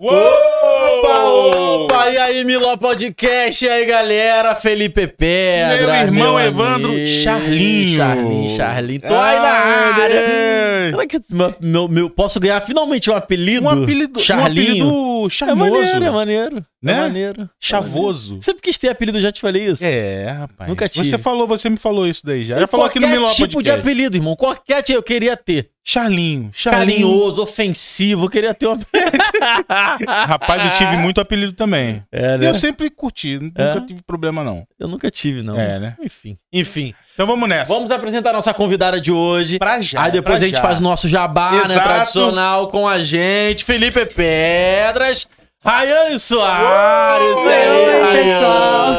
Opa, opa! E aí, Miló Podcast? E aí, galera? Felipe Pedra. Meu irmão meu Evandro amigo. Charlinho. Charlinho, Charlinho. Tô aí na meu área. Será que meu, meu- posso ganhar finalmente um apelido? Um apelido, Charlinho. um apelido é charmoso. maneiro, é maneiro. Né? É maneiro. Chavoso. Sempre quis ter apelido, já te falei isso. É, rapaz. Nunca tive. Você falou, você me falou isso daí já. E Já falou aqui no Miló tipo de Podcast. apelido, irmão. Qualquer tipo eu queria ter. Charlinho. Charlinho. Carinhoso, ofensivo, eu queria ter um Rapaz, eu tive muito apelido também. É, E né? eu sempre curti, nunca É? tive problema não. Eu nunca tive, não. É, né? Enfim. Enfim. Então vamos nessa. Vamos apresentar a nossa convidada de hoje. pra já. Aí depois a gente já. faz o nosso jabá, né? Exato. Tradicional com a gente. Felipe Pedras. Rayane Soares. Oi, pessoal.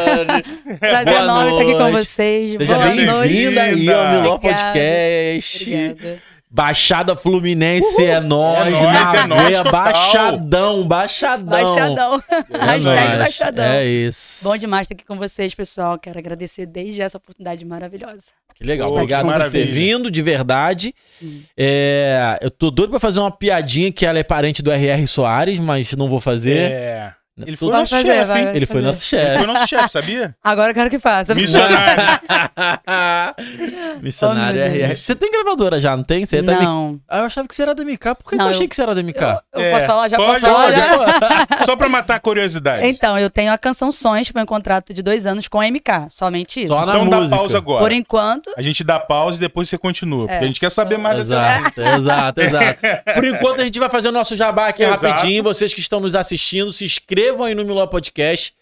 Prazer enorme estar aqui com vocês. Seja Boa bem-vinda aí ao Miló Obrigada. Podcast. Obrigada. Baixada Fluminense é nóis. É nóis, na é nóis. Baixadão, baixadão. Baixadão. É Hashtag nóis. baixadão. É isso. Bom demais estar aqui com vocês, pessoal. Quero agradecer desde essa oportunidade maravilhosa. Que legal. Pô, Obrigado por ter vindo, de verdade. Hum. É, eu tô doido pra fazer uma piadinha que ela é parente do R.R. Soares, mas não vou fazer. É. Ele foi Vai nosso fazer, chefe, vai. hein? Ele foi fazer. nosso Ele chefe. foi nosso chefe, sabia? Agora eu quero que faça. Missionário. Missionário Oh. RR. Você tem gravadora já, não tem? Você é da Não. Ah, eu achava que você era da MK. Por que, Não, eu achei eu- que você era da MK? Eu É, posso falar? Já pode, posso falar? pode. Já? Só pra matar a curiosidade. Então, eu tenho a Canção Sonhos, que foi um contrato de dois anos com a MK. Somente isso. Só na então dá música. pausa agora. Por enquanto, A gente dá pausa e depois você continua. Porque É. a gente quer saber mais dessa Exato, exato, exato. Por enquanto, a gente vai fazer o nosso jabá aqui Exato. rapidinho. Vocês que estão nos assistindo, se inscrevam aí no Miló Podcast.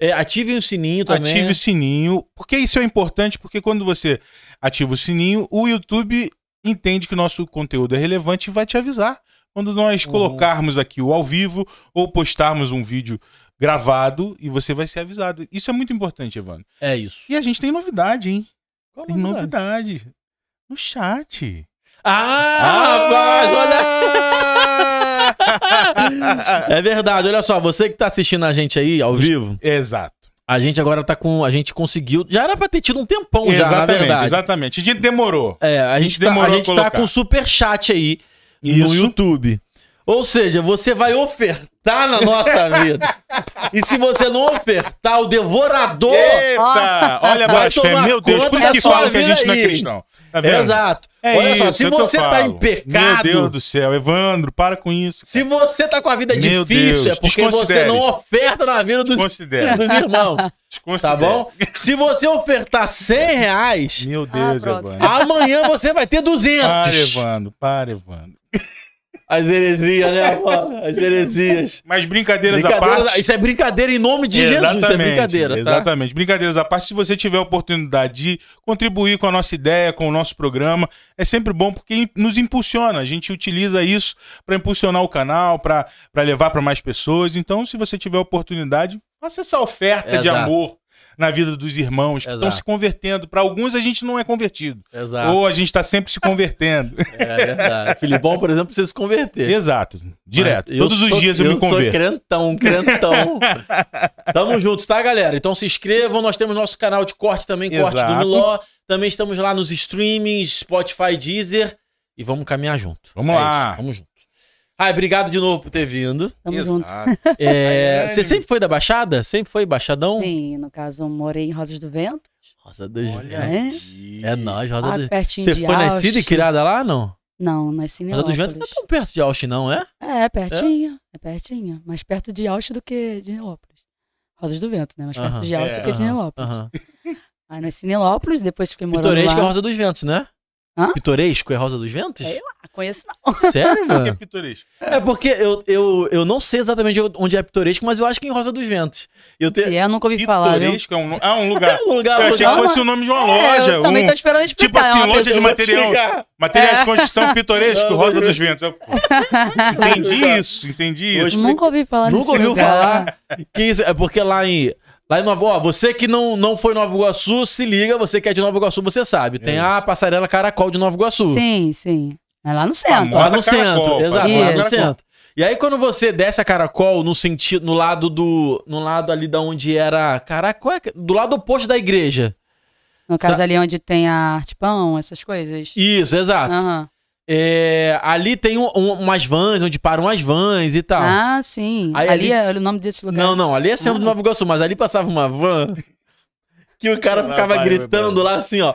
É, ativem o sininho também. Ative o sininho. Porque isso é importante, porque quando você ativa o sininho, o YouTube entende que o nosso conteúdo é relevante e vai te avisar. Quando nós Uhum. colocarmos aqui o ao vivo ou postarmos um vídeo gravado e você vai ser avisado. Isso é muito importante, Evandro. É isso. E a gente tem novidade, hein? Qual Tem novidade. No chat. Ah, rapaz, olha. É verdade, olha só, você que tá assistindo a gente aí ao vivo, Exato. a gente agora tá com. A gente conseguiu. Já era pra ter tido um tempão já, na exatamente, verdade. exatamente. A gente demorou. É, a, A gente, gente tá, a demorou a gente tá com super chat aí no Isso. YouTube. Ou seja, você vai ofertar na nossa vida. e se você não ofertar, o devorador. Eita! Olha a blasfêmia. tomar Meu Deus, por isso que sua falam que a gente não é aí. cristão. Tá? Exato. É Olha só, isso se que eu você tá em pecado. Meu Deus do céu, Evandro, para com isso. Se você tá com a vida Meu difícil, Deus, é porque você não oferta na vida dos, dos irmãos. Tá bom? Se você ofertar 100 reais, Meu Deus, Ah. Evandro. amanhã você vai ter 200. Para, Evandro, para, Evandro. As heresias, né, mano? As heresias. Mas brincadeiras à parte. Isso é brincadeira em nome de Jesus, isso é brincadeira, tá? Exatamente. Brincadeiras à parte, se você tiver a oportunidade de contribuir com a nossa ideia, com o nosso programa, é sempre bom porque nos impulsiona. A gente utiliza isso para impulsionar o canal, para levar para mais pessoas. Então, se você tiver a oportunidade, faça essa oferta de Exato. amor na vida dos irmãos que estão Exato. se convertendo. Para alguns a gente não é convertido. Exato. Ou a gente está sempre se convertendo. É verdade. Filipão, por exemplo, precisa se converter. Exato. Direto. Mas eu Todos os sou- dias eu, me sou converto. crentão, crentão. Tamo juntos, tá, galera? Então se inscrevam. Nós temos nosso canal de corte também, corte do Exato. Miló. Também estamos lá nos streamings, Spotify, Deezer. E vamos caminhar junto. Vamos É lá. isso, vamos junto. Ai, obrigado de novo por ter vindo. tamo junto. Exato. É, Ai, você sempre foi da Baixada? Sempre foi Baixadão? Sim, no caso, eu morei em Rosas do Vento. Rosa dos Olha Ventos. aí. É nóis, Rosa lá dos pertinho Você de foi nascida e criada lá, não? Não, nasci em Rosa dos Ventos não é tão perto de Austin, não, é? É, pertinho. É pertinho. Mais perto de Austin do que de Nilópolis. Rosas do Vento, né? Mais perto Aham. de Austin É, do que de Aham, Nilópolis. aham. Aí nasci em Nilópolis, depois fiquei morando Pitoresco é lá. Rosa dos Ventos, né? Hã? Pitoresco é Rosa dos Ventos? É. Ah, conheço não. Sério, Por que mano? pitoresco? É porque eu, eu, eu não sei exatamente onde é Pitoresco, mas eu acho que é em Rosa dos Ventos. Eu tenho. E eu nunca ouvi falar, viu? Pitoresco é um, ah, um lugar. um lugar, Eu achei lugar. que fosse o nome de uma É, loja. eu também um- tô esperando explicar. tipo assim, é loja de pessoa- material. Explicar. Materiais de É. construção pitoresco, Não, Rosa dos Ventos. Eu- Entendi isso, entendi isso. Nunca ouvi falar Nunca ouviu lugar. falar que isso é porque lá em lá em Nova, ó, você que não, não foi em Nova Iguaçu, se liga, você que é de Nova Iguaçu, você sabe. Tem É. a passarela Caracol de Nova Iguaçu. Sim, sim. É lá no centro. Lá no Caracol, centro, exato, lá no centro. E aí quando você desce a Caracol no sentido no lado do no lado ali da onde era, caraca, qual é que- do lado oposto da igreja. No caso Sa- ali onde tem a arte pão, essas coisas. Isso, exato. Aham. É, ali tem um- um- umas vans, onde param as vans e tal. Ah, sim. Aí ali, ali- é o nome desse lugar. Não, não, ali é centro Ah. do Nova Iguaçu, mas ali passava uma van que o cara ficava vai, gritando vai. lá assim, ó.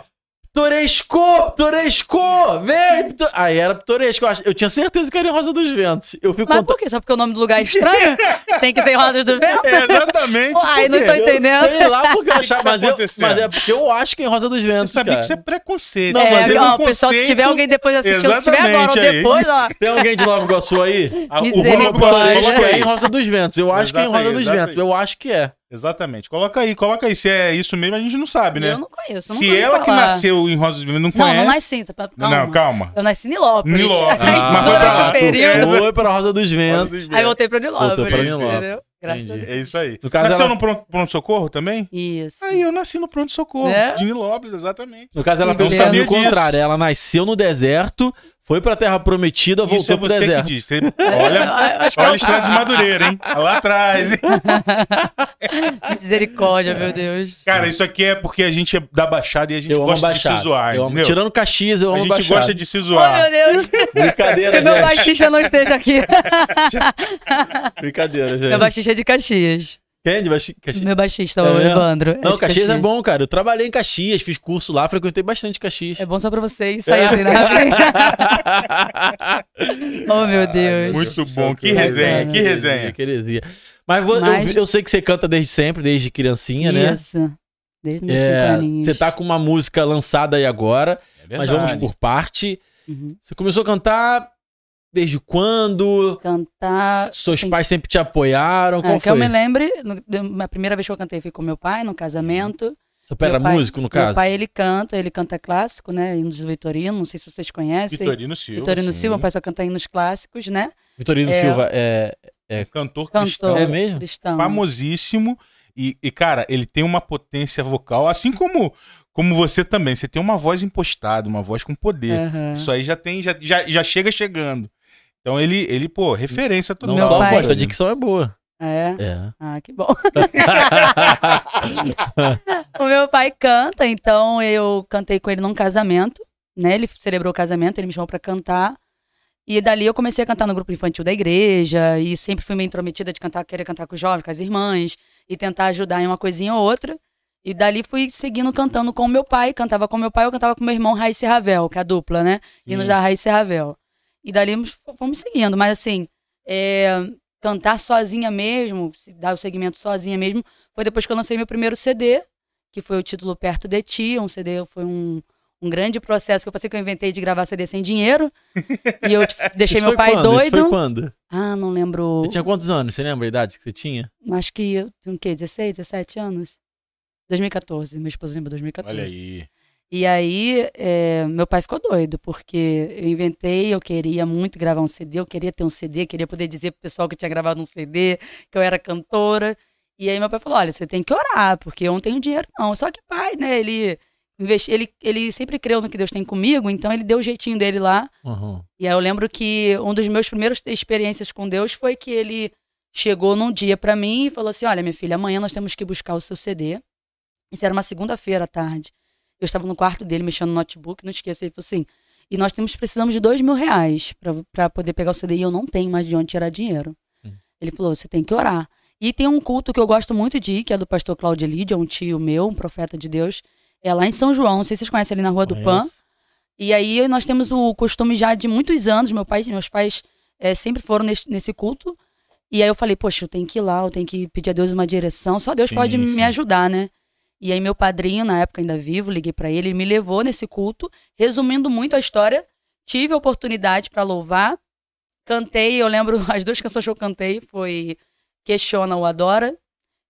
Pitoresco! Pitoresco! Vem! Pito... Aí era Pitoresco. Eu, eu tinha certeza que era em Rosa dos Ventos. Eu fico Mas contando. por quê? Só porque o nome do lugar é estranho? Tem que ser Rodas do Vento? É, exatamente. Por não tô entendendo. Eu sei lá porque eu achava, mas, eu, mas é porque eu acho que é em Rosa dos Ventos, sabia cara. que isso é preconceito. Não, é, mas tem ó, um pessoal, se tiver alguém depois assistindo, se tiver agora ou Exatamente depois, ó. Tem alguém de Nova Iguaçu aí? Ah, o. Nova Iguaçu, Eu coloca é em Rosa dos Ventos. Eu acho que é em Rosa Exatamente, dos exatamente. Ventos. Eu acho que é. Exatamente. Coloca aí, coloca aí. Se é isso mesmo, a gente não sabe, né? Eu não conheço. eu Se ela que falar. nasceu em Rosa dos Ventos não Não, conhece... não nasci. tá- Calma. Não, calma. Eu nasci em Nilópolis. Nilópolis, Aí, mas foi pra lá, período. Foi pra Rosa dos Ventos. Aí voltei pra Nilópolis. Voltou pra Nilópolis. Entendeu? Graças a Entendi. Deus. É isso aí. No caso, Nasceu ela- no pronto- pronto-socorro também? Isso. Aí eu nasci no pronto-socorro. É? De Nilópolis, exatamente. No caso, ela pensou sabia no contrário. Ela nasceu no deserto, foi pra Terra Prometida, Isso voltou é pro você que deserto. diz. Você- olha, que olha é a estrada de Madureira, hein? Lá atrás, hein? Misericórdia, meu Deus. Cara, isso aqui é porque a gente é da Baixada e a gente Eu gosta de se zoar, Eu amo-? Tirando Caxias, eu A amo gente Baixada. gosta de se Oh, zoar. meu Deus. Brincadeira, Que meu gente. baixista não esteja aqui. Brincadeira, gente. meu baixista é de Caxias. Quem é de Caxias? Meu baixista, É o mesmo? Evandro. Não, de Caxias é bom, cara. Eu trabalhei em Caxias, fiz curso lá, frequentei bastante Caxias. É bom só pra vocês saírem, né? oh, meu Deus. Muito bom. Que Que resenha, que resenha. Que heresia. Mas, vo- Mas- Eu, eu sei que você canta desde sempre, desde criancinha, né? Isso. Desde meus É, cinco aninhos. você tá com uma música lançada aí agora, É mas vamos por parte. Uhum. Você começou a cantar desde quando? Cantar. Seus assim, pais sempre te apoiaram? Qual é, que foi? eu me lembre, no- a primeira vez que eu cantei foi com meu pai, no casamento. Seu pai era Meu pai- músico, no Meu caso? pai, ele canta, ele canta clássico, né? Hinos do Vitorino, não sei se vocês conhecem. Vitorino Silva. Vitorino sim. Silva, meu pai só canta hinos clássicos, né? Vitorino É. Silva é. Cantor Cantor cristão. É mesmo? cristão. famosíssimo. E, e, cara, ele tem uma potência vocal, assim como, como você também. Você tem uma voz impostada, uma voz com poder. Aham. Isso aí já tem, já, já, já chega chegando. Então ele, ele pô, referência total. Não Meu só pai- a voz, a dicção é boa. É. É. Ah, que bom. o meu pai canta, então eu cantei com ele num casamento, né? Ele celebrou o casamento, ele me chamou pra cantar. E dali eu comecei a cantar no grupo infantil da igreja e sempre fui meio intrometida de cantar, querer cantar com os jovens, com as irmãs e tentar ajudar em uma coisinha ou outra. E dali fui seguindo cantando com o meu pai, cantava com meu pai, eu cantava com meu irmão Raíssa e Ravel, que é a dupla, né? Hinos da Raíssa e Ravel. E dali fomos seguindo, mas assim, é, cantar sozinha mesmo, dar o segmento sozinha mesmo, foi depois que eu lancei meu primeiro CD, que foi o título Perto de Ti. Um CD foi um, um grande processo que eu passei que eu inventei de gravar CD sem dinheiro. e eu deixei meu pai quando? Isso foi doido. quando? Ah, não lembro. Você tinha quantos anos? Você lembra a idade que você tinha? Acho que eu tenho o quê? 16, 17 anos? 2014. Meu esposo lembra 2014. Olha aí. E aí, é, meu pai ficou doido, porque eu inventei, eu queria muito gravar um CD, eu queria ter um CD, queria poder dizer pro pessoal que tinha gravado um CD, que eu era cantora. E aí meu pai falou, olha, você tem que orar, porque eu não tenho dinheiro não. Só que pai, né, ele, ele, ele sempre creu no que Deus tem comigo, então ele deu o jeitinho dele lá. Uhum. E aí eu lembro que um dos meus primeiros experiências com Deus foi que ele chegou num dia pra mim e falou assim: Olha, minha filha, amanhã nós temos que buscar o seu CD. Isso era uma segunda-feira à tarde. Eu estava no quarto dele mexendo no notebook, não esqueça. Ele falou assim: E nós temos, precisamos de dois mil reais pra poder pegar o CD e eu não tenho mais de onde tirar dinheiro. Hum. Ele falou: Você tem que orar. E tem um culto que eu gosto muito de ir, que é do pastor Cláudio Lídia, um tio meu, um profeta de Deus. É lá em São João, não sei se vocês conhecem ali na Rua do Pan. E aí nós temos o costume já de muitos anos, meu pai, meus pais eh, sempre foram nesse, nesse culto. E aí eu falei, poxa, eu tenho que ir lá, eu tenho que pedir a Deus uma direção, só Deus Sim, pode sim. me ajudar, né? E aí meu padrinho, na época ainda vivo, liguei pra ele, ele me levou nesse culto. Resumindo muito a história, tive a oportunidade pra louvar, cantei, eu lembro, as duas canções que eu cantei foi Questiona ou Adora,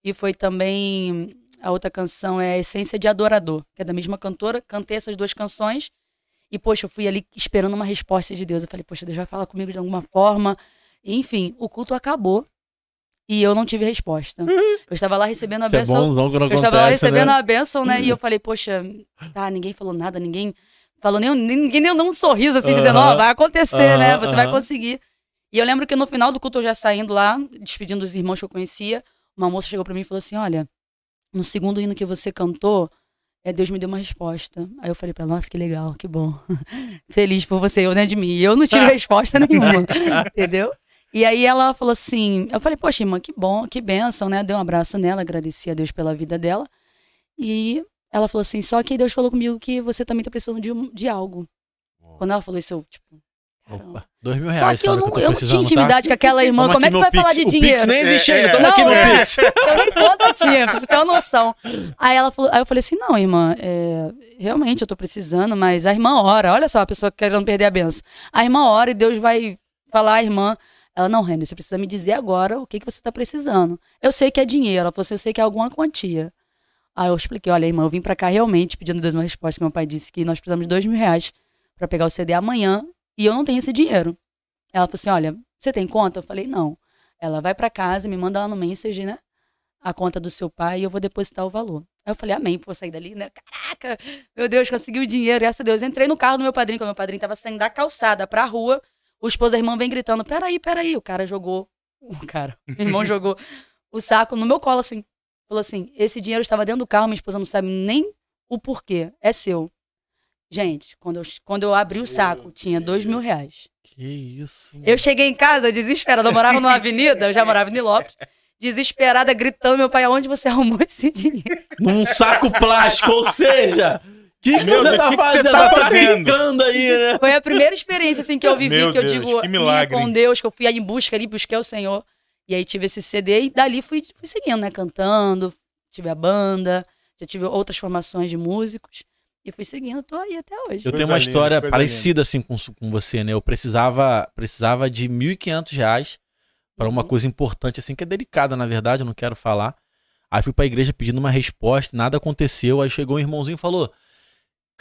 e foi também, a outra canção é Essência de Adorador, que é da mesma cantora, cantei essas duas canções, e, poxa, eu fui ali esperando uma resposta de Deus. Eu falei, poxa, Deus vai falar comigo de alguma forma. E, enfim, o culto acabou e eu não tive resposta. Eu estava lá recebendo a Isso é benção. bom, não, quando eu estava lá acontece, recebendo né? a benção, né? E eu falei, poxa, tá, ninguém falou nada, ninguém falou nem, ninguém nem deu um sorriso assim, dizendo, ó, Aham. vai acontecer, né? Você vai conseguir. E eu lembro que no final do culto, eu já saindo lá, despedindo dos irmãos que eu conhecia, uma moça chegou pra mim e falou assim: olha, no segundo hino que você cantou, É, Deus me deu uma resposta. Aí eu falei pra ela, nossa, que legal, que bom. Feliz por você, eu, né, de mim. E eu não tive resposta nenhuma, entendeu? E aí ela falou assim, eu falei, poxa, irmã, que bom, que bênção, né? Dei um abraço nela, agradeci a Deus pela vida dela. E ela falou assim, só que Deus falou comigo que você também tá precisando de, de algo. Quando ela falou isso, eu, tipo. Opa, dois mil Só reais. que eu não, tô eu não tinha tá? intimidade com aquela irmã. Toma Como é aqui que vai falar Pix. de O dinheiro? Pix nem existe É, ainda, é. toma aqui Não, meu é. Pix. Eu nem conta tinha, pra você ter uma noção. Aí ela falou, aí eu falei assim, não, irmã, é, realmente eu tô precisando, mas a irmã ora, olha só, a pessoa querendo perder a benção. A irmã ora e Deus vai falar à irmã. Ela, não, Renner, você precisa me dizer agora o que, que você tá precisando. Eu sei que é dinheiro. Ela falou assim, eu sei que é alguma quantia. Aí eu expliquei, olha, irmã, eu vim pra cá realmente pedindo Deus uma resposta, que meu pai disse que nós precisamos de dois mil reais pra pegar o CD amanhã e eu não tenho esse dinheiro. Ela falou assim, olha, você tem conta? Eu falei, não. Ela vai pra casa, me manda lá no message, né? A conta do seu pai e eu vou depositar o valor. Aí eu falei, amém, vou sair dali, né? Caraca, meu Deus, consegui o dinheiro, graças a Deus. Entrei no carro do meu padrinho, quando meu padrinho tava saindo da calçada pra rua. O esposo da irmã vem gritando, peraí, peraí. O cara jogou, o cara, o irmão jogou o saco no meu colo, assim. Falou assim, esse dinheiro estava dentro do carro, minha esposa não sabe nem o porquê, é seu. Gente, quando eu, quando eu abri o saco, tinha dois mil reais. Que isso. Eu cheguei em casa desesperada. Eu morava numa avenida, eu já morava em Nilópolis. Desesperada, gritando, meu pai, aonde você arrumou esse dinheiro? Num saco plástico, ou seja... O que, que Meu você Deus, tá que fazendo? tá Tá ficando aí, né? Foi a primeira experiência assim, que eu vivi, Meu que eu Deus, digo, que milagre, com? Deus, que eu fui aí em busca ali, busquei o Senhor. E aí tive esse CD e dali fui, fui seguindo, né? Cantando, tive a banda, já tive outras formações de músicos. E fui seguindo, tô aí até hoje. Eu Coisa tenho uma linda, história parecida assim com, com você, né? Eu precisava, precisava de 1.500 reais para uma Uhum. coisa importante assim, que é delicada, na verdade, eu não quero falar. Aí fui pra igreja pedindo uma resposta, nada aconteceu. Aí chegou um irmãozinho e falou: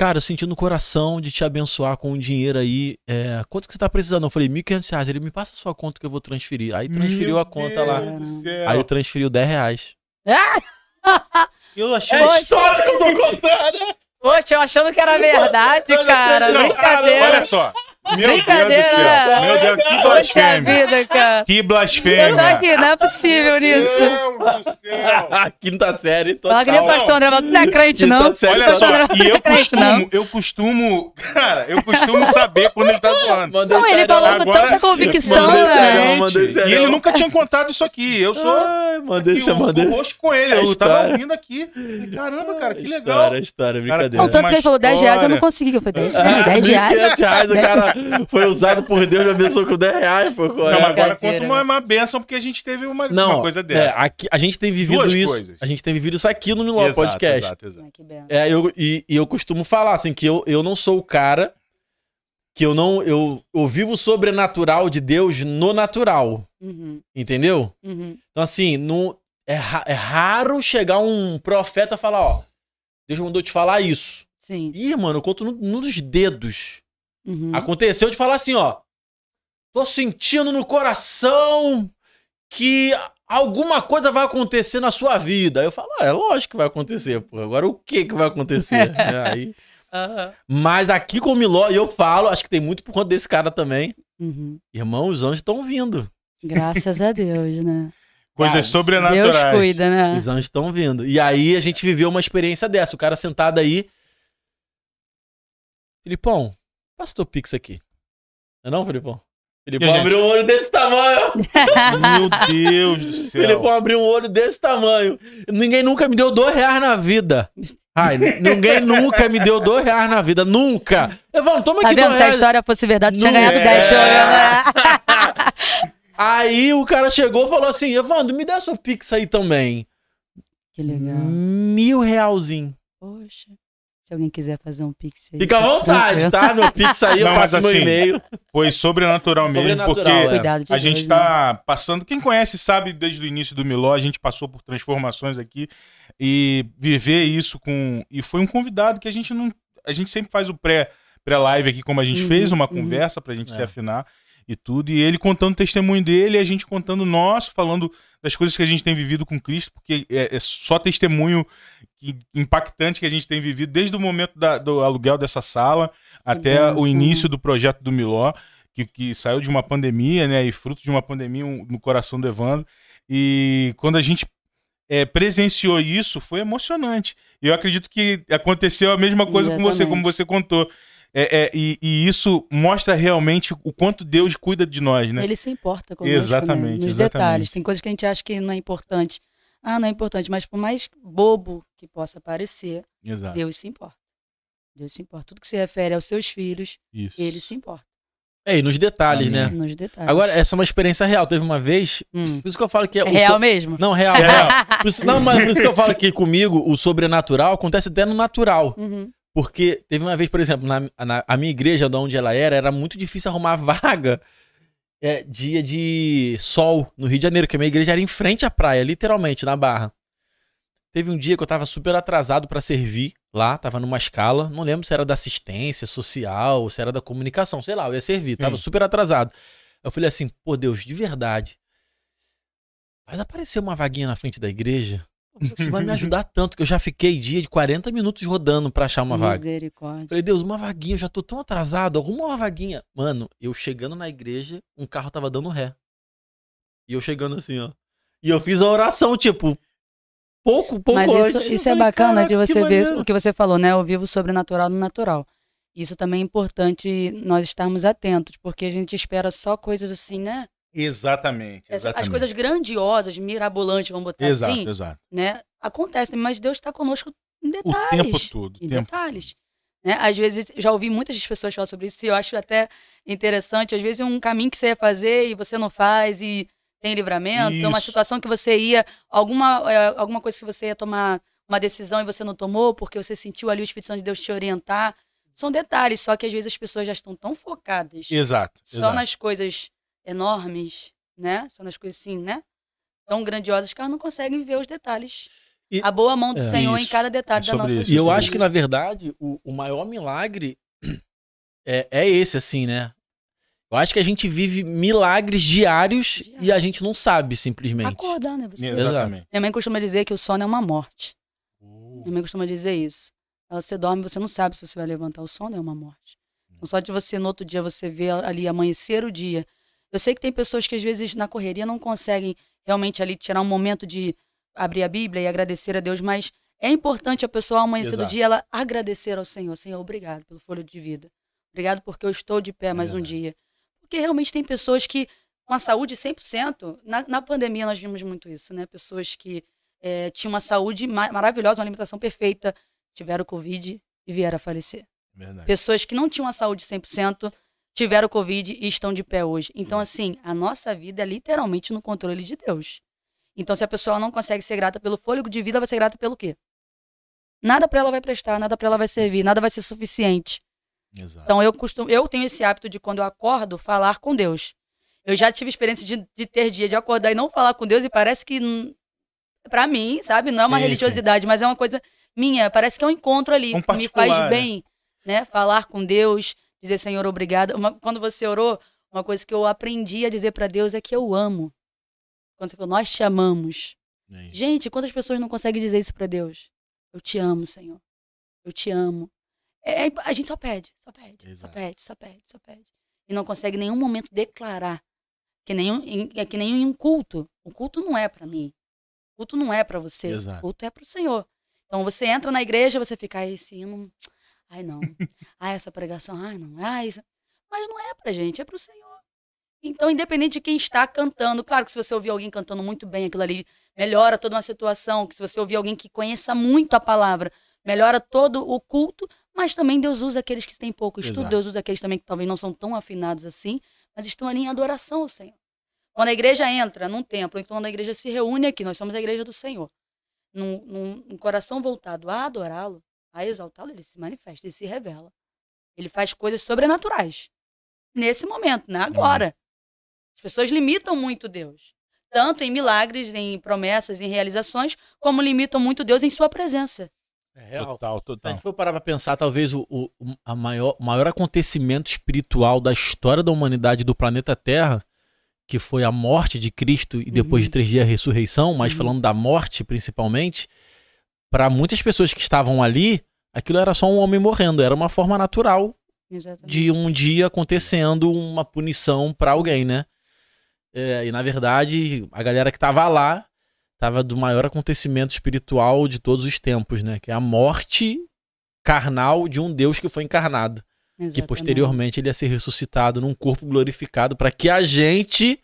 Cara, eu senti no coração de te abençoar com o dinheiro aí. É, quanto que você tá precisando? Eu falei, 1.500 reais. Ele me passa a sua conta que eu vou transferir. Aí transferiu Meu a conta lá. Deus céu. Aí transferiu 10 reais. Eu achei. É Poxa. história que eu tô contando! Poxa, eu achando que era verdade, cara. Não, Brincadeira. Olha só. Meu Deus do céu. né? Meu Deus, que blasfêmia. vida, cara. Que blasfêmia. aqui, não é possível Meu nisso. Deus do céu. Quinta série, total. Fala que nem o pastor André, não é crente, Quinta não. série, Olha só, Não e eu é não. costumo, eu costumo, cara, eu costumo saber quando ele tá zoando. Mandei Não, ele falou com tanta convicção, né? E ele nunca tinha contado isso aqui. Eu sou Ai, mandei, aqui, você o, mandei. o rosto com ele. Eu tava ouvindo aqui. Caramba, cara, que legal. História, história, Cara, brincadeira. Não, tanto que ele falou 10 reais, eu não consegui. que Eu falei, 10 Ah, reais, 10 reais. 1.500 reais, o cara foi usado por Deus e abençoou com 10 reais, pô. é? Não, mas agora conta uma, uma benção, porque a gente teve uma, Não, uma coisa é, dessa. aqui, a gente tem vivido Duas isso. coisas. A gente tem vivido isso aqui no Miló Exato, Podcast. Exato, exato. É, eu, e, e eu costumo falar assim que eu, eu não sou o cara que eu não eu, eu vivo o sobrenatural de Deus no natural, Uhum, entendeu? uhum. Então assim, não é, ra- é raro chegar um profeta e falar, ó, Deus mandou te falar isso. Sim. Ih, mano, eu conto no- nos dedos. Uhum. Aconteceu de falar assim, ó. Tô sentindo no coração que alguma coisa vai acontecer na sua vida. Aí eu falo, ah, é lógico que vai acontecer, pô. Agora o que que vai acontecer? É, aí... Aham. Mas aqui com o Miló, e eu falo, acho que tem muito por conta desse cara também. Uhum. Irmão, os anjos estão vindo. Graças a Deus, né? Coisas Cara, sobrenaturais. Deus cuida, né? Os anjos estão vindo. E aí a gente viveu uma experiência dessa. O cara sentado aí. Filipão, passa teu pix aqui. Não é não, Filipão? Filipão gente? abriu um olho desse tamanho. Meu Deus do céu. Filipão abriu um olho desse tamanho. Ninguém nunca me deu dois reais na vida. Ai, ninguém nunca me deu dois reais na vida. Nunca. Evandro, toma Tá aqui vendo? dois Se a reais. história fosse verdade, tinha Não ganhado é. 10 pelo menos. Aí o cara chegou e falou assim: Evandro, me dá seu pix aí também. Que legal. Mil realzinho. Poxa. Se alguém quiser fazer um pix aí. Fica à tá vontade, tá? Meu pix aí, eu Não, passo meu assim, e-mail. Foi sobrenatural mesmo, Sobrenatural, porque é. Cuidado de a Deus, gente né? tá passando. Quem conhece sabe desde o início do Miló, a gente passou por transformações aqui e viver isso com. E foi um convidado que a gente não. A gente sempre faz o pré pré-live aqui, como a gente Uhum, fez, uma uhum. conversa pra gente se É. afinar e tudo. E ele contando o testemunho dele, e a gente contando o nosso, falando das coisas que a gente tem vivido com Cristo, porque é, é só testemunho impactante que a gente tem vivido desde o momento da- do aluguel dessa sala até benção. o início do projeto do Miló, que, que saiu de uma pandemia, né? E fruto de uma pandemia um- no coração do Evandro. E quando a gente é, presenciou isso, foi emocionante. E eu acredito que aconteceu a mesma coisa com você, Exatamente. como você contou. É, é, e, e isso mostra realmente o quanto Deus cuida de nós, né? Ele se importa conosco, Exatamente, né? Nos exatamente. detalhes. Tem coisas que a gente acha que não é importante. Ah, não é importante, mas por mais bobo que possa parecer, Exato. Deus se importa. Deus se importa. Tudo que se refere aos seus filhos, Isso. ele se importa. É, e nos detalhes, Amém. né? Nos detalhes. Agora, essa é uma experiência real. Teve uma vez. Hum. Por isso que eu falo que é. É o real so- mesmo? Não, real, real. Por isso, não, mas por isso que eu falo que comigo o sobrenatural acontece até no natural. Uhum. Porque teve uma vez, por exemplo, na, na- a minha igreja, de onde ela era, era muito difícil arrumar vaga é, dia de sol no Rio de Janeiro, que a minha igreja era em frente à praia, literalmente, na Barra. Teve um dia que eu tava super atrasado pra servir lá, tava numa escala, não lembro se era da assistência social, se era da comunicação, sei lá, eu ia servir, tava Sim. super atrasado. Eu falei assim, pô, Deus, de verdade, vai aparecer uma vaguinha na frente da igreja? Você vai me ajudar tanto que eu já fiquei dia de 40 minutos rodando pra achar uma vaga. Misericórdia. Falei, Deus, uma vaguinha, eu já tô tão atrasado, arruma uma vaguinha. Mano, eu chegando na igreja, um carro tava dando ré. E eu chegando assim, ó. E eu fiz a oração, tipo, pouco, pouco Mas antes. isso, Eu isso é falei, bacana "Caraca, de você ver maneiro." o que você falou, né? Eu vivo o sobrenatural no natural. Isso também é importante nós estarmos atentos, porque a gente espera só coisas assim, né? Exatamente. Essa- As exatamente. coisas grandiosas, mirabolantes, vamos botar Exato, assim, exato. né? Acontecem, mas Deus está conosco em O detalhes. tempo todo. o em tempo. detalhes. Né? Às vezes, já ouvi muitas pessoas falar sobre isso e eu acho até interessante. Às vezes, um caminho que você ia fazer e você não faz e tem livramento, uma Isso. situação que você ia, alguma, é, alguma coisa que você ia tomar uma decisão e você não tomou porque você sentiu ali o Espírito Santo de Deus te orientar. São detalhes, só que às vezes as pessoas já estão tão focadas Exato. só exato. nas coisas enormes, né? Só nas coisas assim, né? Tão grandiosas que elas não conseguem ver os detalhes. E- a boa mão do É. Senhor em Isso. cada detalhe É da nossa isso. E eu vida. acho que, na verdade, o, o maior milagre é, é esse, assim, né? Eu acho que a gente vive milagres diários Diário. e a gente não sabe, simplesmente. Acordar, né? Você. Exatamente. Minha mãe costuma dizer que o sono é uma morte. Uh, Minha mãe costuma dizer isso. Ela, Você dorme, você não sabe se você vai levantar. O sono é uma morte. Então, só de você, no outro dia, você ver ali amanhecer o dia. Eu sei que tem pessoas que, às vezes, na correria, não conseguem realmente ali tirar um momento de abrir a Bíblia e agradecer a Deus, mas é importante a pessoa, ao amanhecer do dia, ela agradecer ao Senhor. Senhor, obrigado pelo folho de vida. Obrigado porque eu estou de pé mais um verdade. dia. Porque realmente tem pessoas que, com a saúde 100%, na, na pandemia nós vimos muito isso, né? Pessoas que eh, tinham uma saúde ma- maravilhosa, uma alimentação perfeita, tiveram Covid e vieram a falecer. verdade. Pessoas que não tinham a saúde 100%, tiveram Covid e estão de pé hoje. Então, assim, a nossa vida é literalmente no controle de Deus. Então, se a pessoa não consegue ser grata pelo fôlego de vida, vai ser grata pelo quê? Nada para ela vai prestar, nada para ela vai servir, nada vai ser suficiente. Exato. Então eu costumo, eu tenho esse hábito de quando eu acordo falar com Deus. Eu já tive experiência de, de ter dia de acordar e não falar com Deus e parece que hum, pra mim, sabe, não é uma Sim, religiosidade, mas é uma coisa minha, parece que é um encontro ali, Um que me faz né? bem, né? Falar com Deus, dizer Senhor, obrigado. Uma- quando você orou, uma coisa que eu aprendi a dizer pra Deus é que eu amo. Quando você falou, nós te amamos. É. Gente, quantas pessoas não conseguem dizer isso pra Deus? Eu te amo, Senhor. Eu te amo. É, é- a gente só pede, só pede, Exato. só pede, só pede, só pede. E não consegue em nenhum momento declarar. Que nem, um- em- é que nem em um culto. O culto não é pra mim. O culto não é pra você. Exato. O culto é pro Senhor. Então você entra na igreja, você fica, ai, esse hino. Ai, não. ai, essa pregação, ai, não. Ai, isso... Mas não é pra gente, é pro Senhor. Então, independente de quem está cantando, claro que se você ouvir alguém cantando muito bem aquilo ali, melhora toda uma situação, que se você ouvir alguém que conheça muito a palavra, melhora todo o culto, mas também Deus usa aqueles que têm pouco estudo, Exato. Deus usa aqueles também que talvez não são tão afinados assim, mas estão ali em adoração ao Senhor. Quando a igreja entra num templo, então quando a igreja se reúne aqui, nós somos a igreja do Senhor, num, num- num coração voltado a adorá-lo, a exaltá-lo, ele se manifesta, ele se revela. Ele faz coisas sobrenaturais. Nesse momento, né? Agora. As pessoas limitam muito Deus. Tanto em milagres, em promessas, em realizações, como limitam muito Deus em sua presença. É real. Total, Se a total. gente for parar pra pensar, talvez o, o, a maior, maior acontecimento espiritual da história da humanidade do planeta Terra, que foi a morte de Cristo e depois Uhum. de três dias a ressurreição, mas Uhum. falando da morte principalmente, para muitas pessoas que estavam ali, aquilo era só um homem morrendo, era uma forma natural Exatamente. de um dia acontecendo uma punição pra alguém, né? É, e na verdade, a galera que tava lá tava do maior acontecimento espiritual de todos os tempos, né? Que é a morte carnal de um Deus que foi encarnado. Que Exatamente. posteriormente ele ia ser ressuscitado num corpo glorificado para que a gente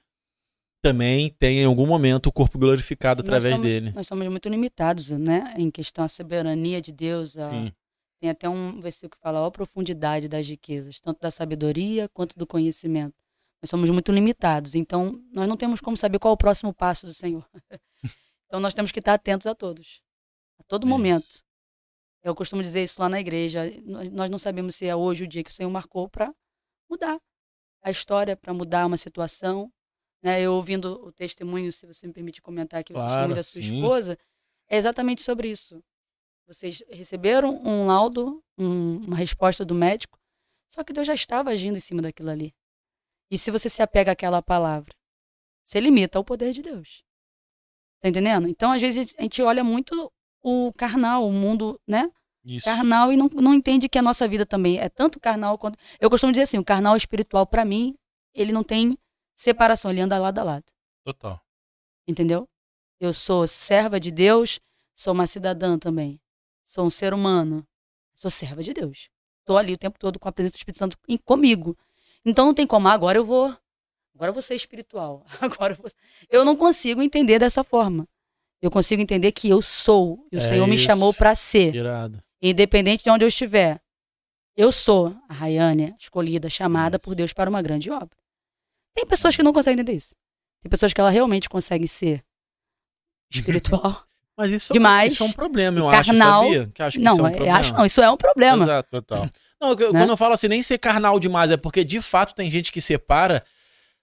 também tenha em algum momento o corpo glorificado Nós através somos- dele. Nós somos muito limitados, né? Em questão à soberania de Deus. A... Tem até um versículo que fala ó, a profundidade das riquezas, tanto da sabedoria quanto do conhecimento. Nós somos muito limitados, então nós não temos como saber qual é o próximo passo do Senhor. então nós temos que estar atentos a todos, a todo É momento. Eu costumo dizer isso lá na igreja. Nós não sabemos se é hoje o dia que o Senhor marcou para mudar a história, para mudar uma situação. Né? Eu ouvindo o testemunho, se você me permite comentar aqui, o Claro, testemunho da sua sim. esposa, é exatamente sobre isso. Vocês receberam um laudo, um- uma resposta do médico, só que Deus já estava agindo em cima daquilo ali. E se você se apega àquela palavra, você limita o poder de Deus. Tá entendendo? Então, às vezes, a gente olha muito o carnal, o mundo, né? Isso. Carnal e não, não entende que a nossa vida também é tanto carnal quanto. Eu costumo dizer assim: o carnal espiritual, para mim, ele não tem separação, ele anda lado a lado. Total. Entendeu? Eu sou serva de Deus, sou uma cidadã também. Sou um ser humano. Sou serva de Deus. Estou ali o tempo todo com a presença do Espírito Santo em- comigo. Então não tem como, ah, agora eu vou. Agora eu vou ser espiritual. Agora eu vou. Eu não consigo entender dessa forma. Eu consigo entender que eu sou. E o É Senhor me isso. chamou para ser. Irado. Independente de onde eu estiver. Eu sou a Rayânia, escolhida, chamada por Deus para uma grande obra. Tem pessoas que não conseguem entender isso. Tem pessoas que ela realmente consegue ser espiritual. Mas isso, Demais. isso é um problema, eu E acho, carnal. sabia? Que eu acho que não, isso é um problema. acho, não, isso é um problema. Exato. Total. Não, Né? quando eu falo assim, nem ser carnal demais, é porque de fato tem gente que separa.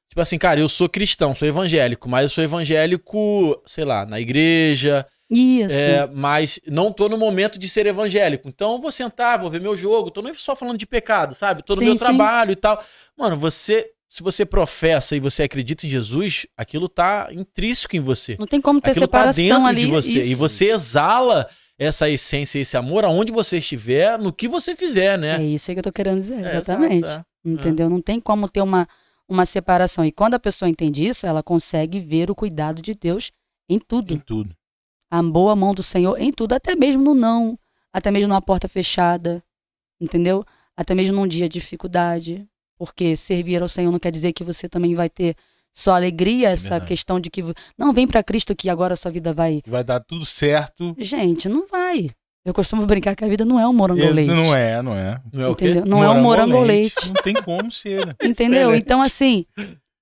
Tipo assim, cara, eu sou cristão, sou evangélico, mas eu sou evangélico, sei lá, na igreja, Isso. é, mas não tô no momento de ser evangélico. Então eu vou sentar, vou ver meu jogo, tô nem só falando de pecado, sabe? Tô no Sim, meu sim. trabalho e tal. Mano, você, se você professa e você acredita em Jesus, aquilo tá intrínseco em você. Não tem como ter Aquilo tá separação dentro ali. de você. isso. E você exala essa essência, esse amor aonde você estiver, no que você fizer, né? É isso aí que eu tô querendo dizer, É, exatamente. exato, Entendeu? Não tem como ter uma, uma separação. E quando a pessoa entende isso, ela consegue ver o cuidado de Deus em tudo. Em tudo. a boa mão do Senhor em tudo, até mesmo no não, até mesmo numa porta fechada, entendeu? Até mesmo num dia de dificuldade, porque servir ao Senhor não quer dizer que você também vai ter só alegria, essa verdade. questão de que não vem pra Cristo que agora a sua vida vai. Vai dar tudo certo. Gente, não vai. Eu costumo brincar que a vida não é um morango ao leite. Não é, não é. Não é o quê? Entendeu? Não é um morango ao leite. Não tem como ser. Entendeu? Excelente. Então, assim,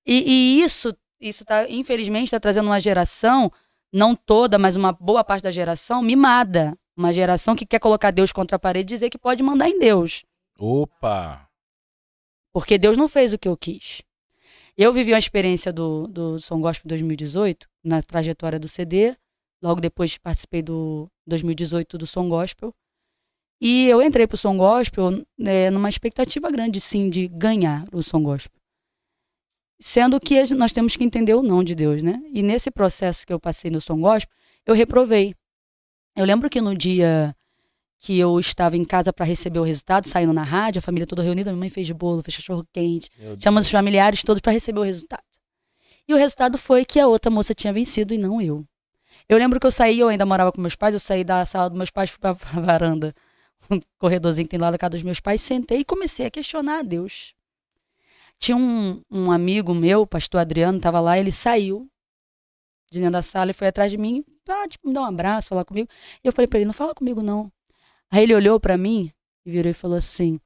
e, e isso, isso tá, infelizmente, está trazendo uma geração, não toda, mas uma boa parte da geração, mimada. Uma geração que quer colocar Deus contra a parede e dizer que pode mandar em Deus. Opa! Porque Deus não fez o que eu quis. Eu vivi uma experiência do, do Som Gospel 2018, na trajetória do CD. Logo depois participei do 2018 do Som Gospel. E eu entrei pro Som Gospel né, numa expectativa grande, sim, de ganhar o Som Gospel. Sendo que nós temos que entender o não de Deus, né? E nesse processo que eu passei no Som Gospel, eu reprovei. Eu lembro que no dia que eu estava em casa para receber o resultado, saindo na rádio, a família toda reunida, minha mãe fez bolo, fez cachorro quente, Chama os familiares todos para receber o resultado. E o resultado foi que a outra moça tinha vencido e não eu. Eu lembro que eu saí, eu ainda morava com meus pais, eu saí da sala dos meus pais, fui pra varanda, um corredorzinho que tem lá da casa dos meus pais, sentei e comecei a questionar a Deus. Tinha um, um amigo meu, o pastor Adriano, tava lá, ele saiu de dentro da sala e foi atrás de mim, pra, tipo, me dar um abraço, falar comigo. E eu falei pra ele, não fala comigo não. Aí ele olhou pra mim e virou e falou assim,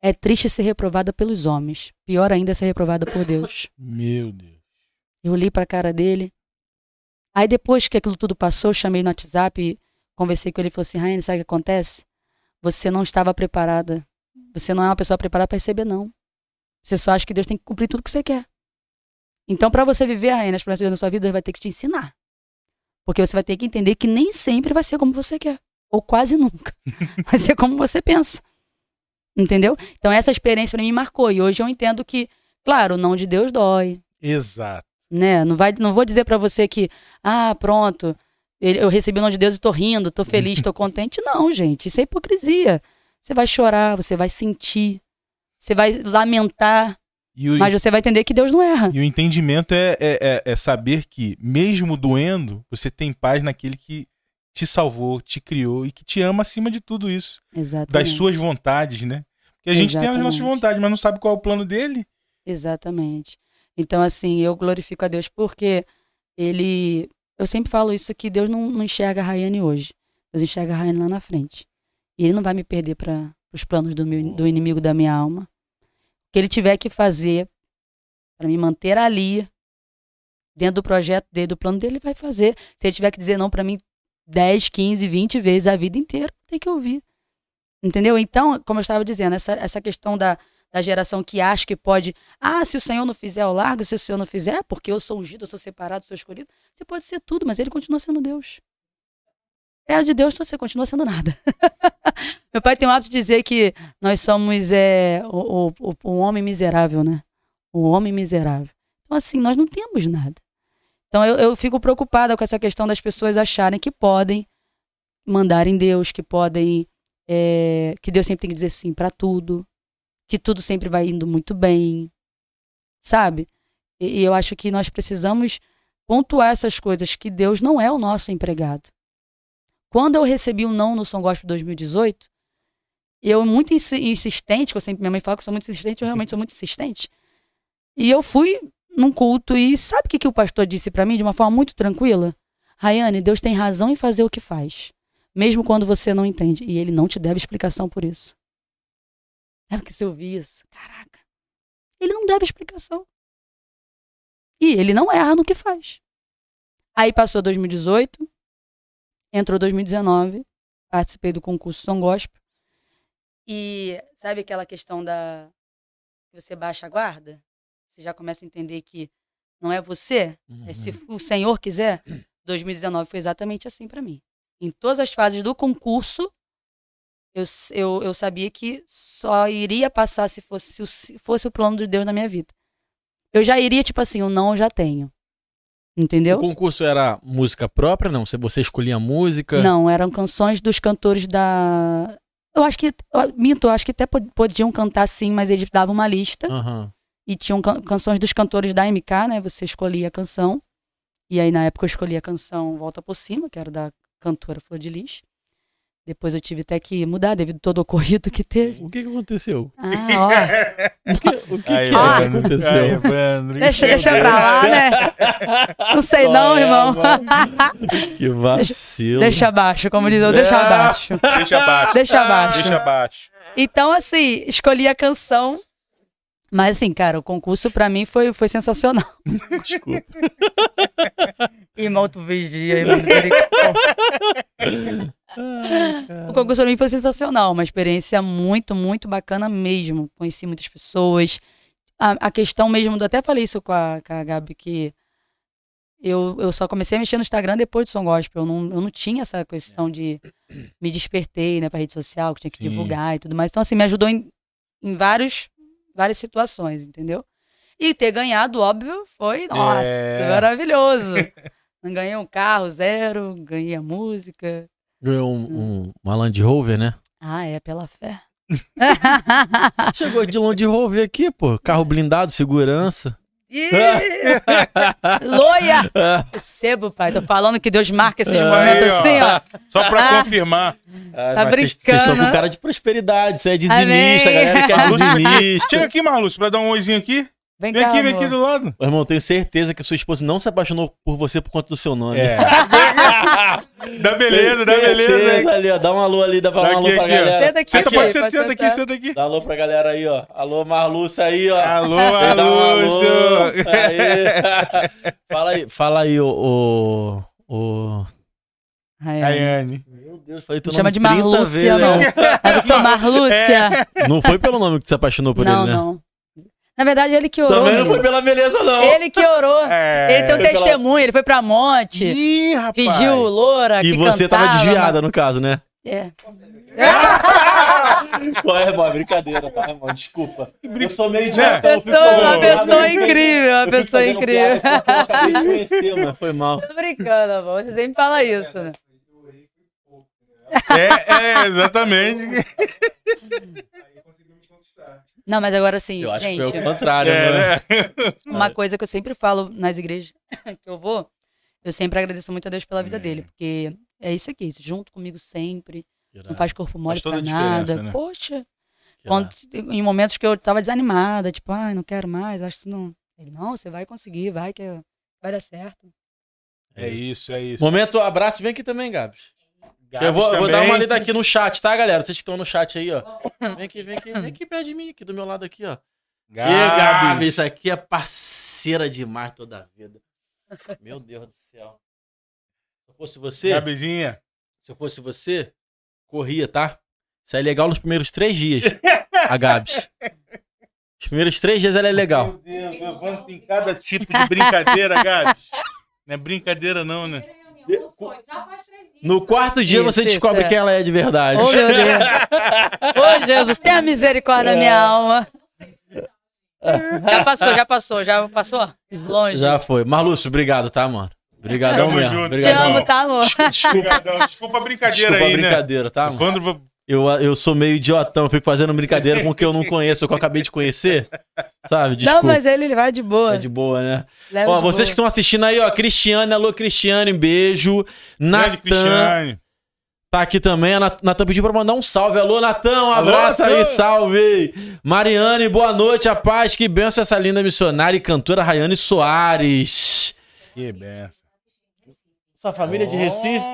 é triste ser reprovada pelos homens. Pior ainda é ser reprovada por Deus. Meu Deus. Eu olhei pra cara dele. Aí depois que aquilo tudo passou, eu chamei no WhatsApp e conversei com ele e falou assim: Raine, sabe o que acontece? Você não estava preparada. Você não é uma pessoa preparada para receber, não. Você só acha que Deus tem que cumprir tudo que você quer. Então, para você viver, Raine, as promessas de Deus na sua vida, Deus vai ter que te ensinar. Porque você vai ter que entender que nem sempre vai ser como você quer. Ou quase nunca. Vai ser como você pensa. Entendeu? Então, essa experiência para mim marcou. E hoje eu entendo que, claro, o não de Deus dói Exato. né? Não vai, não vou dizer pra você que, ah, pronto, eu recebi o nome de Deus e tô rindo, tô feliz, tô contente. Não, gente, isso é hipocrisia. Você vai chorar, você vai sentir, você vai lamentar. E o, Mas você vai entender que Deus não erra. e o entendimento é, é, é- é saber que, mesmo doendo, você tem paz naquele que te salvou, te criou e que te ama acima de tudo isso. Exatamente. Das suas vontades, né? Porque a gente tem as nossas Exatamente. vontades, mas não sabe qual é o plano dele. Exatamente. Então, assim, eu glorifico a Deus porque ele. Eu sempre falo isso que Deus não, não enxerga a Rayane hoje. Deus enxerga a Rayane lá na frente. E ele não vai me perder para os planos do, meu, do inimigo da minha alma. O que ele tiver que fazer para me manter ali, dentro do projeto dele, do plano dele, ele vai fazer. Se ele tiver que dizer não para mim 10, 15, 20 vezes a vida inteira, tem que ouvir. Entendeu? Então, como eu estava dizendo, essa, essa questão da, da geração que acha que pode. Ah, se o Senhor não fizer, eu largo. Se o Senhor não fizer, porque eu sou ungido, eu sou separado, sou escolhido. Você pode ser tudo, mas ele continua sendo Deus. É de Deus, você continua sendo nada. Meu pai tem o hábito de dizer que nós somos é, o, o, o homem miserável, né? O homem miserável. Então, assim, nós não temos nada. Então, eu, eu fico preocupada com essa questão das pessoas acharem que podem mandar em Deus, que podem. é, que Deus sempre tem que dizer sim para tudo, que tudo sempre vai indo muito bem, sabe? E, e eu acho que nós precisamos pontuar essas coisas, que Deus não é o nosso empregado. Quando eu recebi um não no Som Gospel 2018, eu muito insi- insistente, que eu sempre minha mãe fala que eu sou muito insistente, eu realmente sou muito insistente. E eu fui num culto e sabe o que, que o pastor disse pra mim de uma forma muito tranquila? Rayane, Deus tem razão em fazer o que faz, mesmo quando você não entende, e ele não te deve explicação por isso. É porque se eu isso, caraca. Ele não deve explicação. E ele não erra no que faz. Aí passou 2018, entrou 2019, participei do concurso São Gospel. E sabe aquela questão da que você baixa a guarda? Você já começa a entender que não é você, é se o Senhor quiser. 2019 foi exatamente assim para mim. Em todas as fases do concurso, eu, eu, eu sabia que só iria passar se fosse, o- se fosse o plano de Deus na minha vida. Eu já iria, tipo assim, o não eu já tenho. Entendeu? O concurso era música própria, não? Você- Você escolhia a música? Não, eram canções dos cantores da. Eu acho que. eu Minto, eu acho que até pod- podiam cantar sim, mas eles davam uma lista. Aham. E tinham can- canções dos cantores da MK, né? Você escolhia a canção. E aí, na época, eu escolhi a canção Volta por Cima, que era da cantora Flor de Lis. Depois eu tive até que mudar devido a todo o ocorrido que teve. O que, que aconteceu? Ah, ó. O que, o que, Aí, que Ah. aconteceu? Aí, Deixa, deixa pra lá, né? Não sei não, é, irmão. mano? que vacilo. Deixa abaixo, como diz eu, deixa Ah. abaixo. Deixa abaixo. Deixa abaixo. Deixa abaixo. Então, assim, escolhi a canção. Mas, assim, cara, o concurso pra mim foi, foi sensacional. Desculpa. Irmão, tu vigia, irmão, misericórdia. O concurso pra mim foi sensacional. Uma experiência muito, muito bacana mesmo. Conheci muitas pessoas. A, a questão mesmo, do- até falei isso com a, com a Gabi, que eu, eu só comecei a mexer no Instagram depois do Som Gospel. Eu não, eu não tinha essa questão de me despertei, né, pra rede social, que tinha que Sim. divulgar e tudo mais. Então, assim, me ajudou em, em vários, várias situações, entendeu? E ter ganhado, óbvio, foi, nossa, É. maravilhoso. Ganhei um carro, zero, ganhei a música. Ganhou um, um, uma Land Rover, né? Ah, é, pela fé. Chegou de Land Rover aqui, pô. Carro blindado, segurança. Ih, Loia! Recebo, pai. Tô falando que Deus marca esses momentos Aí, ó. assim, ó. Só pra Ah. confirmar. Ah, Tá mas vocês- Vocês brincando, estão com cara de prosperidade. Você é dizimista, a galera que é dizimista. Chega aqui, Marluce, pra dar um oizinho aqui. Vem, Vem cá, aqui, vem amor. aqui do lado. Meu irmão, tenho certeza que sua esposa não se apaixonou por você por conta do seu nome. É. dá beleza, dá beleza. ali, ó. Dá um alô ali, dá pra dar um alô Aqui, pra aqui, galera. Senta aqui, Senta, Aqui, pode ser, pode senta aqui, senta aqui. Dá um alô pra galera aí, ó. Alô, Marluce aí, ó. Alô, dar um fala aí, fala aí, o. o, o... Ai, ai. Rayane. Meu Deus, falei teu Me chama nome de 30 Marlúcia, vezes, não. né? Eu sou Marlúcia. Não foi pelo nome que tu se apaixonou por Não, ele, né? não. Na verdade, ele que orou. Também não foi pela beleza, não. Ele que orou. É. Ele tem um Foi pela- testemunho, ele foi pra monte, Ih, rapaz. pediu loura, E que você tava cantava, desviada, no caso, né? É. Qual é, irmão? É brincadeira, tá, irmão? Desculpa. Eu sou meio É. fico Pessoa, uma falando pessoa incrível, uma pessoa incrível. piada Eu acabei de conhecer, mano. Foi mal. Tô brincando, amor. Você sempre fala isso, né? É, é, exatamente. Não, mas agora assim, Eu acho gente, que foi o contrário, É, né? né? uma coisa que eu sempre falo nas igrejas que eu vou, eu sempre agradeço muito a Deus pela vida É. dele, porque é isso aqui, junto comigo sempre, não faz corpo mole Faz pra nada. né? Poxa, quando, em momentos que eu tava desanimada, tipo, ai, não quero mais, acho que não. Ele, não, você vai conseguir, vai que vai dar certo. É isso, é isso. Momento abraço, vem aqui também, Gabs. Gabs eu vou, eu vou dar uma lida aqui no chat, tá, galera? Vocês que estão no chat aí, ó. Vem aqui, vem aqui, vem aqui perto de mim, aqui do meu lado aqui, ó. E Gabi, isso aqui é parceira demais toda a vida. Meu Deus do céu. Se eu fosse você, Gabizinha. se eu fosse você, corria, tá? Isso é legal nos primeiros três dias, a Gabs. Os primeiros três dias ela é legal. Meu Deus, o Evandro tem cada tipo de brincadeira, Gabs. Não é brincadeira, não, né? No quarto dia Isso, você isso, descobre é. quem ela é de verdade. Oh, meu Deus. Ô, Jesus, tenha misericórdia da minha alma. Já passou, já passou, já passou? Longe. Já foi. Marlúcio, obrigado, tá, mano? Obrigadão Tamo mesmo. junto. Te amo, tá, amor? Desculpa. Desculpa a brincadeira desculpa a aí, né? brincadeira, tá, mano? Evandro, Eu, eu sou meio idiotão, fico fazendo brincadeira com o que eu não conheço, que eu acabei de conhecer. Sabe? Desculpa. Não, mas ele, ele vai de boa. É de boa, né? Leva Ó, vocês que boa. estão assistindo aí, ó, Cristiane, alô, Cristiane, um beijo. Natan Cristiane. tá aqui também. A Nat- Natan pediu pra mandar um salve. Alô, Natan, um Alô, abraço aí, Natan. salve. Mariane, boa noite, a paz, que benção essa linda missionária e cantora Rayane Soares. Que benção. Sua família de Recife?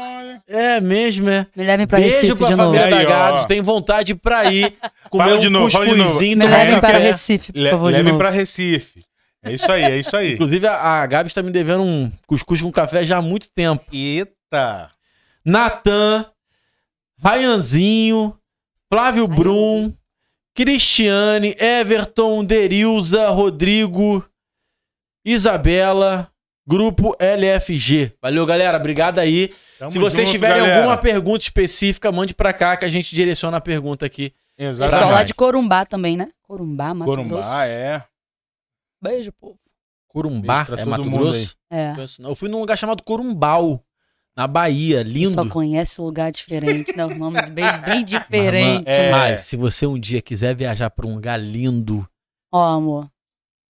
É mesmo, é. Me levem pra Beijo Recife pra de novo. família da. Gabs. Tem vontade pra ir comer Fala um de novo, fala de novo. cuscuzinho, Me levem para café. Recife, por Le favor, de levem novo. pra Recife. É isso aí, é isso aí. Inclusive, a, a Gabs tá me devendo um cuscuz com café já há muito tempo. Eita. Natan, Ryanzinho, Flávio Brum, Cristiane, Everton, Derilza, Rodrigo, Isabela, Grupo LFG. Valeu, galera. Obrigado aí. Tamo Se vocês junto, tiverem galera. alguma pergunta específica, mande pra cá que a gente direciona a pergunta aqui. Pessoal Exatamente. lá de Corumbá também, né? Corumbá, Mato Grosso. Corumbá, é. Beijo, povo. Corumbá, Beijo é Mato Grosso? É. Conheço não. Eu fui num lugar chamado Corumbau, na Bahia. Lindo. Só conhece lugar diferente, né? O nome bem, bem diferente. É. né? Mas se você um dia quiser viajar pra um lugar lindo, Ó, amor.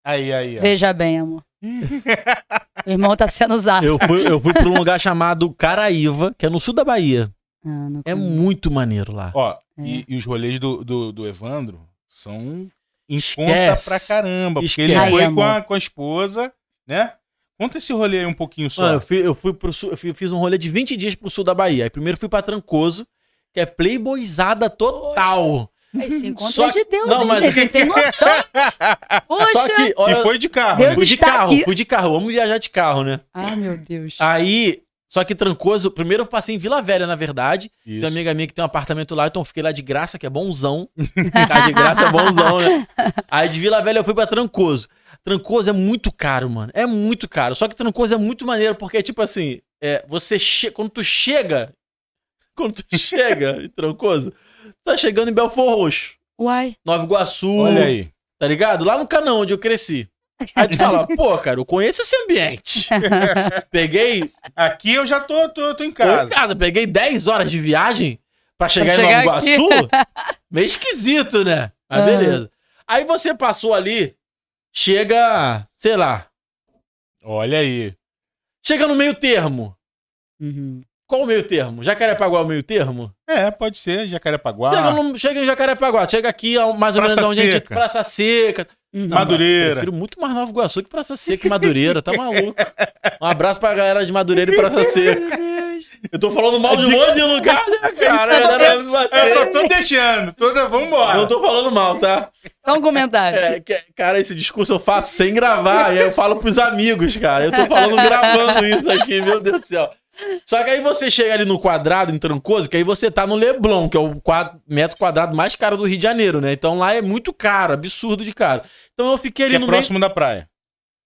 Aí, aí, ó. Veja bem, amor. o irmão tá sendo usado. eu fui, eu fui pra um lugar chamado Caraíva, que é no sul da Bahia. Ah, É conheço. muito maneiro lá. Ó, É. e, e os rolês do, do, do Evandro são em conta pra caramba. Porque ele Esquece. foi Aí, com, a, com a esposa, né? Conta esse rolê aí um pouquinho só. Mano, eu, fui, eu fui pro sul, eu fui- fiz um rolê de 20 dias pro sul da Bahia. Aí primeiro fui pra Trancoso, que é playboyzada total. Esse encontro Só é de Deus, Não, hein, mas- gente? Tem noção. Poxa. Só que, olha, e foi de carro. Deus fui de carro, aqui. fui de carro. Vamos viajar de carro, né? Ah, meu Deus. Aí, só que Trancoso, primeiro eu passei em Vila Velha, na verdade. Tem Isso. uma amiga minha que tem um apartamento lá, então eu fiquei lá de graça, que é bonzão. Ficar de graça é bonzão, né? Aí de Vila Velha eu fui pra Trancoso. Trancoso é muito caro, mano. É muito caro. Só que Trancoso é muito maneiro, porque, tipo assim, é, você che... quando tu chega. Quando tu chega em Trancoso, tá chegando em Belfor Roxo, Uai. Nova Iguaçu, Olha aí. tá ligado? Lá no Canão, onde eu cresci. Aí tu fala, pô, cara, eu conheço esse ambiente. Peguei Aqui eu já tô, tô, tô em Tô em casa. casa, peguei 10 horas de viagem pra chegar Pra em chegar Nova aqui. Iguaçu. Meio esquisito, né? Mas Ah. beleza. Aí você passou ali, chega, sei lá, Olha aí. chega no meio termo. Uhum. Qual o meio termo? Jacarepaguá é o meio termo? É, pode ser. Jacarepaguá. Chega, no, chega em Jacarepaguá, chega aqui mais ou Praça menos onde a gente... Praça Seca. Uhum. Não, Madureira. Eu prefiro muito mais Nova Iguaçu que Praça Seca e Madureira, tá maluco? Um abraço pra galera de Madureira e Praça Seca. Eu tô falando mal de um monte de lugar, né, cara? Bater. Eu só tô deixando. Toda... Vambora. Não tô falando mal, tá? Só um comentário. É, que- cara, esse discurso eu faço sem gravar, e aí eu falo pros amigos, cara. Eu tô falando gravando isso aqui, meu Deus do céu. Só que aí você chega ali no quadrado, em Trancoso, que aí você tá no Leblon, que é o quadro, metro quadrado mais caro do Rio de Janeiro, né? Então lá é muito caro, absurdo de caro. Então eu fiquei ali Que é no próximo da praia. meio...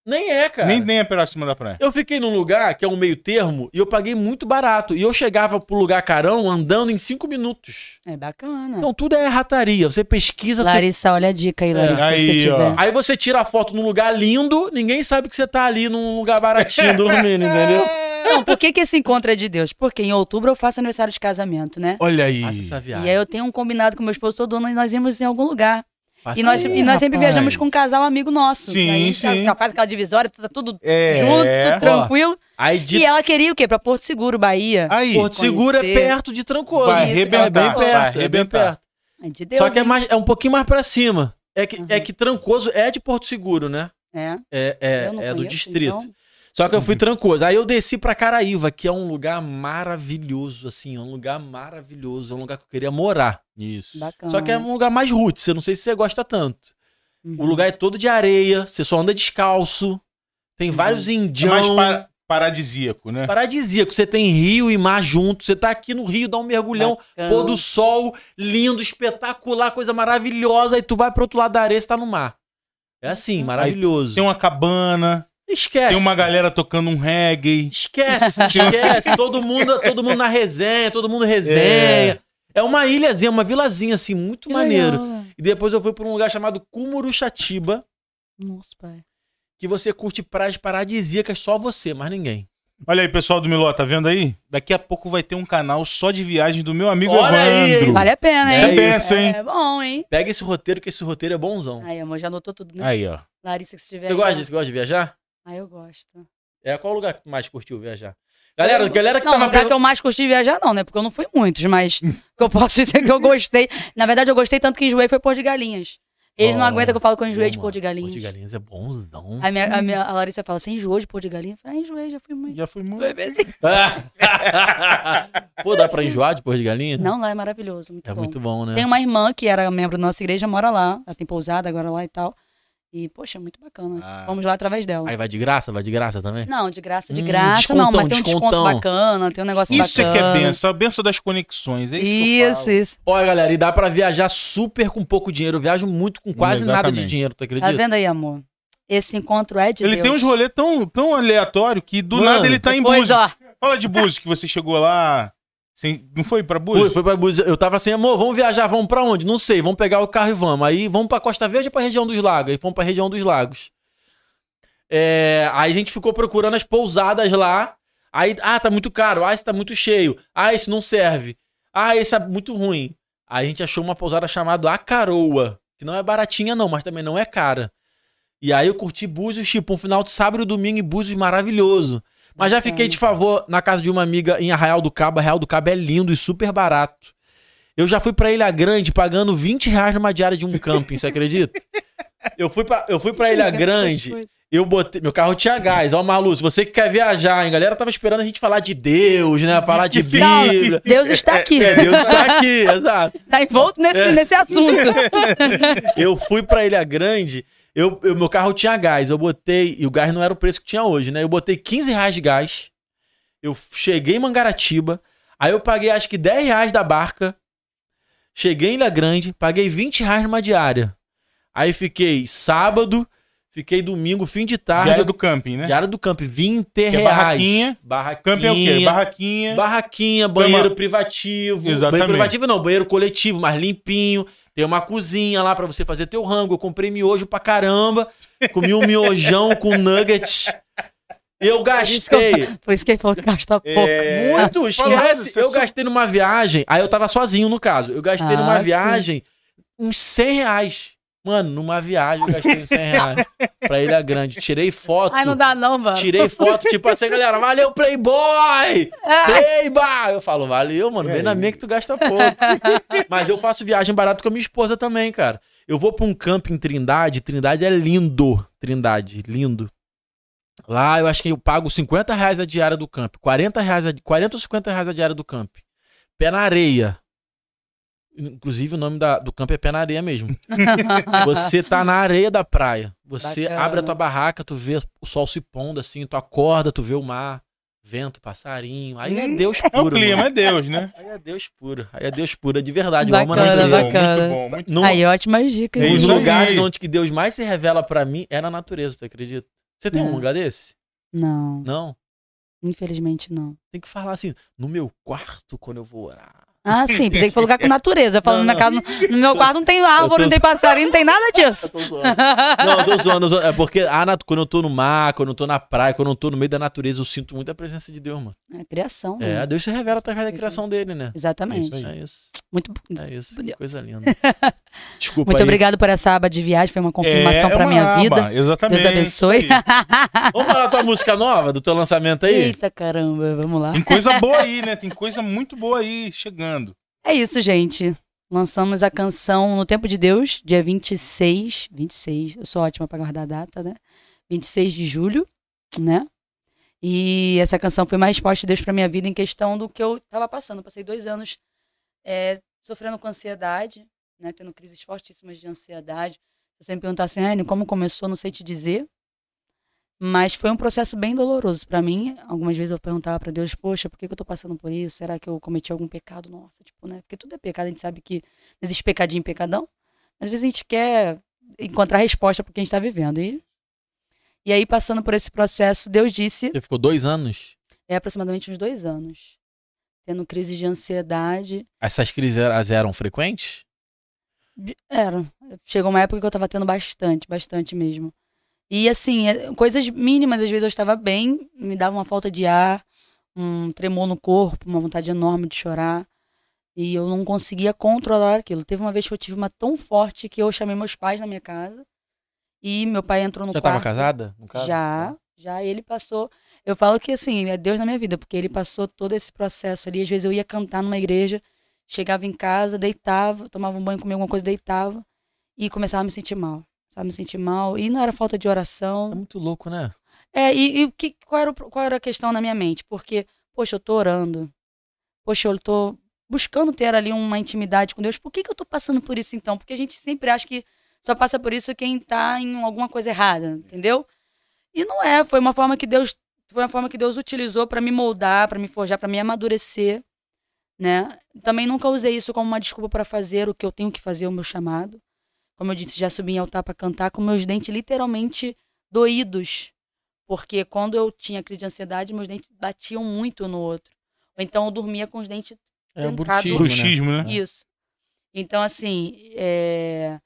Nem é, cara. Nem, nem é próximo da praia. Eu fiquei num lugar que é um meio termo e eu paguei muito barato. E eu chegava pro lugar carão andando em cinco minutos. É bacana. Então tudo é rataria. Você pesquisa, você Larissa, olha a dica aí, Larissa, Aí, se você. Aí você tira a foto num lugar lindo, ninguém sabe que você tá ali num lugar baratinho dormindo, entendeu? Não, por que, que esse encontro é de Deus? Porque em outubro eu faço aniversário de casamento, né? Olha aí. Faça essa viagem. E aí eu tenho um combinado com meu esposo todo ano e nós íamos em algum lugar. E nós, e nós sempre rapaz. viajamos com um casal amigo nosso. Sim, aí já- sim. Já faz aquela divisória, tá tudo É. junto, tudo tranquilo. Aí de E ela queria o quê? Pra Porto Seguro, Bahia. Aí, Porto Seguro é conhecer. perto de Trancoso. Vai Isso, arrebentar, é bem vai perto, é bem perto. É de Deus, Só que é, mais, é um pouquinho mais pra cima. É que, Uhum. é que Trancoso é de Porto Seguro, né? É. É, é, é do distrito. então. Só que eu fui Trancoso. Aí eu desci pra Caraíva, que é um lugar maravilhoso, assim. É um lugar maravilhoso. É um lugar que eu queria morar. Isso. Bacana. Só que é um lugar mais roots. Eu não sei se você gosta tanto. Uhum. O lugar é todo de areia. Você só anda descalço. Tem vários É indianos. mais pa- paradisíaco, né? Paradisíaco. Você tem rio e mar junto. Você tá aqui no rio, dá um mergulhão. Bacana. Pôr do sol, lindo, espetacular, coisa maravilhosa. Aí tu vai pro outro lado da areia, você tá no mar. É assim, maravilhoso. Tem uma cabana, Esquece. tem uma galera tocando um reggae. Esquece, esquece. todo mundo, todo mundo na resenha, todo mundo resenha. É, uma ilhazinha, uma vilazinha assim, muito Que maneiro. legal. E depois eu fui pra um lugar chamado Cumuruxatiba, Nossa, pai. que você curte praias paradisíacas, só você, mais ninguém. Olha aí, pessoal do Miló, tá vendo aí? Daqui a pouco vai ter um canal só de viagem do meu amigo Olha aí, Evandro. hein? Vale a pena, É hein? benção, hein? É bom, hein? Pega esse roteiro, que esse roteiro é bonzão. Aí, amor, já anotou tudo, né? Aí, ó. Larissa, que se tiver. Você aí, gosta? Você gosta de viajar? Ah, eu gosto. É, qual lugar que tu mais curtiu viajar? Galera, galera que Não, o tava lugar que eu mais curti viajar, não, né? Porque eu não fui muitos, mas o que eu posso dizer que eu gostei. Na verdade, eu gostei tanto que enjoei foi Porto de Galinhas. Eles não aguentam que eu falo que eu enjoei de Porto de Galinhas. Porto de Galinhas é bonzão. A, minha, a, minha, a Larissa fala, você enjoou de Porto de Galinhas? Eu falei, ah, enjoei, já fui muito. Já fui muito. Pô, dá pra enjoar de Porto de Galinha? Não, lá é maravilhoso, muito É bom. muito bom, né? Tem uma irmã que era membro da nossa igreja, mora lá. Ela tem pousada agora lá e tal. E, poxa, é muito bacana. Ah. Vamos lá através dela. Aí vai de graça? Vai de graça também? Não, de graça, de Hum, graça, não, mas tem um desconto descontão. bacana, tem um negócio Isso é que bacana. é benção, a benção das conexões. É isso, que eu Isso, falo. isso. Olha, galera, e dá pra viajar super com pouco dinheiro. Eu viajo muito com quase nada de Exatamente. dinheiro, tu Tá acredita? vendo aí, amor? Esse encontro é de Ele Deus. tem uns rolê tão, tão aleatório que do Mano, nada ele tá em Pois, Búzios. ó. Fala de Búzios, que você chegou lá. Sem- não foi pra Búzios? Fui, foi pra Búzios. Eu tava assim, amor, vamos viajar, vamos pra onde? Não sei, vamos pegar o carro e vamos. Aí vamos pra Costa Verde ou pra região dos lagos? Aí fomos pra região dos lagos. É, aí a gente ficou procurando as pousadas lá. Aí, ah, tá muito caro. Ah, esse tá muito cheio. Ah, esse não serve. Ah, esse é muito ruim. Aí a gente achou uma pousada chamada Acaroa, que não é baratinha não, mas também não é cara. E aí eu curti Búzios, tipo, um final de sábado e domingo em Búzios maravilhoso. Mas já fiquei de favor na casa de uma amiga em Arraial do Cabo. Arraial do Cabo é lindo e super barato. Eu já fui pra Ilha Grande pagando 20 reais numa diária de um camping, você acredita? Eu fui pra, eu fui pra Ilha Grande, eu botei. Meu carro tinha gás. Ó, Marlu, se você que quer viajar, hein? A galera tava esperando a gente falar de Deus, né? Falar de Bíblia. Deus está aqui. É, Deus tá aqui, exato. Tá envolto nesse, nesse assunto. Eu fui pra Ilha Grande, eu, eu- meu carro tinha gás, eu botei, e o gás não era o preço que tinha hoje, né? Eu botei 15 reais de gás, eu cheguei em Mangaratiba, aí eu paguei acho que 10 reais da barca, cheguei em Ilha Grande, paguei 20 reais numa diária. Aí fiquei sábado, fiquei domingo, fim de tarde, Diária do camping, né? diária do camp, 20 é reais. barraquinha. Barraquinha. Camping é o quê? Barraquinha. Barraquinha, banheiro privativo. Exatamente. Banheiro privativo não, banheiro coletivo, mais limpinho. Tem uma cozinha lá pra você fazer teu rango. Eu comprei miojo pra caramba. Comi um miojão com nuggets. Eu gastei Por isso que ele falou que gasta pouco. É, muito, esquece. Eu gastei numa viagem. Aí eu tava sozinho no caso. Eu gastei Ah, numa sim. viagem uns 100 reais. Mano, numa viagem eu gastei uns 100 reais. pra Ilha Grande. Tirei foto. Ai, não dá não, mano. Tirei foto, tipo assim, galera, valeu, Playboy! Playboy! Eu falo, valeu, mano, vem na minha que tu gasta pouco. Mas eu faço viagem barato com a minha esposa também, cara. Eu vou pra um camping em Trindade, Trindade é lindo. Trindade, lindo. Lá eu acho que eu pago 50 reais a diária do camp, 40, reais a, 40 ou 50 reais a diária do camp. Pé na areia. Inclusive o nome da- do campo é pé na areia mesmo. Você tá na areia da praia. Você Bacana. abre a tua barraca, tu vê o sol se pondo assim, tu acorda, tu vê o mar, vento, passarinho. Aí é Deus É o puro. clima, mano. é Deus, né? Aí é Deus puro. Aí é Deus puro, é de verdade. Eu amo a Bacana, natureza. bacana. Muito bom, muito No- Aí, ótimas dicas. É Os aí. lugares onde que Deus mais se revela pra mim é na natureza, tu acredita? Você tem um É. lugar desse? Não, Não. infelizmente não. Tem que falar assim, no meu quarto quando eu vou orar. Ah, sim. Pensei que foi lugar com natureza. Eu falo, Não, na minha não. casa, no meu quarto não tem árvore, Eu não tem passarinho, não tem nada disso. tô zoando. Não, eu tô zoando, eu zoando. É porque a nat... quando eu tô no mar, quando eu tô na praia, quando eu tô no meio da natureza, eu sinto muito a presença de Deus, mano. É criação. É, né? Deus se revela através da criação dele, né? Exatamente. É isso aí. É isso. Muito, É isso. Coisa linda. Desculpa muito aí. obrigado por essa aba de viagem. Foi uma confirmação É, é pra uma minha aba, vida. Exatamente. Deus abençoe. Vamos falar da tua música nova, do teu lançamento aí? Eita caramba, vamos lá. Tem coisa boa aí, né? Tem coisa muito boa aí chegando. É isso, gente. Lançamos a canção No Tempo de Deus, dia 26. 26, eu sou ótima pra guardar a data, né? 26 de julho, né? E essa canção foi uma resposta de Deus pra minha vida em questão do que eu tava passando. Eu passei dois anos é, sofrendo com ansiedade, né? Tendo crises fortíssimas de ansiedade. Você me perguntar assim, como começou, não sei te dizer. Mas foi um processo bem doloroso pra mim. Algumas vezes eu perguntava pra Deus, poxa, por que, que eu tô passando por isso? Será que eu cometi algum pecado? Nossa, tipo, né? Porque tudo é pecado, a gente sabe que existe pecadinho e pecadão. Às vezes a gente quer encontrar resposta pro que a gente tá vivendo. E, e aí, passando por esse processo, Deus disse, Você ficou dois anos? é aproximadamente uns dois anos, tendo crises de ansiedade. Essas crises elas eram frequentes? Era. Chegou uma época que eu tava tendo bastante, bastante mesmo. E assim, é- coisas mínimas, às vezes eu estava bem, me dava uma falta de ar, um tremor no corpo, uma vontade enorme de chorar. E eu não conseguia controlar aquilo. Teve uma vez que eu tive uma tão forte que eu chamei meus pais na minha casa. E meu pai entrou no Já quarto. tava casada? no caso? Já, já ele passou. Eu falo que assim, é Deus na minha vida, porque ele passou todo esse processo ali. Às vezes eu ia cantar numa igreja, chegava em casa, deitava, tomava um banho, comia alguma coisa, deitava e começava a me sentir mal. Sabe, me sentir mal. E não era falta de Isso é oração. muito louco, né? É, e, e que, qual, era qual era a questão na minha mente? Porque, poxa, eu tô orando. Poxa, eu tô buscando ter ali uma intimidade com Deus. Por que, que eu tô passando por isso então? Porque a gente sempre acha que só passa por isso quem tá em alguma coisa errada, entendeu? E não é, foi uma forma que Deus, foi uma forma que Deus utilizou para me moldar, para me forjar, para me amadurecer, né? Também nunca usei isso como uma desculpa para fazer o que eu tenho que fazer, o meu chamado. Como eu disse, já subi em altar para cantar com meus dentes literalmente doídos, porque quando eu tinha crise de ansiedade, meus dentes batiam muito no outro. Ou então eu dormia com os dentes É bruxismo, né? Bruxismo, né? isso. Então, assim, é...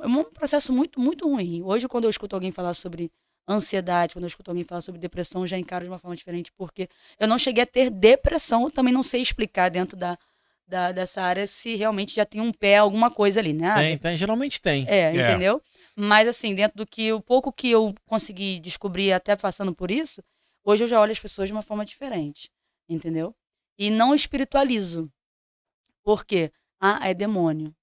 é um processo muito, muito ruim. Hoje, quando eu escuto alguém falar sobre ansiedade, quando eu escuto alguém falar sobre depressão, eu já encaro de uma forma diferente, porque eu não cheguei a ter depressão, eu também não sei explicar dentro da, da- dessa área se realmente já tem um pé, alguma coisa ali, né? Tem, tem, geralmente tem. É, É. entendeu? Mas assim, dentro do que o pouco que eu consegui descobrir até passando por isso, hoje eu já olho as pessoas de uma forma diferente, entendeu? E não espiritualizo. Por quê? Ah, é demônio.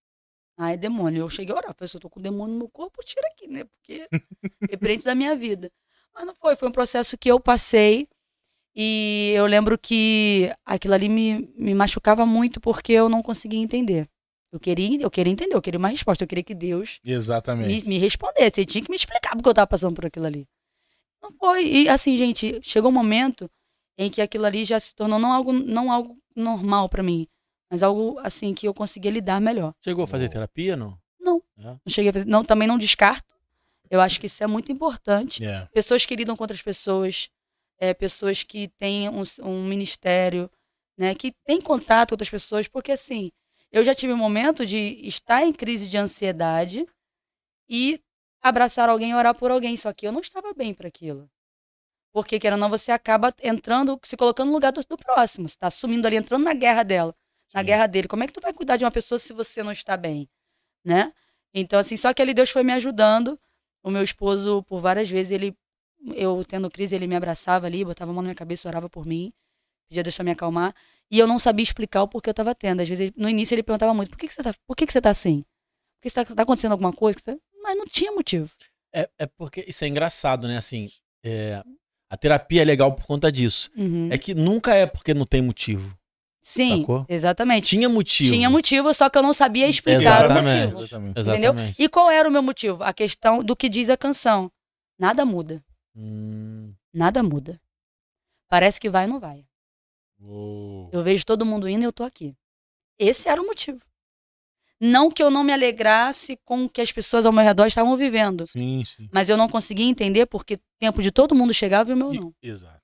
Ah, é demônio. Eu cheguei a orar, falei, se eu tô com demônio no meu corpo, tira aqui, né? Porque representa da minha vida. Mas não foi, foi um processo que eu passei e eu lembro que aquilo ali me, me machucava muito porque eu não conseguia entender. Eu queria, eu queria entender, eu queria uma resposta, eu queria que Deus Exatamente. me, me respondesse. Ele tinha que me explicar porque eu tava passando por aquilo ali. Não foi. E assim, gente, chegou um momento em que aquilo ali já se tornou não algo, não algo normal pra mim, mas algo assim que eu conseguia lidar melhor. Chegou a fazer Uou. terapia, não? Não. É? Não cheguei a fazer, não, também não descarto. Eu acho que isso é muito importante. É. Pessoas que lidam com outras pessoas, é, pessoas que têm um, um ministério, né, que têm contato com outras pessoas, porque assim, eu já tive um momento de estar em crise de ansiedade e abraçar alguém orar por alguém, só que eu não estava bem para aquilo. Porque, querendo ou não, você acaba entrando, se colocando no lugar do, do próximo. Você está assumindo ali, entrando na guerra dela, na Sim. guerra dele. Como é que tu vai cuidar de uma pessoa se você não está bem? Né? Então, assim, só que ali Deus foi me ajudando. O meu esposo, por várias vezes, ele, eu tendo crise, ele me abraçava ali, botava a mão na minha cabeça, orava por mim, pedia Deus pra me acalmar. E eu não sabia explicar o porquê eu tava tendo. Às vezes, no início, ele perguntava muito: por que, que você tá, por que, que você tá assim? Por que você tá, tá acontecendo alguma coisa? Mas não tinha motivo. É, é porque isso é engraçado, né? Assim, é, a terapia é legal por conta disso. Uhum. É que nunca é porque não tem motivo. Sim, sacou? exatamente. Tinha motivo. Tinha motivo, só que eu não sabia explicar Exatamente. o motivo. Exatamente. Exatamente. E qual era o meu motivo? A questão do que diz a canção. Nada muda. Hum, Nada muda. Parece que vai e não vai. Uou. Eu vejo todo mundo indo e eu tô aqui. Esse era o motivo. Não que eu não me alegrasse com o que as pessoas ao meu redor estavam vivendo, Sim, sim. mas eu não conseguia entender porque o tempo de todo mundo chegava e o meu não. Exato.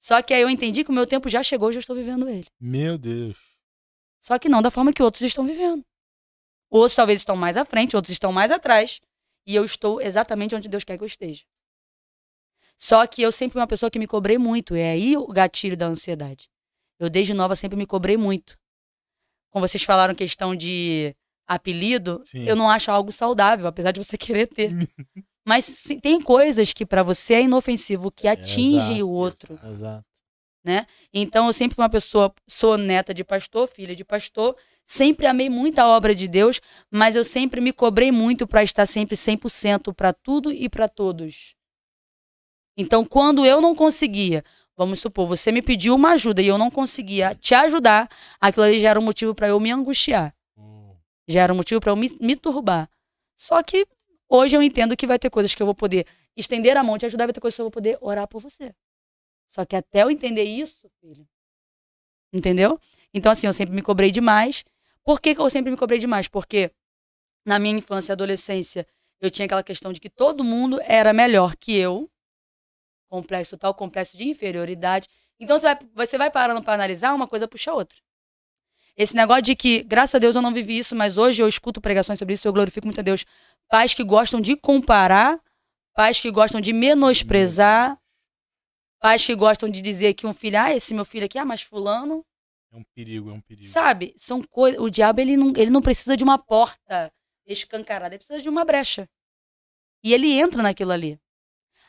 Só que aí eu entendi que o meu tempo já chegou e já estou vivendo ele. Meu Deus. Só que não da forma que outros estão vivendo. Outros talvez estão mais à frente, outros estão mais atrás. E eu estou exatamente onde Deus quer que eu esteja. Só que eu sempre fui uma pessoa que me cobrei muito. É aí o gatilho da ansiedade. Eu, desde nova, sempre me cobrei muito. Como vocês falaram questão de apelido, Sim. eu não acho algo saudável, apesar de você querer ter. Mas sim, tem coisas que pra você é inofensivo, que atingem Exato, o outro. Exato. Então eu sempre fui uma pessoa, sou neta de pastor, filha de pastor, sempre amei muito a obra de Deus, mas eu sempre me cobrei muito para estar sempre 100% para tudo e para todos. Então quando eu não conseguia, vamos supor, você me pediu uma ajuda e eu não conseguia te ajudar, aquilo ali já era um motivo para eu me angustiar, Hum. já era um motivo para eu me, me turbar. Só que hoje eu entendo que vai ter coisas que eu vou poder estender a mão e te ajudar, vai ter coisas que eu vou poder orar por você. Só que até eu entender isso, filho. Entendeu? Então, assim, eu sempre me cobrei demais. Por que, que eu sempre me cobrei demais? Porque na minha infância e adolescência, eu tinha aquela questão de que todo mundo era melhor que eu. Complexo tal, complexo de inferioridade. Então, você vai, você vai parando para analisar, uma coisa puxa a outra. Esse negócio de que, graças a Deus, eu não vivi isso, mas hoje eu escuto pregações sobre isso, eu glorifico muito a Deus. Pais que gostam de comparar, pais que gostam de menosprezar, pais que gostam de dizer que um filho, ah, esse meu filho aqui, ah, mas fulano, É um perigo, é um perigo. sabe? São coisas, o diabo ele não, ele não precisa de uma porta escancarada, ele precisa de uma brecha. E ele entra naquilo ali.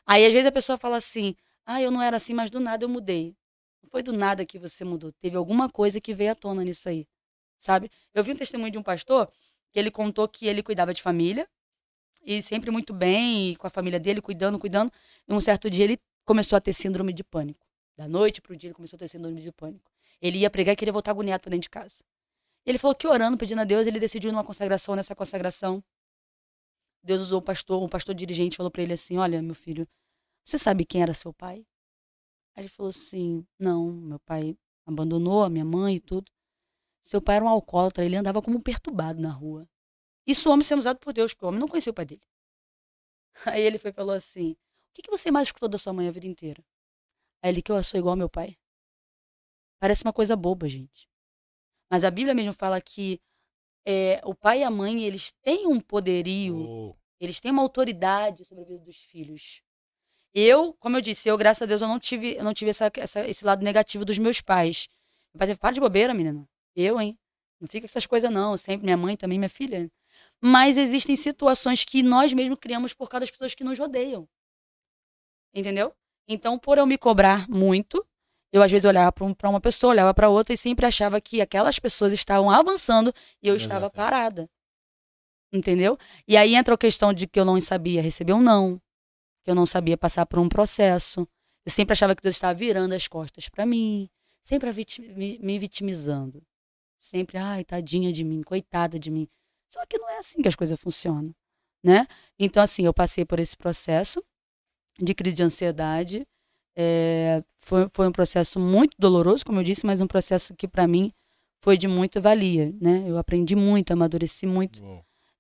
Aí às vezes a pessoa fala assim: "Ah, eu não era assim, mas do nada eu mudei". Não foi do nada que você mudou, teve alguma coisa que veio à tona nisso aí. Sabe? Eu vi um testemunho de um pastor que ele contou que ele cuidava de família e sempre muito bem, e com a família dele, cuidando, cuidando. E um certo dia ele começou a ter síndrome de pânico. Da noite pro dia ele começou a ter síndrome de pânico. Ele ia pregar e queria voltar agoniado pra dentro de casa. Ele falou que orando, pedindo a Deus, ele decidiu numa consagração, nessa consagração. Deus usou um pastor, um pastor dirigente falou pra ele assim: Olha, meu filho, você sabe quem era seu pai? Aí ele falou assim: Não, meu pai abandonou a minha mãe e tudo. Seu pai era um alcoólatra, ele andava como um perturbado na rua. Isso o homem sendo usado por Deus, porque o homem não conhecia o pai dele. Aí ele foi falou assim: O que, que você mais escutou da sua mãe a vida inteira? Aí ele que eu sou igual ao meu pai. Parece uma coisa boba, gente. Mas a Bíblia mesmo fala que é, o pai e a mãe, eles têm um poderio, Oh, eles têm uma autoridade sobre a vida dos filhos. Eu, como eu disse, eu, graças a Deus, eu não tive, eu não tive essa, essa- esse lado negativo dos meus pais. Meu pai disse, para de bobeira, menina. Eu, hein? Não fica com essas coisas, não. Sempre, minha mãe também, minha filha. Mas existem situações que nós mesmos criamos por causa das pessoas que nos rodeiam. Entendeu? Então, por eu me cobrar muito, eu às vezes olhava para um, uma pessoa, olhava para outra e sempre achava que aquelas pessoas estavam avançando e eu estava Exatamente. parada. Entendeu? E aí entra a questão de que eu não sabia receber um não, que eu não sabia passar por um processo. Eu sempre achava que Deus estava virando as costas para mim, sempre a viti- me, me vitimizando. Sempre, ai, tadinha de mim, coitada de mim. Só que não é assim que as coisas funcionam, né? Então, assim, eu passei por esse processo de crise de ansiedade. É, foi, foi um processo muito doloroso, como eu disse, mas um processo que para mim foi de muita valia, né? Eu aprendi muito, amadureci muito.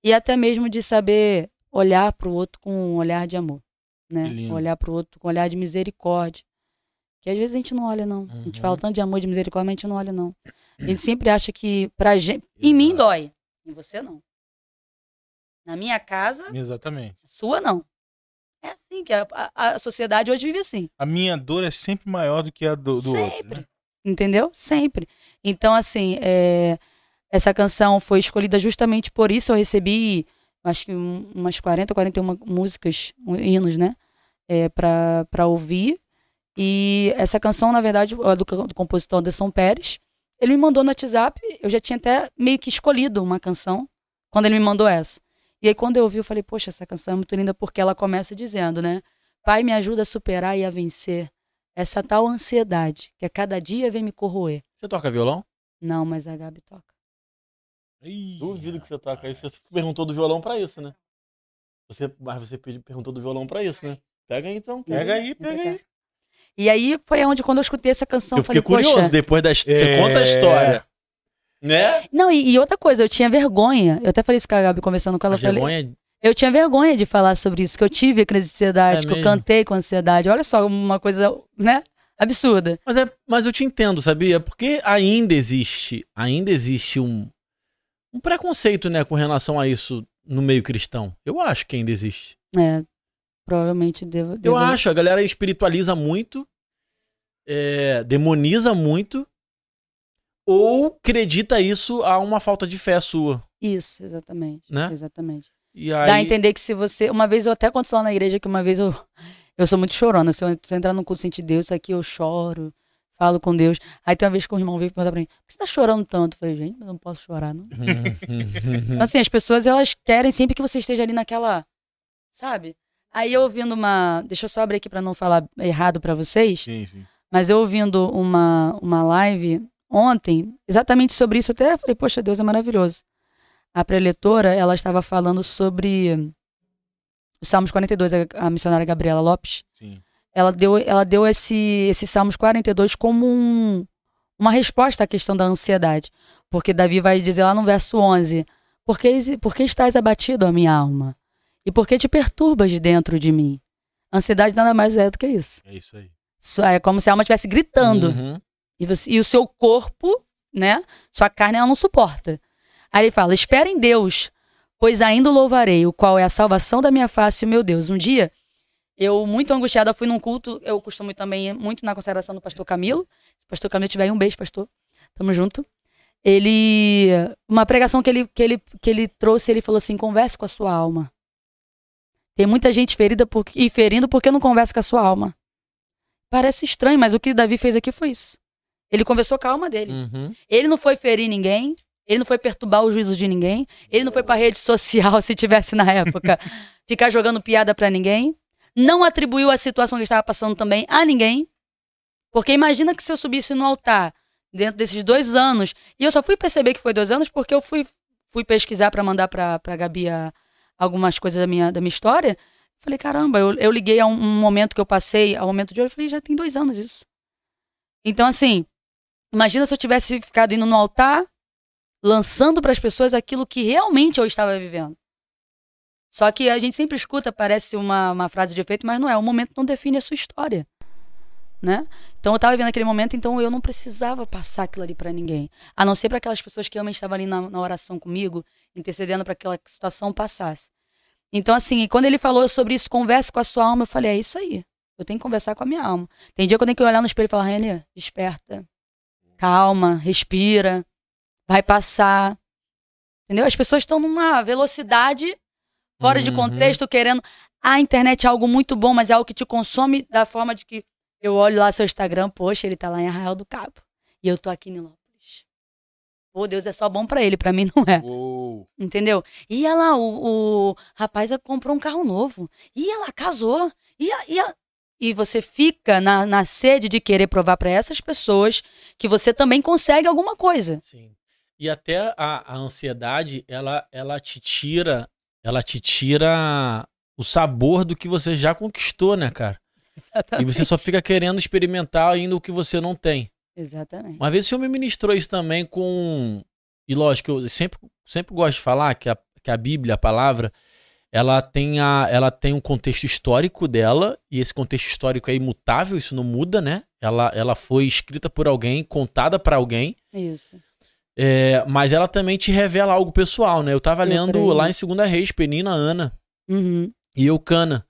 E até mesmo de saber olhar para o outro com um olhar de amor, né? Olhar para o outro com um olhar de misericórdia. Que às vezes a gente não olha não. A gente Uhum. fala tanto de amor e de misericórdia, mas a gente não olha não. A gente sempre acha que pra gente, em mim Exato. dói, em você não. Na minha casa, Exatamente. sua não. É assim que a, a, a sociedade hoje vive assim. A minha dor é sempre maior do que a do, do outro. Sempre. Né? Entendeu? Sempre. Então, assim, é, essa canção foi escolhida justamente por isso. Eu recebi, acho que um- umas 40, 41 músicas, hinos, né? É, pra, pra ouvir. E essa canção, na verdade, é do, do compositor Anderson Pérez. Ele me mandou no WhatsApp. Eu já tinha até meio que escolhido uma canção quando ele me mandou essa. E aí, quando eu ouvi, eu falei, poxa, essa canção é muito linda porque ela começa dizendo, né? Pai, me ajuda a superar e a vencer essa tal ansiedade que a cada dia vem me corroer. Você toca violão? Não, mas a Gabi toca. Ih, Duvido que você toca isso. Você perguntou do violão pra isso, né? Você, mas você perguntou do violão pra isso, né? Pega aí então. Pega aí, pega aí. E aí foi onde, quando eu escutei essa canção, Eu eu falei, fiquei curioso poxa. depois da his- Você É. conta a história. Né? Não, e, e outra coisa, eu tinha vergonha. Eu até falei isso com a Gabi conversando com ela. A Eu falei, vergonha eu tinha vergonha de falar sobre isso, que eu tive crise de ansiedade, É que eu mesmo? cantei com ansiedade. Olha só, uma coisa, né? absurda. Mas, é, mas eu te entendo, sabia? Porque ainda existe, ainda existe um, um preconceito, né, com relação a isso no meio cristão. Eu acho que ainda existe. É, provavelmente devo. Eu devo- acho, a galera espiritualiza muito, é, demoniza muito, ou acredita isso a uma falta de fé sua, Isso, exatamente. Né? Exatamente. E aí, Dá a entender que se você. Uma vez eu até aconteceu lá na igreja que uma vez eu. Eu sou muito chorona. Se eu, se eu entrar no culto sentir Deus, aqui eu choro, falo com Deus. Aí tem uma vez que o irmão veio perguntar pra mim: por que você tá chorando tanto? Eu falei, gente, mas eu não posso chorar, não. Então, assim, as pessoas, elas querem sempre que você esteja ali naquela. Sabe? Aí eu ouvindo uma. Deixa eu só abrir aqui pra não falar errado pra vocês. Sim, sim. Mas eu ouvindo uma, uma live ontem, exatamente sobre isso, até falei, poxa, Deus é maravilhoso. A preletora, ela estava falando sobre os Salmos 42, a, a missionária Gabriela Lopes. sim. Ela deu, ela deu esse, esse Salmos 42 como um, uma resposta à questão da ansiedade. Porque Davi vai dizer lá no verso 11: Por que, por que estás abatido, a minha alma? E por que te perturbas de dentro de mim? Ansiedade nada mais é do que isso. É isso aí. Isso É como se a alma estivesse gritando. Uhum. E, você- e o seu corpo, né? Sua carne, ela não suporta. Aí ele fala: Espera em Deus, pois ainda o louvarei, o qual é a salvação da minha face, meu Deus. Um dia, eu, muito angustiada, fui num culto. Eu costumo também ir muito na consagração do pastor Camilo. Se o pastor Camilo tiver aí, um beijo, pastor. Tamo junto. Ele. Uma pregação que ele, que ele, que ele trouxe, ele falou assim: converse com a sua alma. Tem muita gente ferida por, e ferindo porque não conversa com a sua alma. Parece estranho, mas o que Davi fez aqui foi isso. Ele conversou com a alma dele. Uhum. Ele não foi ferir ninguém, ele não foi perturbar o juízo de ninguém, ele não foi pra rede social, se tivesse na época, ficar jogando piada pra ninguém. Não atribuiu a situação que estava passando também a ninguém. Porque imagina que se eu subisse no altar dentro desses dois anos, e eu só fui perceber que foi dois anos porque eu fui, fui pesquisar pra mandar pra, pra Gabi a- algumas coisas da minha, da minha história. Falei, caramba, eu, eu liguei a um, um momento que eu passei, ao momento de hoje, eu falei, já tem dois anos isso. Então, assim, Imagina se eu tivesse ficado indo no altar, lançando para as pessoas aquilo que realmente eu estava vivendo. Só que a gente sempre escuta, parece uma, uma frase de efeito, mas não é. O momento não define a sua história. Né? Então eu estava vivendo aquele momento, então eu não precisava passar aquilo ali para ninguém. A não ser para aquelas pessoas que realmente estavam ali na, na oração comigo, intercedendo para que aquela situação passasse. Então, assim, quando ele falou sobre isso, converse com a sua alma, eu falei, é isso aí. Eu tenho que conversar com a minha alma. Tem dia que eu tenho que olhar no espelho e falar, Renê, desperta. Calma, respira. Vai passar. Entendeu? As pessoas estão numa velocidade fora de Uhum. contexto, querendo. A internet é algo muito bom, mas é algo que te consome da forma de que eu olho lá seu Instagram, poxa, ele tá lá em Arraial do Cabo. E eu tô aqui em Nilópolis. Pô, Deus é só bom pra ele, pra mim não é. Uou. Entendeu? E lá, o, o rapaz comprou um carro novo. E ela casou. E, a- e, a- e você fica na, na sede de querer provar pra essas pessoas que você também consegue alguma coisa. Sim. E até a, a ansiedade, ela, ela te tira, ela te tira o sabor do que você já conquistou, né, cara? E você só fica querendo experimentar ainda o que você não tem. Exatamente. Uma vez o senhor me ministrou isso também com. E lógico, eu sempre, sempre gosto de falar que a, que a Bíblia, a palavra, ela tem, a, ela tem um contexto histórico dela, e esse contexto histórico é imutável, isso não muda, né? Ela, ela foi escrita por alguém, contada para alguém, Isso. É, mas ela também te revela algo pessoal, né? Eu tava Eu lendo creio. lá em Segunda Reis, Penina, Ana Uhum. e Eucana.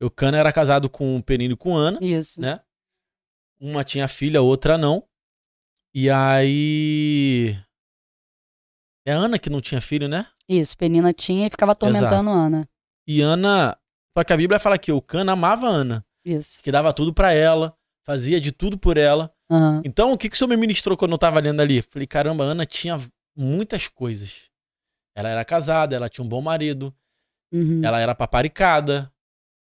Eucana era casado com Penina e com Ana, Isso. né? Uma tinha filha, outra não. E aí. É Ana que não tinha filho, né? Isso. Penina tinha e ficava atormentando Ana. E Ana. Só que a Bíblia fala que Eucana amava a Ana, Isso. que dava tudo pra ela, fazia de tudo por ela. Aham. Então, o que, que o senhor me ministrou quando eu tava lendo ali? Falei, caramba, a Ana tinha muitas coisas. Ela era casada, ela tinha um bom marido, Uhum. ela era paparicada.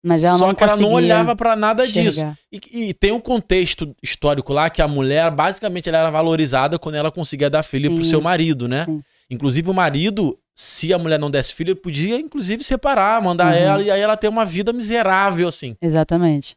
Mas ela só não que ela não olhava pra nada disso. E, e tem um contexto histórico lá que a mulher, basicamente, ela era valorizada quando ela conseguia dar filho pro Sim. seu marido, né? Sim. Inclusive, o marido, se a mulher não desse filho, ele podia, inclusive, separar, mandar Uhum. ela, e aí ela ter uma vida miserável, assim. Exatamente.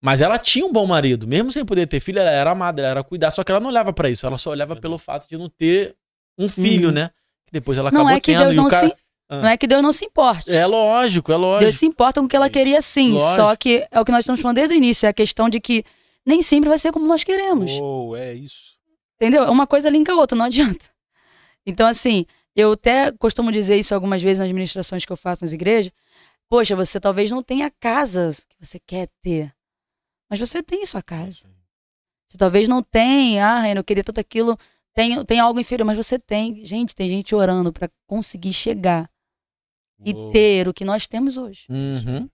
Mas ela tinha um bom marido, mesmo sem poder ter filho, ela era amada, ela era cuidada, só que ela não olhava pra isso, ela só olhava pelo fato de não ter um filho, Uhum. né? Que depois ela Não acabou é que tendo. Deus e não o cara... se. Ah. Não é que Deus não se importe. É lógico, é lógico. Deus se importa com o que ela queria sim. Lógico. Só que é o que nós estamos falando desde o início, é a questão de que nem sempre vai ser como nós queremos. Uou, é isso. Entendeu? Uma coisa linka a outra, não adianta. Então, assim, eu até costumo dizer isso algumas vezes nas ministrações que eu faço nas igrejas. Poxa, você talvez não tenha a casa que você quer ter, mas você tem sua casa. Você talvez não tenha, ah, eu queria tudo aquilo, tem, tem algo inferior, mas você tem. Gente, tem gente orando para conseguir chegar e Uou. ter o que nós temos hoje. Uhum.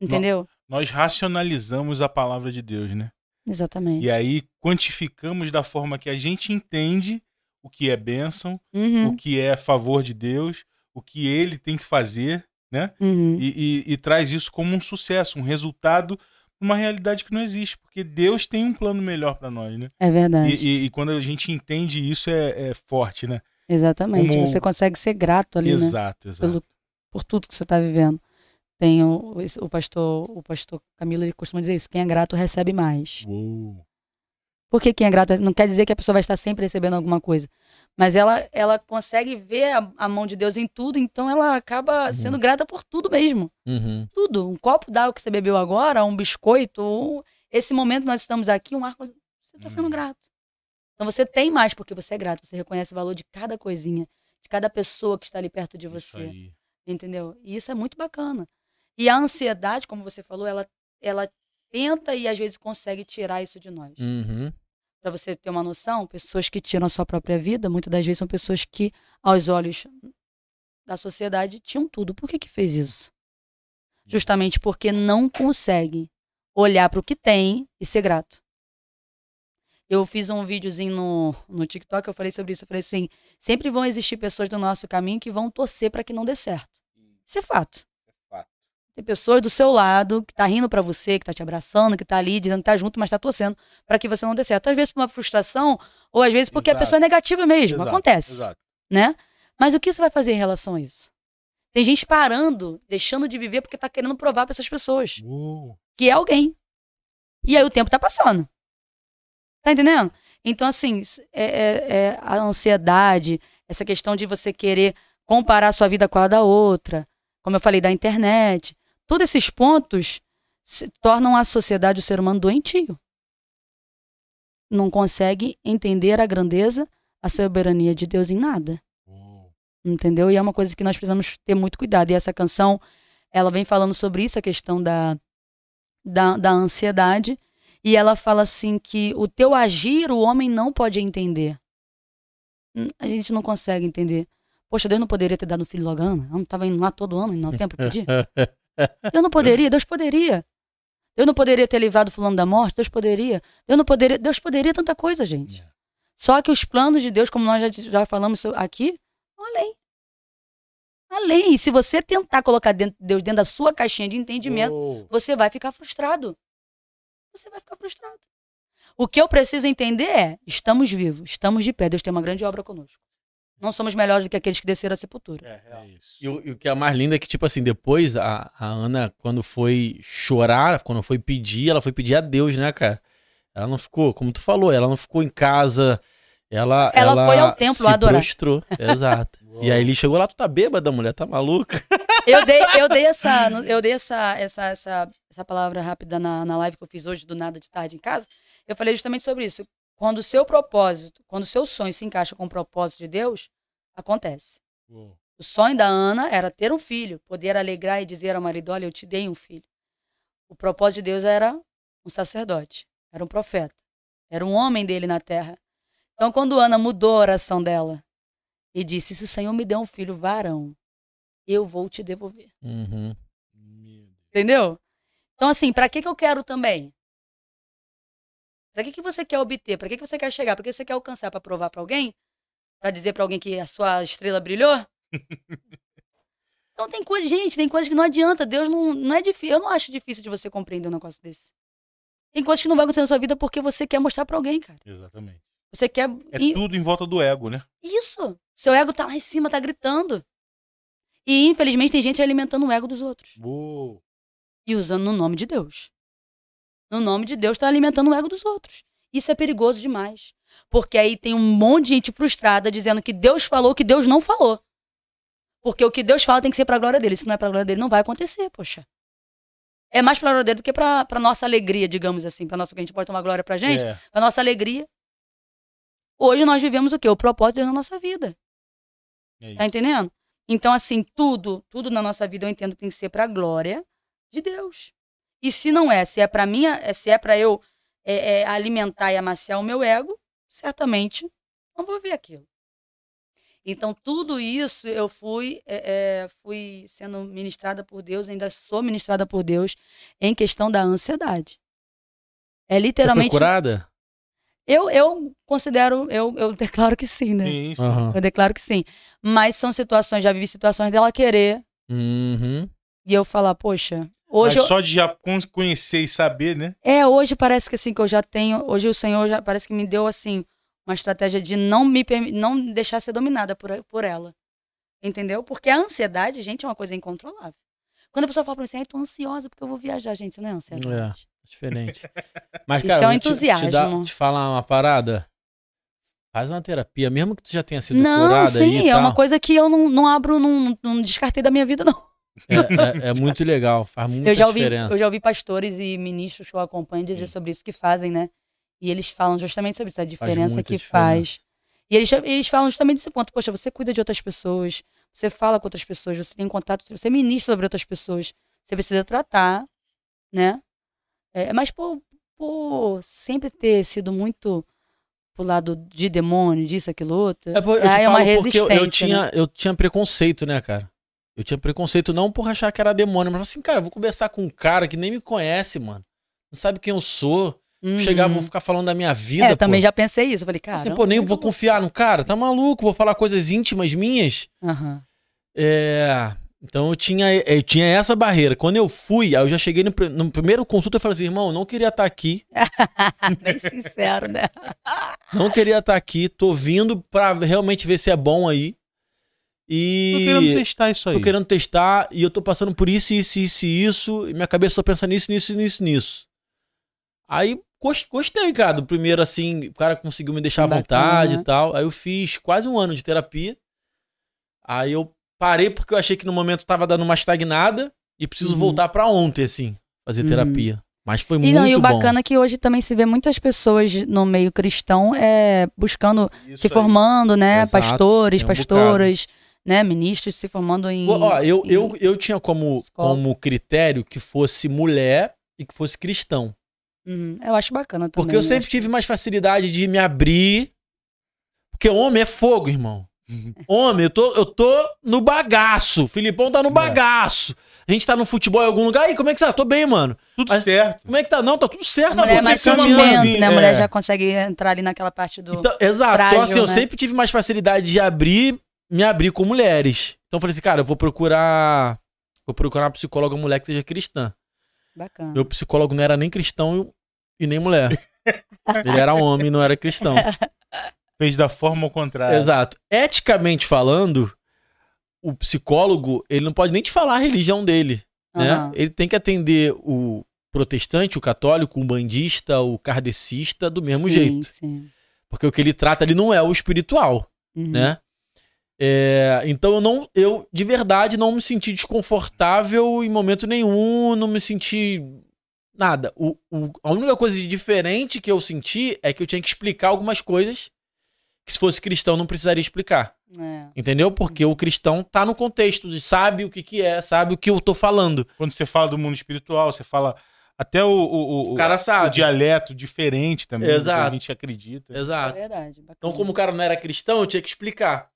Entendeu? Nós racionalizamos a palavra de Deus, né? Exatamente. E aí quantificamos da forma que a gente entende o que é bênção, Uhum, o que é favor de Deus, o que ele tem que fazer, né? uhum. E, e- e traz isso como um sucesso, um resultado, uma realidade que não existe, porque Deus tem um plano melhor para nós, né? É verdade. E, e- e quando a gente entende isso é, é forte, né? Exatamente. como- Você consegue ser grato ali, né? exato, exato. Pelo, por tudo que você está vivendo. Tem o, o pastor, o pastor Camilo, ele costuma dizer isso: quem é grato recebe mais. Uou. Por que quem é grato não quer dizer que a pessoa vai estar sempre recebendo alguma coisa, mas ela ela consegue ver a, a mão de Deus em tudo, então ela acaba sendo grata por tudo mesmo. Uhum. Tudo. Um copo d'água que você bebeu agora, um biscoito, ou esse momento nós estamos aqui, um ar, você está sendo Hum. grato. Então você tem mais porque você é grato, você reconhece o valor de cada coisinha, de cada pessoa que está ali perto de Isso você. aí. Entendeu? E isso é muito bacana. E a ansiedade, como você falou, ela, ela tenta e às vezes consegue tirar isso de nós. Uhum. Para você ter uma noção, pessoas que tiram a sua própria vida, muitas das vezes são pessoas que, aos olhos da sociedade, tinham tudo. Por que que fez isso? Justamente porque não consegue olhar para o que tem e ser grato. Eu fiz um videozinho no, no TikTok, eu falei sobre isso. Eu falei assim: sempre vão existir pessoas do nosso caminho que vão torcer para que não dê certo. Isso é fato. Tem pessoas do seu lado que tá rindo pra você, que tá te abraçando, que tá ali dizendo que tá junto, mas tá torcendo pra que você não dê certo. Às vezes por uma frustração, ou às vezes porque a Exato. pessoa é negativa mesmo. Exato, Acontece, Exato. né? Mas o que você vai fazer em relação a isso? Tem gente parando, deixando de viver porque tá querendo provar pra essas pessoas Uou. que é alguém. E aí o tempo tá passando. Tá entendendo? Então, assim, é, é- é a ansiedade, essa questão de você querer comparar a sua vida com a da outra, como eu falei, da internet, todos esses pontos se tornam a sociedade, o ser humano doentio. Não consegue entender a grandeza, a soberania de Deus em nada Uou. entendeu? E é uma coisa que nós precisamos ter muito cuidado. E essa canção, ela vem falando sobre isso, a questão da, da, da ansiedade. E ela fala assim que o teu agir o homem não pode entender. Hum, A gente não consegue entender. Poxa, Deus não poderia ter dado um filho logo Ana? Eu não estava indo lá todo ano, indo ao templo pedir? Eu não poderia, Deus poderia. Deus não poderia ter livrado fulano da morte? Deus poderia. Deus não poderia, Deus poderia tanta coisa, gente. É. Só que os planos de Deus, como nós já, já falamos aqui, vão além. Além. E se você tentar colocar dentro, Deus dentro da sua caixinha de entendimento, Uou. você vai ficar frustrado. Você vai ficar frustrado. O que eu preciso entender é: estamos vivos, estamos de pé, Deus tem uma grande obra conosco. Não somos melhores do que aqueles que desceram a sepultura. É isso. E o, e o que é mais lindo é que, tipo assim, depois a, a Ana, quando foi chorar, quando foi pedir, ela foi pedir a Deus, né, cara? Ela não ficou, como tu falou, ela não ficou em casa. Ela, Ela foi ao templo se adorar. prostrou. Exato. E aí ele chegou lá, tu tá bêbada, mulher, tá maluca? Eu dei, eu dei, essa, eu dei essa, essa, essa, essa palavra rápida na, na live que eu fiz hoje, do nada de tarde em casa. Eu falei justamente sobre isso. Quando o seu propósito, quando o seu sonho se encaixa com o propósito de Deus, acontece. Uou. O sonho da Ana era ter um filho, poder alegrar e dizer ao marido: Olha, eu te dei um filho. O propósito de Deus era um sacerdote, era um profeta, era um homem dele na terra. Então, quando Ana mudou a oração dela e disse: Se o Senhor me der um filho varão, eu vou te devolver. Uhum. Entendeu? Então, assim, pra que, que eu quero também? Pra que, que você quer obter? Pra que, que você quer chegar? Pra que você quer alcançar? Pra provar pra alguém? Pra dizer pra alguém que a sua estrela brilhou? então tem coisa, gente, tem coisas que não adianta. Deus não, não é difícil. Eu não acho difícil de você compreender um negócio desse. Tem coisas que não vai acontecer na sua vida porque você quer mostrar pra alguém, cara. Exatamente. Você quer. É e- tudo em volta do ego, né? Isso! Seu ego tá lá em cima, tá gritando. E infelizmente tem gente alimentando o ego dos outros Uou. e usando no nome de Deus. No nome de Deus, está alimentando o ego dos outros. Isso é perigoso demais. Porque aí tem um monte de gente frustrada dizendo que Deus falou que Deus não falou. Porque o que Deus fala tem que ser para a glória dele. Se não é para a glória dele, não vai acontecer, poxa. É mais pra glória dele do que pra, pra nossa alegria, digamos assim. Pra nossa, que a gente pode tomar glória pra gente. É. Pra nossa alegria. Hoje nós vivemos o quê? O propósito de Deus na nossa vida. É. Tá entendendo? Então, assim, tudo, tudo na nossa vida eu entendo que tem que ser pra glória de Deus. E se não é, se é pra minha, é- se é pra eu é, é, alimentar e amaciar o meu ego, certamente não vou ver aquilo. Então, tudo isso eu fui, é, é, fui sendo ministrada por Deus, ainda sou ministrada por Deus em questão da ansiedade. É Foi literalmente. curada? Eu, eu considero, eu, eu declaro que sim, né? Sim, sim. Aham. Eu declaro que sim. Mas são situações, já vivi situações dela querer Uhum. e eu falar, poxa, hoje eu, só de já con- conhecer e saber, né? é, hoje parece que assim que eu já tenho, hoje o Senhor já parece que me deu assim uma estratégia de não me não deixar ser dominada por, por ela. Entendeu? Porque a ansiedade, gente, é uma coisa incontrolável. Quando a pessoa fala pra mim assim, ai, tô ansiosa porque eu vou viajar, gente, isso não é ansiedade. Diferente. Mas, Isso cara, é um vou te- Te, entusiasmo. te falar uma parada. Faz uma terapia, mesmo que tu já tenha sido Não, curada sim, aí e é tal. uma coisa que eu não, não abro, não, não descartei da minha vida, não. É, é- é muito legal, faz muita eu já ouvi, diferença. eu já ouvi pastores e ministros que eu acompanho dizer Sim. sobre isso que fazem, né? E eles falam justamente sobre isso, a diferença muita que diferença. faz. E eles, eles falam justamente desse ponto. Poxa, você cuida de outras pessoas, você fala com outras pessoas, você tem contato, você ministra sobre outras pessoas. Você precisa tratar, né? É, mas por, por sempre ter sido muito pro lado de demônio, disso, aquilo, outro, É, aí é uma resistência. eu, eu né? tinha, eu tinha preconceito, né, cara? Eu tinha preconceito não por achar que era demônio, mas assim, cara, vou conversar com um cara que nem me conhece, mano. Não sabe quem eu sou. Uhum. Chegar, vou ficar falando da minha vida, É, eu também já pensei isso. Eu falei, cara. Assim, pô, nem vou confiar no cara, tá maluco, vou falar coisas íntimas minhas. Aham. É, então eu tinha, eu tinha essa barreira. Quando eu fui, aí eu já cheguei no, no primeiro consulta e falei assim, irmão, não queria estar aqui, Bem sincero, né? não queria estar aqui, tô vindo pra realmente ver se é bom aí. E Tô querendo testar isso aí. tô querendo testar e eu tô passando por isso, isso, isso e isso, e minha cabeça tá pensando nisso, nisso, nisso, nisso. Aí gos- gostei, cara, do primeiro assim, o cara conseguiu me deixar à Bacana. vontade e tal. Aí eu fiz quase um ano de terapia. Aí eu parei porque eu achei que no momento tava dando uma estagnada e preciso Uhum. voltar pra ontem, assim, fazer Uhum. terapia. Mas foi E, muito não, e o bom. bacana é que hoje também se vê muitas pessoas no meio cristão é, buscando, Isso se aí. formando, né? Exato, pastores, um pastoras, né? Ministros se formando em. Ó, eu, em- eu, eu tinha como, escola. como critério que fosse mulher e que fosse cristão. Uhum, eu acho bacana também. Porque eu sempre acho tive mais facilidade de me abrir. Porque homem é fogo, irmão. Homem, eu tô, eu tô no bagaço. O Filipão tá no É. bagaço. A gente tá no futebol em algum lugar. Aí, como é que você tá? Tô bem, mano. Tudo Mas- certo. Como é que tá? Não, tá tudo certo. A mulher é pô, tô mais sentimento, assim, né? A mulher é. já consegue entrar ali naquela parte do. Então, exato. então, frágil, assim, eu né? sempre tive mais facilidade de abrir, me abrir com mulheres. Então, eu falei assim, cara, eu vou procurar. Vou procurar uma psicóloga mulher que seja cristã. Bacana. Meu psicólogo não era nem cristão e nem mulher. Ele era homem e não era cristão. Fez da forma ao contrário. Exato. Eticamente falando, o psicólogo, ele não pode nem te falar a religião dele, né? Aham. Ele tem que atender o protestante, o católico, o bandista, o kardecista do mesmo Sim, jeito. Sim. Porque o que ele trata ali não é o espiritual, Uhum. né? É, então eu não, eu de verdade não me senti desconfortável em momento nenhum, não me senti nada. O, o- a única coisa de diferente que eu senti é que eu tinha que explicar algumas coisas que se fosse cristão não precisaria explicar. É. Entendeu? Porque o cristão tá no contexto de sabe o que que é, sabe o que eu tô falando. Quando você fala do mundo espiritual, você fala até o, o, o, O cara o sabe. dialeto diferente também do que Exato. a gente acredita. É Exato. verdade. Bacana. Então, como o cara não era cristão, eu tinha que explicar.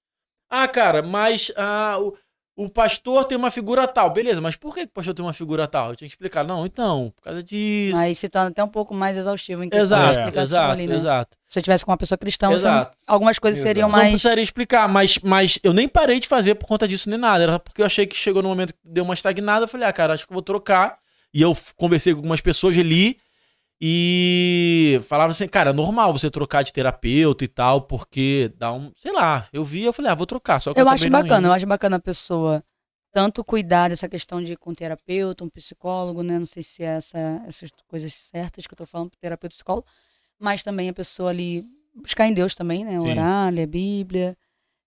Ah, cara, mas ah, o, o pastor tem uma figura tal. Beleza, mas por que o pastor tem uma figura tal? Eu tinha que explicar. Não, então, por causa disso. Aí se torna até um pouco mais exaustivo em questão exato, explicação exato, ali, né? exato. Se eu tivesse com uma pessoa cristã, não- Exato. algumas coisas Exato. seriam Não mais. precisaria explicar, mas, mas eu nem parei de fazer por conta disso nem nada. Era porque eu achei que chegou no momento que deu uma estagnada. Eu falei, ah, cara, acho que eu vou trocar. E eu conversei com algumas pessoas ali e falava assim, cara, é normal você trocar de terapeuta e tal, porque dá um. Sei lá, eu vi, eu falei, ah, vou trocar. Só que eu, Eu acho bacana, eu acho bacana a pessoa tanto cuidar dessa questão de ir com um terapeuta, um psicólogo, né? Não sei se é essa, essas coisas certas que eu tô falando, terapeuta, psicólogo, mas também a pessoa ali buscar em Deus também, né? Sim. Orar, ler a Bíblia.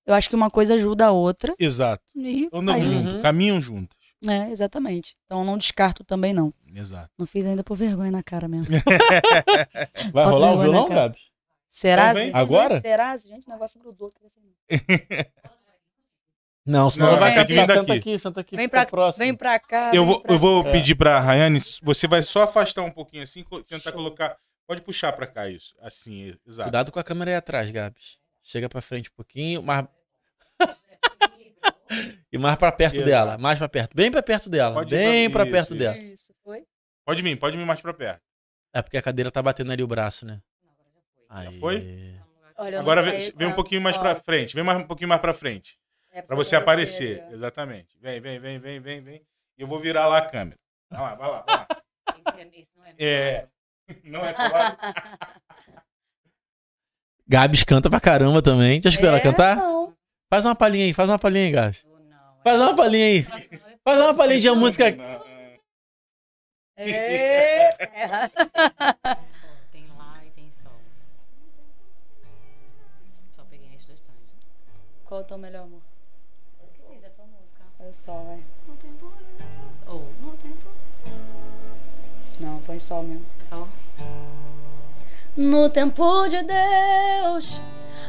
Eu acho que uma coisa ajuda a outra Exato. e Andam faz- Uhum. junto, caminham juntas. É, exatamente. Então não descarto também, não. Exato. Não fiz ainda por vergonha na cara mesmo. Vai Bota rolar o violão. Gabs? Será? Vem. Agora? Será? Gente, o negócio grudou. Não, senão Não, ela vai tem aqui. Senta aqui, senta aqui. Vem pra, próximo. vem pra cá. Eu vou, pra eu vou É. pedir pra Rayane, você vai só afastar um pouquinho assim, tentar colocar. Pode puxar pra cá isso. Assim, exato. Cuidado com a câmera aí atrás, Gabs. Chega pra frente um pouquinho, mais... e mais pra perto Exato. dela, mais pra perto. Bem pra perto dela, Pode bem pra- pra perto isso, dela. Isso, foi? Pode vir, pode vir mais pra perto. É porque a cadeira tá batendo ali o braço, né? Aí. foi? Olha, Agora não vem, vem um pouquinho mais ó, pra frente. Vem mais um pouquinho mais pra frente. é Pra você aparecer. ó. Exatamente. Vem, vem, vem, vem, vem, vem. E eu vou virar lá a câmera. Vai lá, vai lá, vai lá. É. Não é só lá. Gabs canta pra caramba também. Já escutou ela É, cantar? Não. Faz uma palhinha aí, faz uma palhinha aí, Gabs. Faz uma palhinha aí. Faz uma palhinha de uma música. É. Tem lá e tem sol. Só peguei esses dois tons. Qual é o tom melhor, amor? O que diz a tua música? É o sol, vai. No tempo de Deus. Ou no tempo. Não, põe sol mesmo. Sol. No tempo de Deus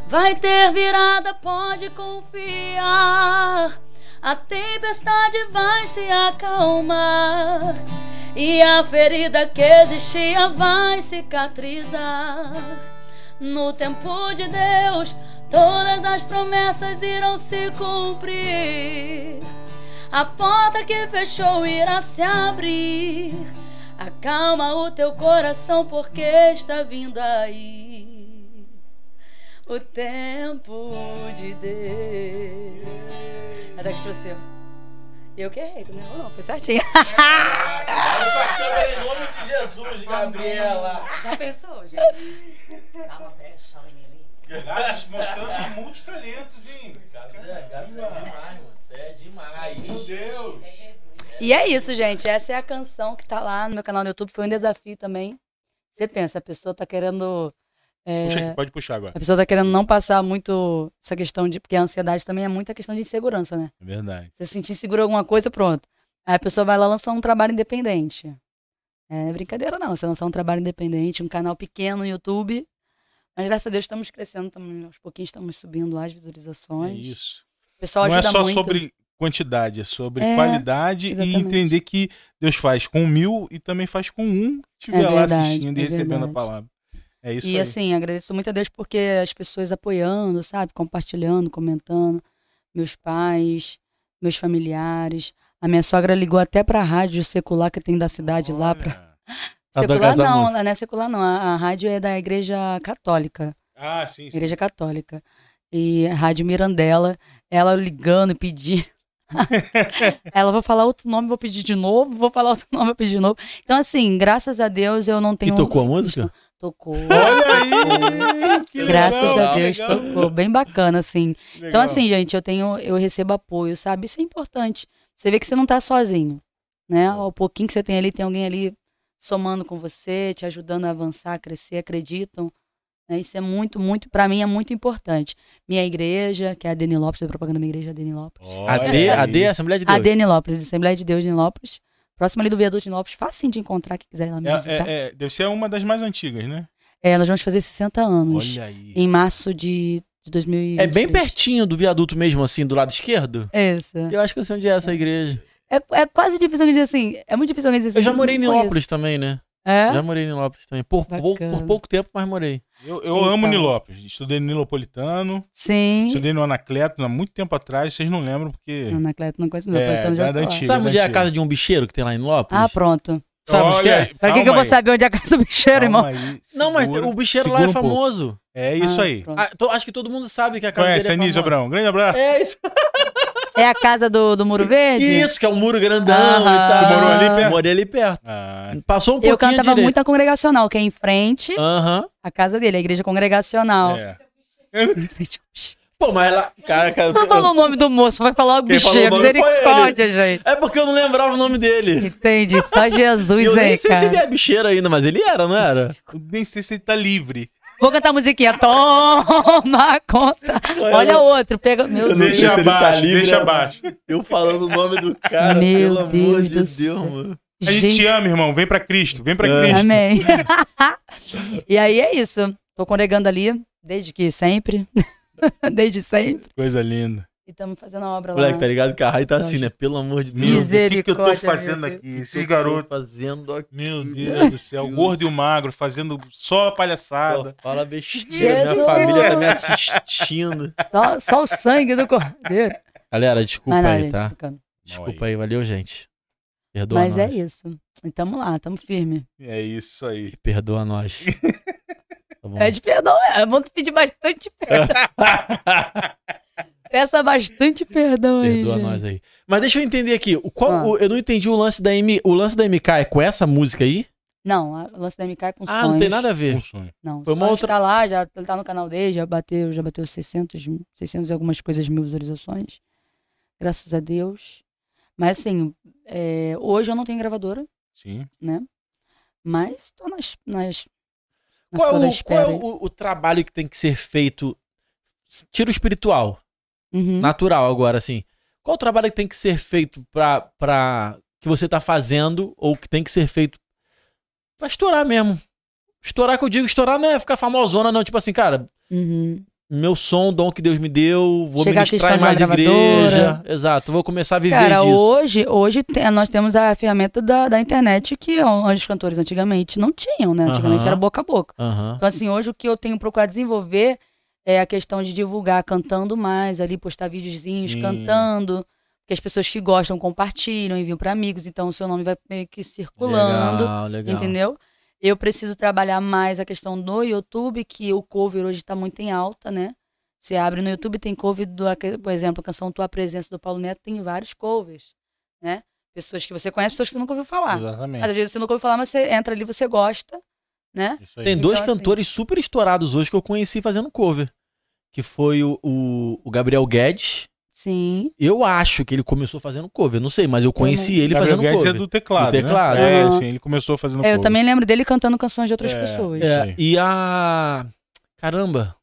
vai ter virada, pode confiar. A tempestade vai se acalmar e a ferida que existia vai cicatrizar. No tempo de Deus, todas as promessas irão se cumprir. A porta que fechou irá se abrir. Acalma o teu coração, porque está vindo aí o tempo de Deus. É daqui de você. Eu que errei, não errou não, foi certinho. Em nome de Jesus, Gabriela. Já pensou, gente? Dá uma. Gabs mostrando multitalentos, hein? Gabs é demais, mano. Você é demais. Meu Deus. E é isso, gente. Essa é a canção que tá lá no meu canal no YouTube. Foi um desafio também. Você pensa, a pessoa tá querendo. É, Puxa aqui, pode puxar agora. a pessoa tá querendo não passar muito essa questão de. Porque a ansiedade também é muita questão de insegurança, né? É verdade. Você se sentir inseguro em alguma coisa, pronto. Aí a pessoa vai lá lançar um trabalho independente. É, é brincadeira, não. Você lançar um trabalho independente, um canal pequeno no YouTube. Mas graças a Deus estamos crescendo, estamos, aos pouquinhos estamos subindo lá as É visualizações. isso. O pessoal Não é só muito. sobre quantidade, é sobre É, qualidade e exatamente. entender que Deus faz com mil e também faz com um que estiver É lá verdade, assistindo e é recebendo a verdade. palavra. É isso E aí. assim, agradeço muito a Deus porque as pessoas apoiando, sabe? Compartilhando, comentando. Meus pais, meus familiares. A minha sogra ligou até pra rádio secular que tem da cidade lá. Pra... Olha. Adoro Secular não, não é secular não. A, a rádio é da igreja católica. Ah, sim, sim. Igreja católica. E a Rádio Mirandela, ela ligando e pedindo. ela vou falar outro nome, vou pedir de novo, vou falar outro nome, vou pedir de novo. Então, assim, graças a Deus eu não tenho. E tocou a música? Tocou. Olha aí! que Graças legal, a Deus legal. tocou. Bem bacana, assim. Então, Legal. assim, gente, eu tenho, eu recebo apoio, sabe? Isso é importante. Você vê que você não tá sozinho, né? O pouquinho que você tem ali, tem alguém ali somando com você, te ajudando a avançar, a crescer, acreditam. né? Isso é muito, muito, pra mim é muito importante. Minha igreja, que é a Deni Lopes, propaganda da minha igreja, a Deni Lopes. A D, a. D é a Assembleia de Deus. A Deni Lopes, Assembleia de Deus de Nilópolis. Próximo ali do Viaduto de Nilópolis, facinho de encontrar, quem quiser ir lá me visitar. É, é, é, deve ser uma das mais antigas, né? É, nós vamos fazer 60 anos. Olha aí. Em março de, de 2023. É bem pertinho do viaduto mesmo, assim, do lado esquerdo. Isso. Eu acho que eu sei onde é essa igreja. É, é quase difícil alguém dizer assim. É muito difícil alguém dizer assim. Eu já morei em. Nilópolis também, né? É? Já morei em Nilópolis também. Por, Bacana. por pouco tempo, mas morei. Eu, eu Então. amo Nilópolis. Estudei no Nilopolitano, Sim. estudei no Anacleto há muito tempo atrás, vocês não lembram porque. Anacleto não conhece É, meu, então já da- da antiga. Sabe onde é a casa de um bicheiro que tem lá em Nilópolis? Ah, pronto. Sabe onde que é? Pra que, que eu vou aí, saber onde é a casa do bicheiro, irmão? calma aí, Não, mas segura- o bicheiro lá segura é um pouco. famoso. É isso Ah, aí. pronto. Ah, to- acho que todo mundo sabe que a casa Conhece a dele é Anísio famosa. Abrão? Grande abraço. É isso. É a casa do, do Muro Verde? Isso, que é um muro grandão Aham. e tal. Tu morou ali perto? Morei ali perto. Ah, Passou um Eu pouquinho cantava direito. muito na congregacional, que é em frente Aham. à casa dele, a igreja congregacional. é. Em frente- Pô, mas lá... Cara, cara, Não falou o nome do moço, vai falar o Quem bicheiro. o Misericórdia, gente. É porque eu não lembrava o nome dele. Entendi. Só Jesus eu nem aí, sei se ele cara. é bicheiro ainda, mas ele era, não era? Eu Nem sei se ele tá livre. Vou cantar a musiquinha. Toma conta. Olha outro. Pega. Meu Eu Deus. se Deixa tá abaixo, livre, deixa né? abaixo. Eu falando o nome do cara, Meu pelo amor Deus de do Deus, céu. mano. A gente te ama, irmão. Vem pra Cristo. Vem pra É. Cristo. Amém. e aí é isso. Tô congregando ali desde que sempre. desde sempre. Coisa linda. E estamos fazendo a obra lá. Moleque, tá ligado que a Rai tá assim, né? Pelo amor de Deus. Deus, o que, que eu tô Misericórdia, fazendo aqui? Esses garotos. fazendo aqui. Meu Deus do céu. O gordo e o magro fazendo só palhaçada. Só fala besteira, Jesus. minha família tá me assistindo. Só, só o sangue do cordeiro. Galera, desculpa aí, gente, tá? Desculpa aí, valeu, gente. Perdoa Mas é nós. isso. E tamo lá, tamo firme. É isso aí. Perdoa nós. Tá? Pede perdão, é. Vamos pedir bastante perdão. Peça bastante perdão aí. Perdoa gente. nós aí. Mas deixa eu entender aqui. O qual, Ah. o- eu não entendi o lance da M. O lance da MK é com essa música aí? Não, a- o lance da MK é com Ah, não tem nada a ver. Um sonho. Não, Foi uma Sonhos outra- tá lá, já ele tá no canal dele, já bateu, já bateu 600, mil- 600 e algumas coisas mil visualizações. Graças a Deus. Mas assim, é, hoje eu não tenho gravadora, Sim. né? Mas tô nas, nas na Qual, é o, qual é o, o trabalho que tem que ser feito? Tira o espiritual, Uhum. natural agora, assim. Qual o trabalho que tem que ser feito pra, pra. que você tá fazendo ou que tem que ser feito pra estourar mesmo? Estourar que eu digo, estourar não é ficar famosona, não. Tipo assim, cara, Uhum. Meu som, dom que Deus me deu, vou Chegar ministrar em mais igreja. Exato, vou começar a viver Cara, disso. hoje, hoje te- nós temos a ferramenta da, da internet que os cantores antigamente não tinham, né? Antigamente Aham. era boca a boca. Aham. Então, assim, hoje o que eu tenho procurado desenvolver é a questão de divulgar cantando mais, ali, postar videozinhos Sim. cantando, que as pessoas que gostam compartilham, enviam para amigos, então o seu nome vai meio que circulando, Legal, legal. entendeu? Eu preciso trabalhar mais a questão do YouTube, que o cover hoje tá muito em alta, né? Você abre no YouTube, tem cover, do, por exemplo, a canção Tua Presença do Paulo Neto, tem vários covers, né? Pessoas que você conhece, pessoas que você nunca ouviu falar. Exatamente. Mas às vezes você nunca ouviu falar, mas você entra ali, você gosta, né? Isso aí. Tem dois Então, assim- cantores super estourados hoje que eu conheci fazendo cover. Que foi o, o, o Gabriel Guedes. Sim. Eu acho que ele começou fazendo cover, não sei, mas eu conheci ele Gabriel fazendo Guedes cover. é do teclado. Do teclado. Né? É, sim, ele começou fazendo É, eu cover. também lembro dele cantando canções de outras É. pessoas. É, e a. Caramba!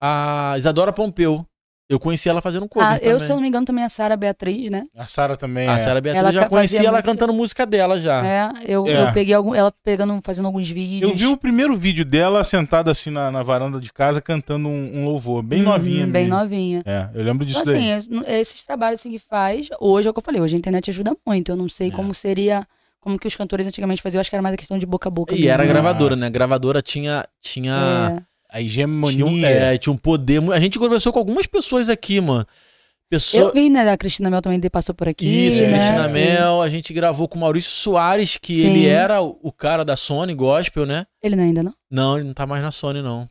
A Isadora Pompeu. Eu conheci ela fazendo cover. Ah, eu, também. se eu não me engano, também a Sara Beatriz, né? A Sara também. A é. Sara Beatriz Ela já fazia ela muito- cantando música dela já. É, eu, É. eu peguei algum, ela pegando, fazendo alguns vídeos. Eu vi o primeiro vídeo dela sentada assim na, na varanda de casa cantando um, um louvor. Bem Uhum, novinha Bem mesmo. novinha. É, eu lembro disso Então, assim, daí. es- esses trabalhos assim, que faz, hoje é o que eu falei, hoje a internet ajuda muito. Eu não sei É. como seria, como que os cantores antigamente faziam, eu acho que era mais a questão de boca a boca. E mesmo, era gravadora, Nossa. né? A gravadora tinha. tinha... É. A Tinha um, hegemonia. é, tinha um poder. A gente conversou com algumas pessoas aqui, mano. Pessoa... Eu vi, né, a Cristina Mel também passou por aqui. Isso, né? Cristina Mel. A gente gravou com o Maurício Soares, que Sim. ele era o cara da Sony Gospel, né? Ele não é ainda não? Não, ele não tá mais na Sony, não.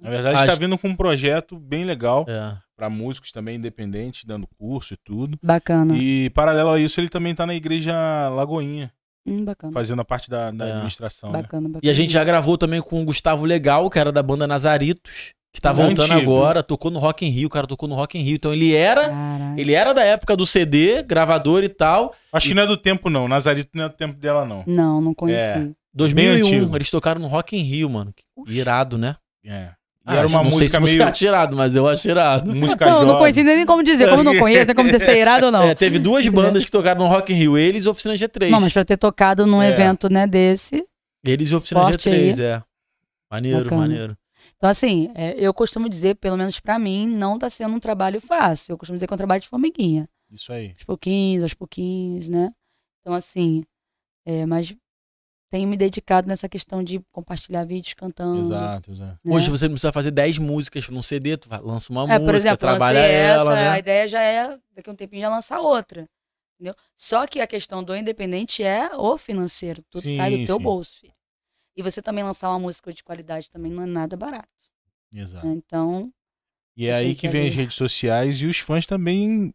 Na verdade, Acho- está vindo com um projeto bem legal É. para músicos também independentes, dando curso e tudo. Bacana. E paralelo a isso, ele também tá na igreja Lagoinha, Hum, bacana. fazendo a parte da, da É. administração. né? Bacana, bacana. E a gente já gravou também com o Gustavo Legal, que era da banda Nazaritos, que tá voltando antigo. agora, tocou no Rock in Rio, o cara tocou no Rock in Rio. Então ele era, Caralho. ele era da época do CD, gravador e tal. Acho que não é do tempo, não. Nazarito não é do tempo dela, não. Não, não conheci. 2001, antigo. eles tocaram no Rock in Rio, mano. Que Irado, né? É. E Ah, era uma não sei música se meio. acha irado, mas eu acho irado. Música Não, não jovem. conheci nem como dizer. Como não conheço, nem como ter ser irado ou não. É, teve duas bandas que tocaram no Rock in Rio, eles e Oficina G3. Não, mas pra ter tocado num É. evento, né, desse. Eles e Oficina Forte G3, é. Maneiro, Bacana. maneiro. Então, assim, é, eu costumo dizer, pelo menos pra mim, não tá sendo um trabalho fácil. Eu costumo dizer que é um trabalho de formiguinha. Isso aí. Aos pouquinhos, aos pouquinhos, né? Então, assim, é, mas tenho me dedicado nessa questão de compartilhar vídeos cantando. Exato, exato. né? Hoje você não precisa fazer 10 músicas num CD, tu lança uma É, música, por exemplo, trabalha ela, essa, a né? ideia já é, daqui a um tempinho, já lançar outra. Entendeu? Só que a questão do independente é o financeiro. Tudo Sim, sai do teu sim. bolso, filho. E você também lançar uma música de qualidade também não é nada barato. Exato. né? Então, E é aí que que vem ali- as redes sociais e os fãs também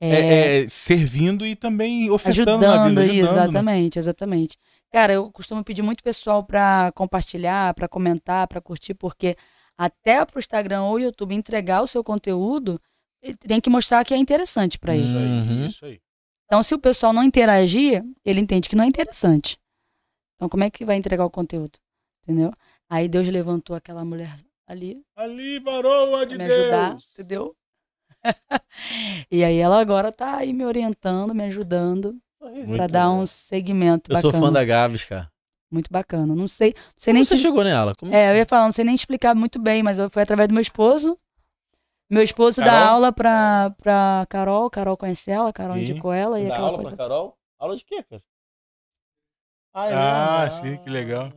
é, é, é, servindo e também ofertando na ajudando, vida. aí, Ajudando, né? exatamente, exatamente. Cara, eu costumo pedir muito pessoal pra compartilhar, pra comentar, pra curtir, porque até pro Instagram ou YouTube entregar o seu conteúdo, ele tem que mostrar que é interessante pra ele. Isso aí, Uhum. isso aí. Então, se o pessoal não interagir, ele entende que não é interessante. Então, como é que vai entregar o conteúdo? Entendeu? Aí Deus levantou aquela mulher ali Ali, varoa de me ajudar, Deus. entendeu? e aí ela agora tá aí me orientando, me ajudando pra dar um segmento Eu sou bacana. fã da Gabs, cara. Muito bacana. Não sei, não sei Como nem você se- chegou nela? Como É, eu ia falar, não sei nem explicar muito bem, mas eu- foi através do meu esposo. Meu esposo dá Carol? aula pra, pra Carol, Carol conhece ela, Carol Sim. indicou ela e Dá aquela aula coisa. pra Carol? Aula de quê, cara? é Ah, mesmo? sim, que legal.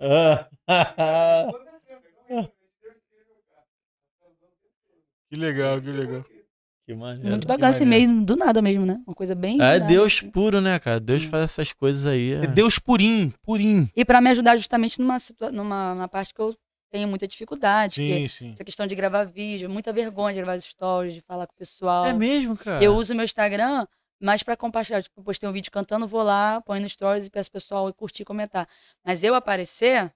Ah. Que legal, que legal. Que maneiro. Muito bacana, assim, maneiro. meio do nada mesmo, né? Uma coisa bem. do É Deus assim. puro, né, cara? Deus faz essas coisas aí. É É. Deus purinho, purinho. E pra me ajudar justamente numa, situa- numa, numa parte que eu tenho muita dificuldade, que Sim, é sim. essa questão de gravar vídeo, muita vergonha de gravar stories, de falar com o pessoal. É mesmo, cara? Eu uso meu Instagram mais pra compartilhar. Tipo, eu postei um vídeo cantando, vou lá, ponho no stories e peço pro pessoal ir curtir e comentar. Mas eu aparecer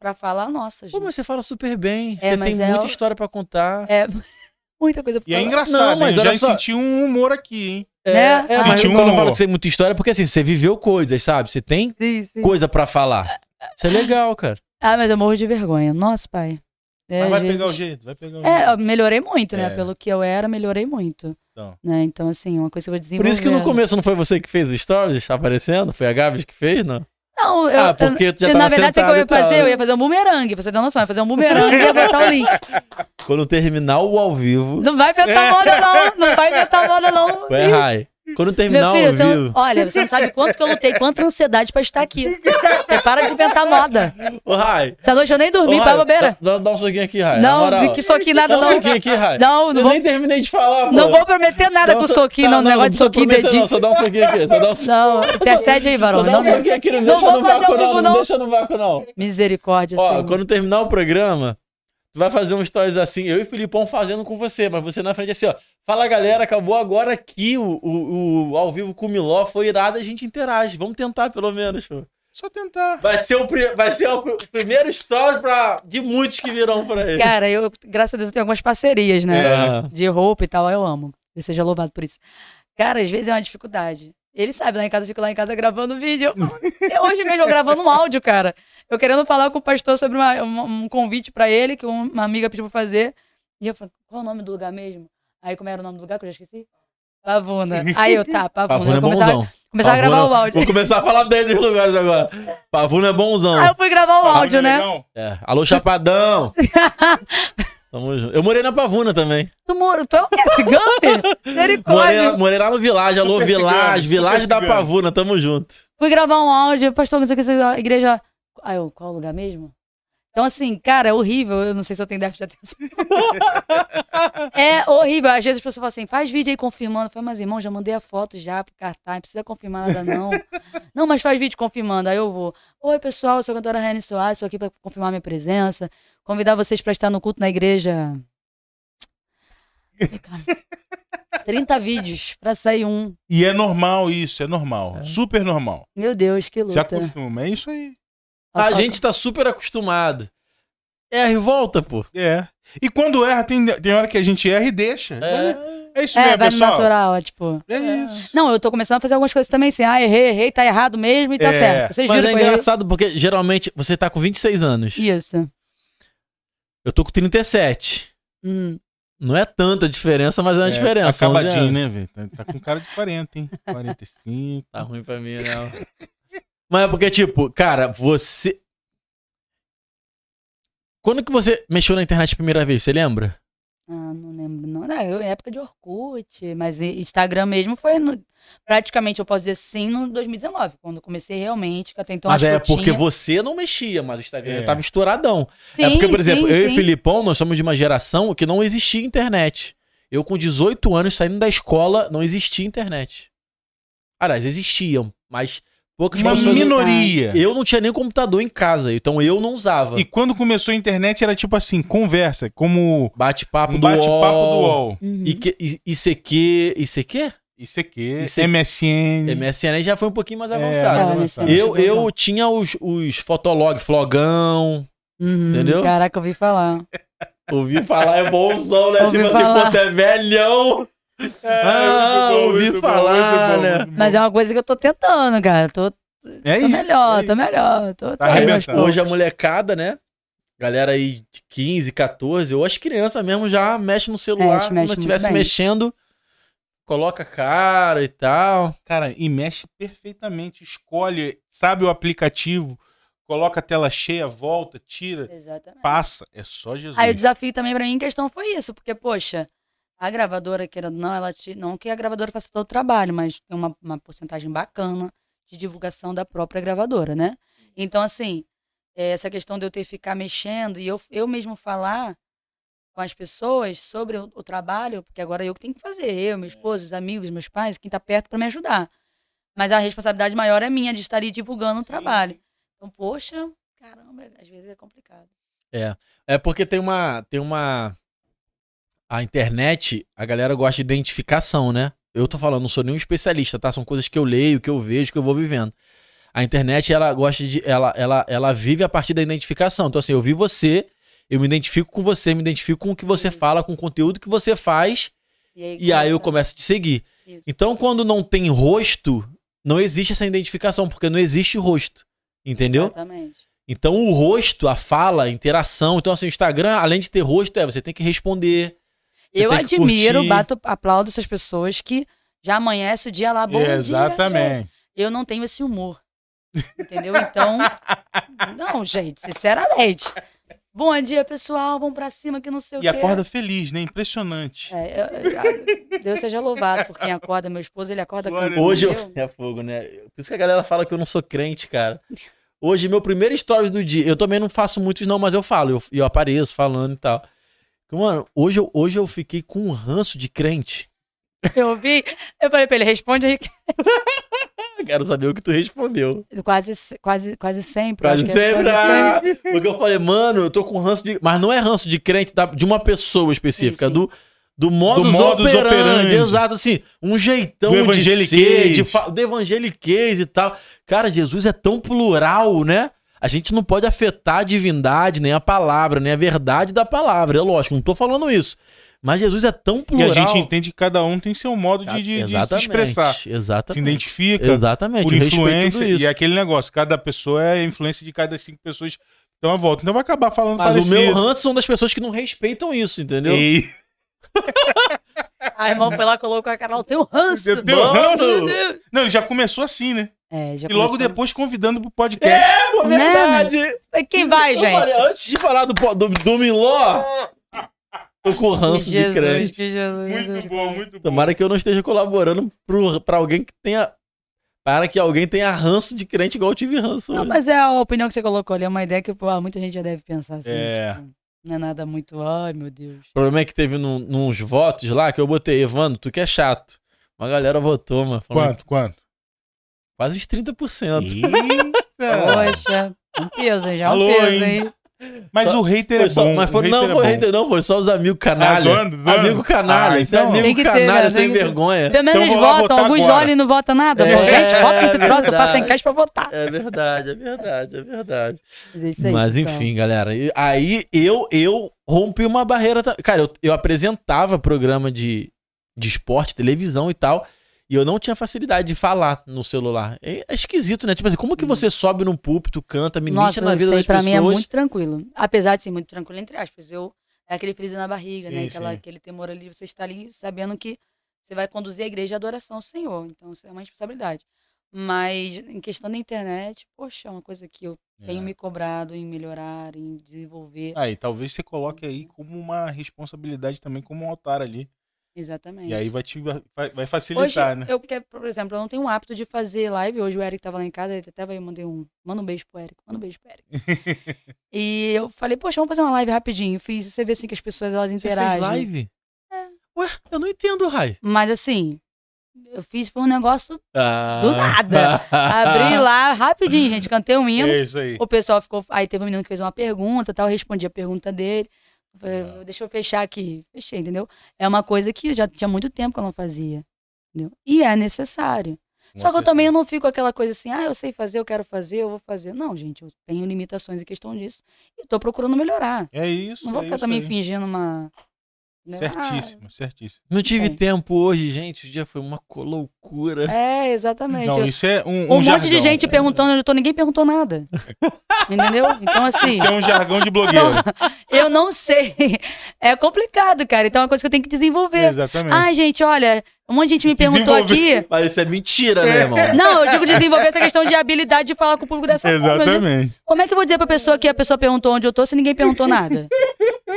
pra falar, nossa, Pô, gente. mas você fala super bem. É, você mas tem é muita o- história pra contar. É muita coisa pra E é engraçado, Não, mas hein? olha Já só. senti um humor aqui, hein? É, Né? é, mas um quando eu humor. falo que você tem muita história, é porque assim, você viveu coisas, sabe? Você tem Sim, sim. coisa pra falar. Isso é legal, cara. Ah, mas eu morro de vergonha. Nossa, pai. É, Mas vai às pegar o vezes- jeito, vai pegar o É, jeito. eu melhorei muito, né? É. Pelo que eu era, melhorei muito. Então. Né? Então, assim, uma coisa que eu vou desenvolver. Por isso que no começo não foi você que fez o stories aparecendo? Foi a Gabs que fez, não? Não, eu, Ah, porque tu já eu, tava na verdade, sabe o que eu ia fazer? Eu ia fazer um bumerangue, você ter noção. Eu ia fazer um bumerangue e ia botar o link. Quando terminar o ao vivo. Não vai inventar moda, não. Não vai inventar moda, não. Ué, Rai. Quando terminar Meu filho, o você não, olha, você não sabe quanto que eu lutei, quanta ansiedade pra estar aqui. Você para de inventar moda. Ô, Rai. Essa noite eu nem dormi, Ô, pra bobeira. Dá, dá um soquinho aqui, Rai. Não, moral. que soquinho nada, Dá um não. soquinho aqui, Rai. Não, não Eu vou, nem terminei de falar, pô. não vou prometer nada um com so- soquinho, Tá, não. Negócio de soquinho, dedinho. Não, só dá um soquinho aqui, só dá um soquinho. Não, intercede aí, Só varão. dá um Não, soquinho aqui, não, não deixa no vácuo, não. Não não. deixa no vácuo, não. Misericórdia, Ó, Senhor. quando terminar o programa, tu vai fazer um stories assim, eu e o Filipão fazendo com você, mas você na frente assim, ó. Fala galera, acabou agora aqui o, o, o ao vivo com o Miló, foi irado, a gente interage. Vamos tentar pelo menos, pô. Só tentar. Vai ser o, pri- vai ser o, pr- o primeiro story pra, de muitos que virão por aí. Cara, eu, graças a Deus, eu tenho algumas parcerias, né? É. De roupa e tal, eu amo. Deus seja louvado por isso. Cara, às vezes é uma dificuldade. Ele sabe, lá em casa, eu fico lá em casa gravando vídeo. Eu falo, "É hoje mesmo, eu gravando um áudio, cara. Eu querendo falar com o pastor sobre uma- um, um convite pra ele, que uma amiga pediu pra fazer. E eu falei, qual é o nome do lugar mesmo? Aí, como era o nome do lugar, que eu já esqueci? Pavuna. Aí eu, tá, Pavuna. Pavuna é eu começava, bonzão. começava a gravar Pavuna- o áudio. Vou começar a falar bem dos lugares agora. Pavuna é bonzão. Aí eu fui gravar o áudio, Tá né? É. Alô, Chapadão. Tamo junto. Eu morei na Pavuna também. Tu, moro, tu é o Forrest Gump? Morei, Misericórdia. morei lá no Village. Alô, Super Village. cigano, Village super da cigano. Pavuna. Tamo junto. Fui gravar um áudio, pastor, não sei o que, a igreja. Aí eu, qual o lugar mesmo? Então, assim, cara, é horrível. Eu não sei se eu tenho déficit de atenção. é horrível. Às vezes as pessoas falam assim, faz vídeo aí confirmando. Eu falei, mas irmão, já mandei a foto já pro cartaz, não precisa confirmar nada, não. não, mas faz vídeo confirmando. Aí eu vou. Oi, pessoal, eu sou a cantora Rani Soares, estou aqui para confirmar minha presença. Convidar vocês para estar no culto na igreja. Ai, calma. 30 vídeos pra sair um. E é normal isso, é normal. Super normal. Meu Deus, que Se luta. acostuma, é isso aí. A Fofoca. gente tá super acostumado. Erra e volta, pô. É. E quando erra, tem, tem hora que a gente erra e deixa. É. É isso É, mesmo, vai pessoal. natural, é tipo. É isso. Não, eu tô começando a fazer algumas coisas também assim. Ah, errei, errei, tá errado mesmo e tá É, certo. Vocês Mas viram é errei? engraçado porque geralmente você tá com 26 anos. Isso. Eu tô com 37. Hum. Não é tanta diferença, mas é uma É, diferença. Acabadinho, 11 anos. né, velho? Tá, tá com cara de 40, hein? 45. Tá ruim pra mim, não. mas é porque, tipo, cara, você. Quando que você mexeu na internet a primeira vez? Você lembra? Ah, não lembro, não. Não, eu, época de Orkut, mas Instagram mesmo foi no- praticamente, eu posso dizer sim, no 2019, quando eu comecei realmente, que até então mas é porque tinha... você não mexia, mas o Instagram É. já tava estouradão. é Sim, porque, por exemplo, sim, eu e sim. o Filipão, nós somos de uma geração que não existia internet. Eu, com 18 anos, saindo da escola, não existia internet. Aliás, existiam, mas poucas Uma pessoas. minoria. Eu não tinha nem computador em casa, então eu não usava. E quando começou a internet era tipo assim, conversa, como Bate-papo um do bate-papo do UOL. UOL. Uhum. IQ, ICQ, ICQ? Isso aqui, Isso é- MSN. MSN já foi um pouquinho mais É, avançado. Ah, mais nesse avançado. ano Eu, eu tinha os, os fotolog, flogão. Uhum, entendeu? Caraca, eu ouvi falar. Ouvi falar, é bonzão, né? Ouvi tipo assim, falar. pô, é velhão. Ah, ouvi falar, né? Mas é uma coisa que eu tô tentando, cara. Tô, É tô isso, melhor, é tô isso. melhor. Tô, tô Tá. Hoje a molecada, né? Galera aí de 15, 14, ou as crianças mesmo já mexe no celular. Mexe, mexe quando estivesse mexendo, coloca a cara e tal. Cara, e mexe perfeitamente. Escolhe, sabe o aplicativo, coloca a tela cheia, volta, tira, Exatamente. passa. É só Jesus. Aí o desafio também pra mim em questão foi isso, porque, poxa, a gravadora, querendo não, ela te, não que a gravadora faça todo o trabalho, mas tem uma, uma porcentagem bacana de divulgação da própria gravadora, né? Então, assim, eh, essa questão de eu ter que ficar mexendo e eu, eu mesmo falar com as pessoas sobre o, o trabalho, porque agora eu que tenho que fazer, eu, meu esposo, os amigos, meus pais, quem tá perto pra me ajudar. Mas a responsabilidade maior é minha de estar ali divulgando o trabalho. Então, poxa, caramba, às vezes é complicado. É porque tem uma. Tem uma. A internet, a galera gosta de identificação, né? Eu tô falando, não sou nenhum especialista, tá? São coisas que eu leio, que eu vejo, que eu vou vivendo. A internet, ela gosta de. Ela, ela, ela vive a partir da identificação. Então, assim, eu vi você, eu me identifico com você, me identifico com o que você Isso. fala, com o conteúdo que você faz, E aí, e aí eu começo a te seguir. Isso. Então, quando não tem rosto, não existe essa identificação, porque não existe rosto. Entendeu? Exatamente. Então o rosto, a fala, a interação. Então, assim, o Instagram, além de ter rosto, é você tem que responder. Eu admiro, curtir. bato, aplaudo essas pessoas que já amanhece o dia lá, bom dia, gente. Exatamente. Eu não tenho esse humor. Entendeu? Então, não, gente, sinceramente. Bom dia, pessoal, vamos pra cima que não sei o E quê. acorda feliz, né? Impressionante. É, eu- eu- Deus seja louvado por quem acorda. Meu esposo, ele acorda cantando. Hoje eu. É fogo, né? Por isso que a galera fala que eu não sou crente, cara. Hoje, meu primeiro story do dia. Eu também não faço muitos, não, mas eu falo. Eu, eu apareço falando e tal. Mano, hoje eu, hoje eu fiquei com um ranço de crente. Eu vi, eu falei pra ele, responde aí. Quero saber o que tu respondeu. Quase, quase, quase sempre. eu Quase acho que é sempre. quase ah, sempre. porque eu falei, mano, eu tô com ranço de. Mas não é ranço de crente da- de uma pessoa específica, Sim, sim. do. Do modus, Do modus operandi, operandi. exato, assim, um jeitão de ser, de do evangeliquez e tal. Cara, Jesus é tão plural, né? A gente não pode afetar a divindade, nem a palavra, nem a verdade da palavra. É lógico, não tô falando isso. Mas Jesus é tão E plural. a gente entende que cada um tem seu modo de, de- de se Exatamente, expressar. Se Exatamente. identifica Exatamente, por influência. E é aquele negócio, cada pessoa é a influência de cada cinco pessoas que estão à volta. Então vai acabar falando Mas o parecido. meu ranço são das pessoas que não respeitam isso, entendeu? E- A irmã foi lá, colocou a cara, o teu ranço. Mano. ranço? Não, ele já começou assim, né? É, já E logo começou. depois convidando pro podcast. Pô, Né, verdade. Falei, Quem vai, Eu gente? falei, antes de falar do, do, do Miló, tô com ranço de Jesus, crente. que Jesus. Muito bom, muito bom. Tomara que eu não esteja colaborando pro, pra alguém que tenha. Para que alguém tenha ranço de crente igual eu tive ranço. Não, mas é a opinião que você colocou ali, é uma ideia que pô, muita gente já deve pensar assim. É. tipo, não é nada muito, ai meu Deus. O problema é que teve num, nos votos lá que eu botei, Evandro, tu que é chato. Uma galera votou, mano. Quanto, quanto? Quase os 30%. Eita. Poxa, um peso, hein? Já é um Alô, peso, hein? hein? Mas Só- o hater Foi é só- bom. mas o foi, não, é foi hater, não, foi só os amigos Ah, canalha. zoando, zoando? amigo canalha, Ah, isso é então- amigo Tem que ter, canalha né? sem vergonha. Pelo menos Então votam, alguns agora. olham e não votam nada. É, gente, vota nesse troço, eu verdade. faço enquete pra votar. É verdade, é verdade, é verdade. É aí, Mas pessoal. enfim, galera. e- Aí eu eu rompi uma barreira. Cara, eu, eu apresentava programa de, de esporte, televisão e tal. E eu não tinha facilidade de falar no celular. É, é esquisito, né? Tipo assim, como que você sobe num púlpito, canta, ministra Nossa, na vida aí das pra pessoas? mim é muito tranquilo. Apesar de ser muito tranquilo, entre aspas, eu é aquele frio na barriga, Sim, né? Aquela, sim. aquele temor ali, você está ali sabendo que você vai conduzir a igreja à adoração ao Senhor. Então, isso é uma responsabilidade. Mas em questão da internet, poxa, é uma coisa que eu tenho É. me cobrado em melhorar, em desenvolver. Aí, talvez você coloque aí como uma responsabilidade também, como um altar ali. Exatamente. E aí vai, te, vai, vai Hoje, facilitar, né? eu, porque, por exemplo, eu não tenho o hábito de fazer live. Hoje o Eric tava lá em casa, ele até vai mandei um. Manda um beijo pro Eric, manda um beijo pro Eric. e eu falei, poxa, vamos fazer uma live rapidinho. Fiz, você vê assim que as pessoas elas Você interagem. fez live? É. Ué, eu não entendo, Rai. Mas assim, eu fiz, foi um negócio. Ah. Do nada. Abri lá rapidinho, gente. Cantei um hino. É isso aí. O pessoal ficou. Aí teve um menino que fez uma pergunta, tal, eu respondi a pergunta dele. Eu Legal. deixa eu fechar aqui. Fechei, entendeu? É uma coisa que já tinha muito tempo que eu não fazia. Entendeu? E é necessário. Com Só que eu certeza. também não fico aquela coisa assim, ah, eu sei fazer, eu quero fazer, eu vou fazer. Não, gente, eu tenho limitações em questão disso. E tô procurando melhorar. É isso. Não vou é ficar também aí. fingindo uma. Né? Certíssimo, certíssimo. Não tive Bem. tempo hoje, gente. O dia foi uma loucura. Ah, É, exatamente. Não, isso é um, um um monte jargão. de gente perguntando eu tô, ninguém perguntou nada. Entendeu? Então, assim, Isso é um jargão de blogueiro. eu não sei. É complicado, cara. Então é uma coisa que eu tenho que desenvolver. Exatamente. Ai, gente, olha, um monte de gente me perguntou aqui. Mas isso é mentira, né, irmão? Não, eu digo desenvolver essa questão de habilidade de falar com o público dessa forma. Exatamente. Como é que eu vou dizer pra pessoa que a pessoa perguntou onde eu tô se ninguém perguntou nada?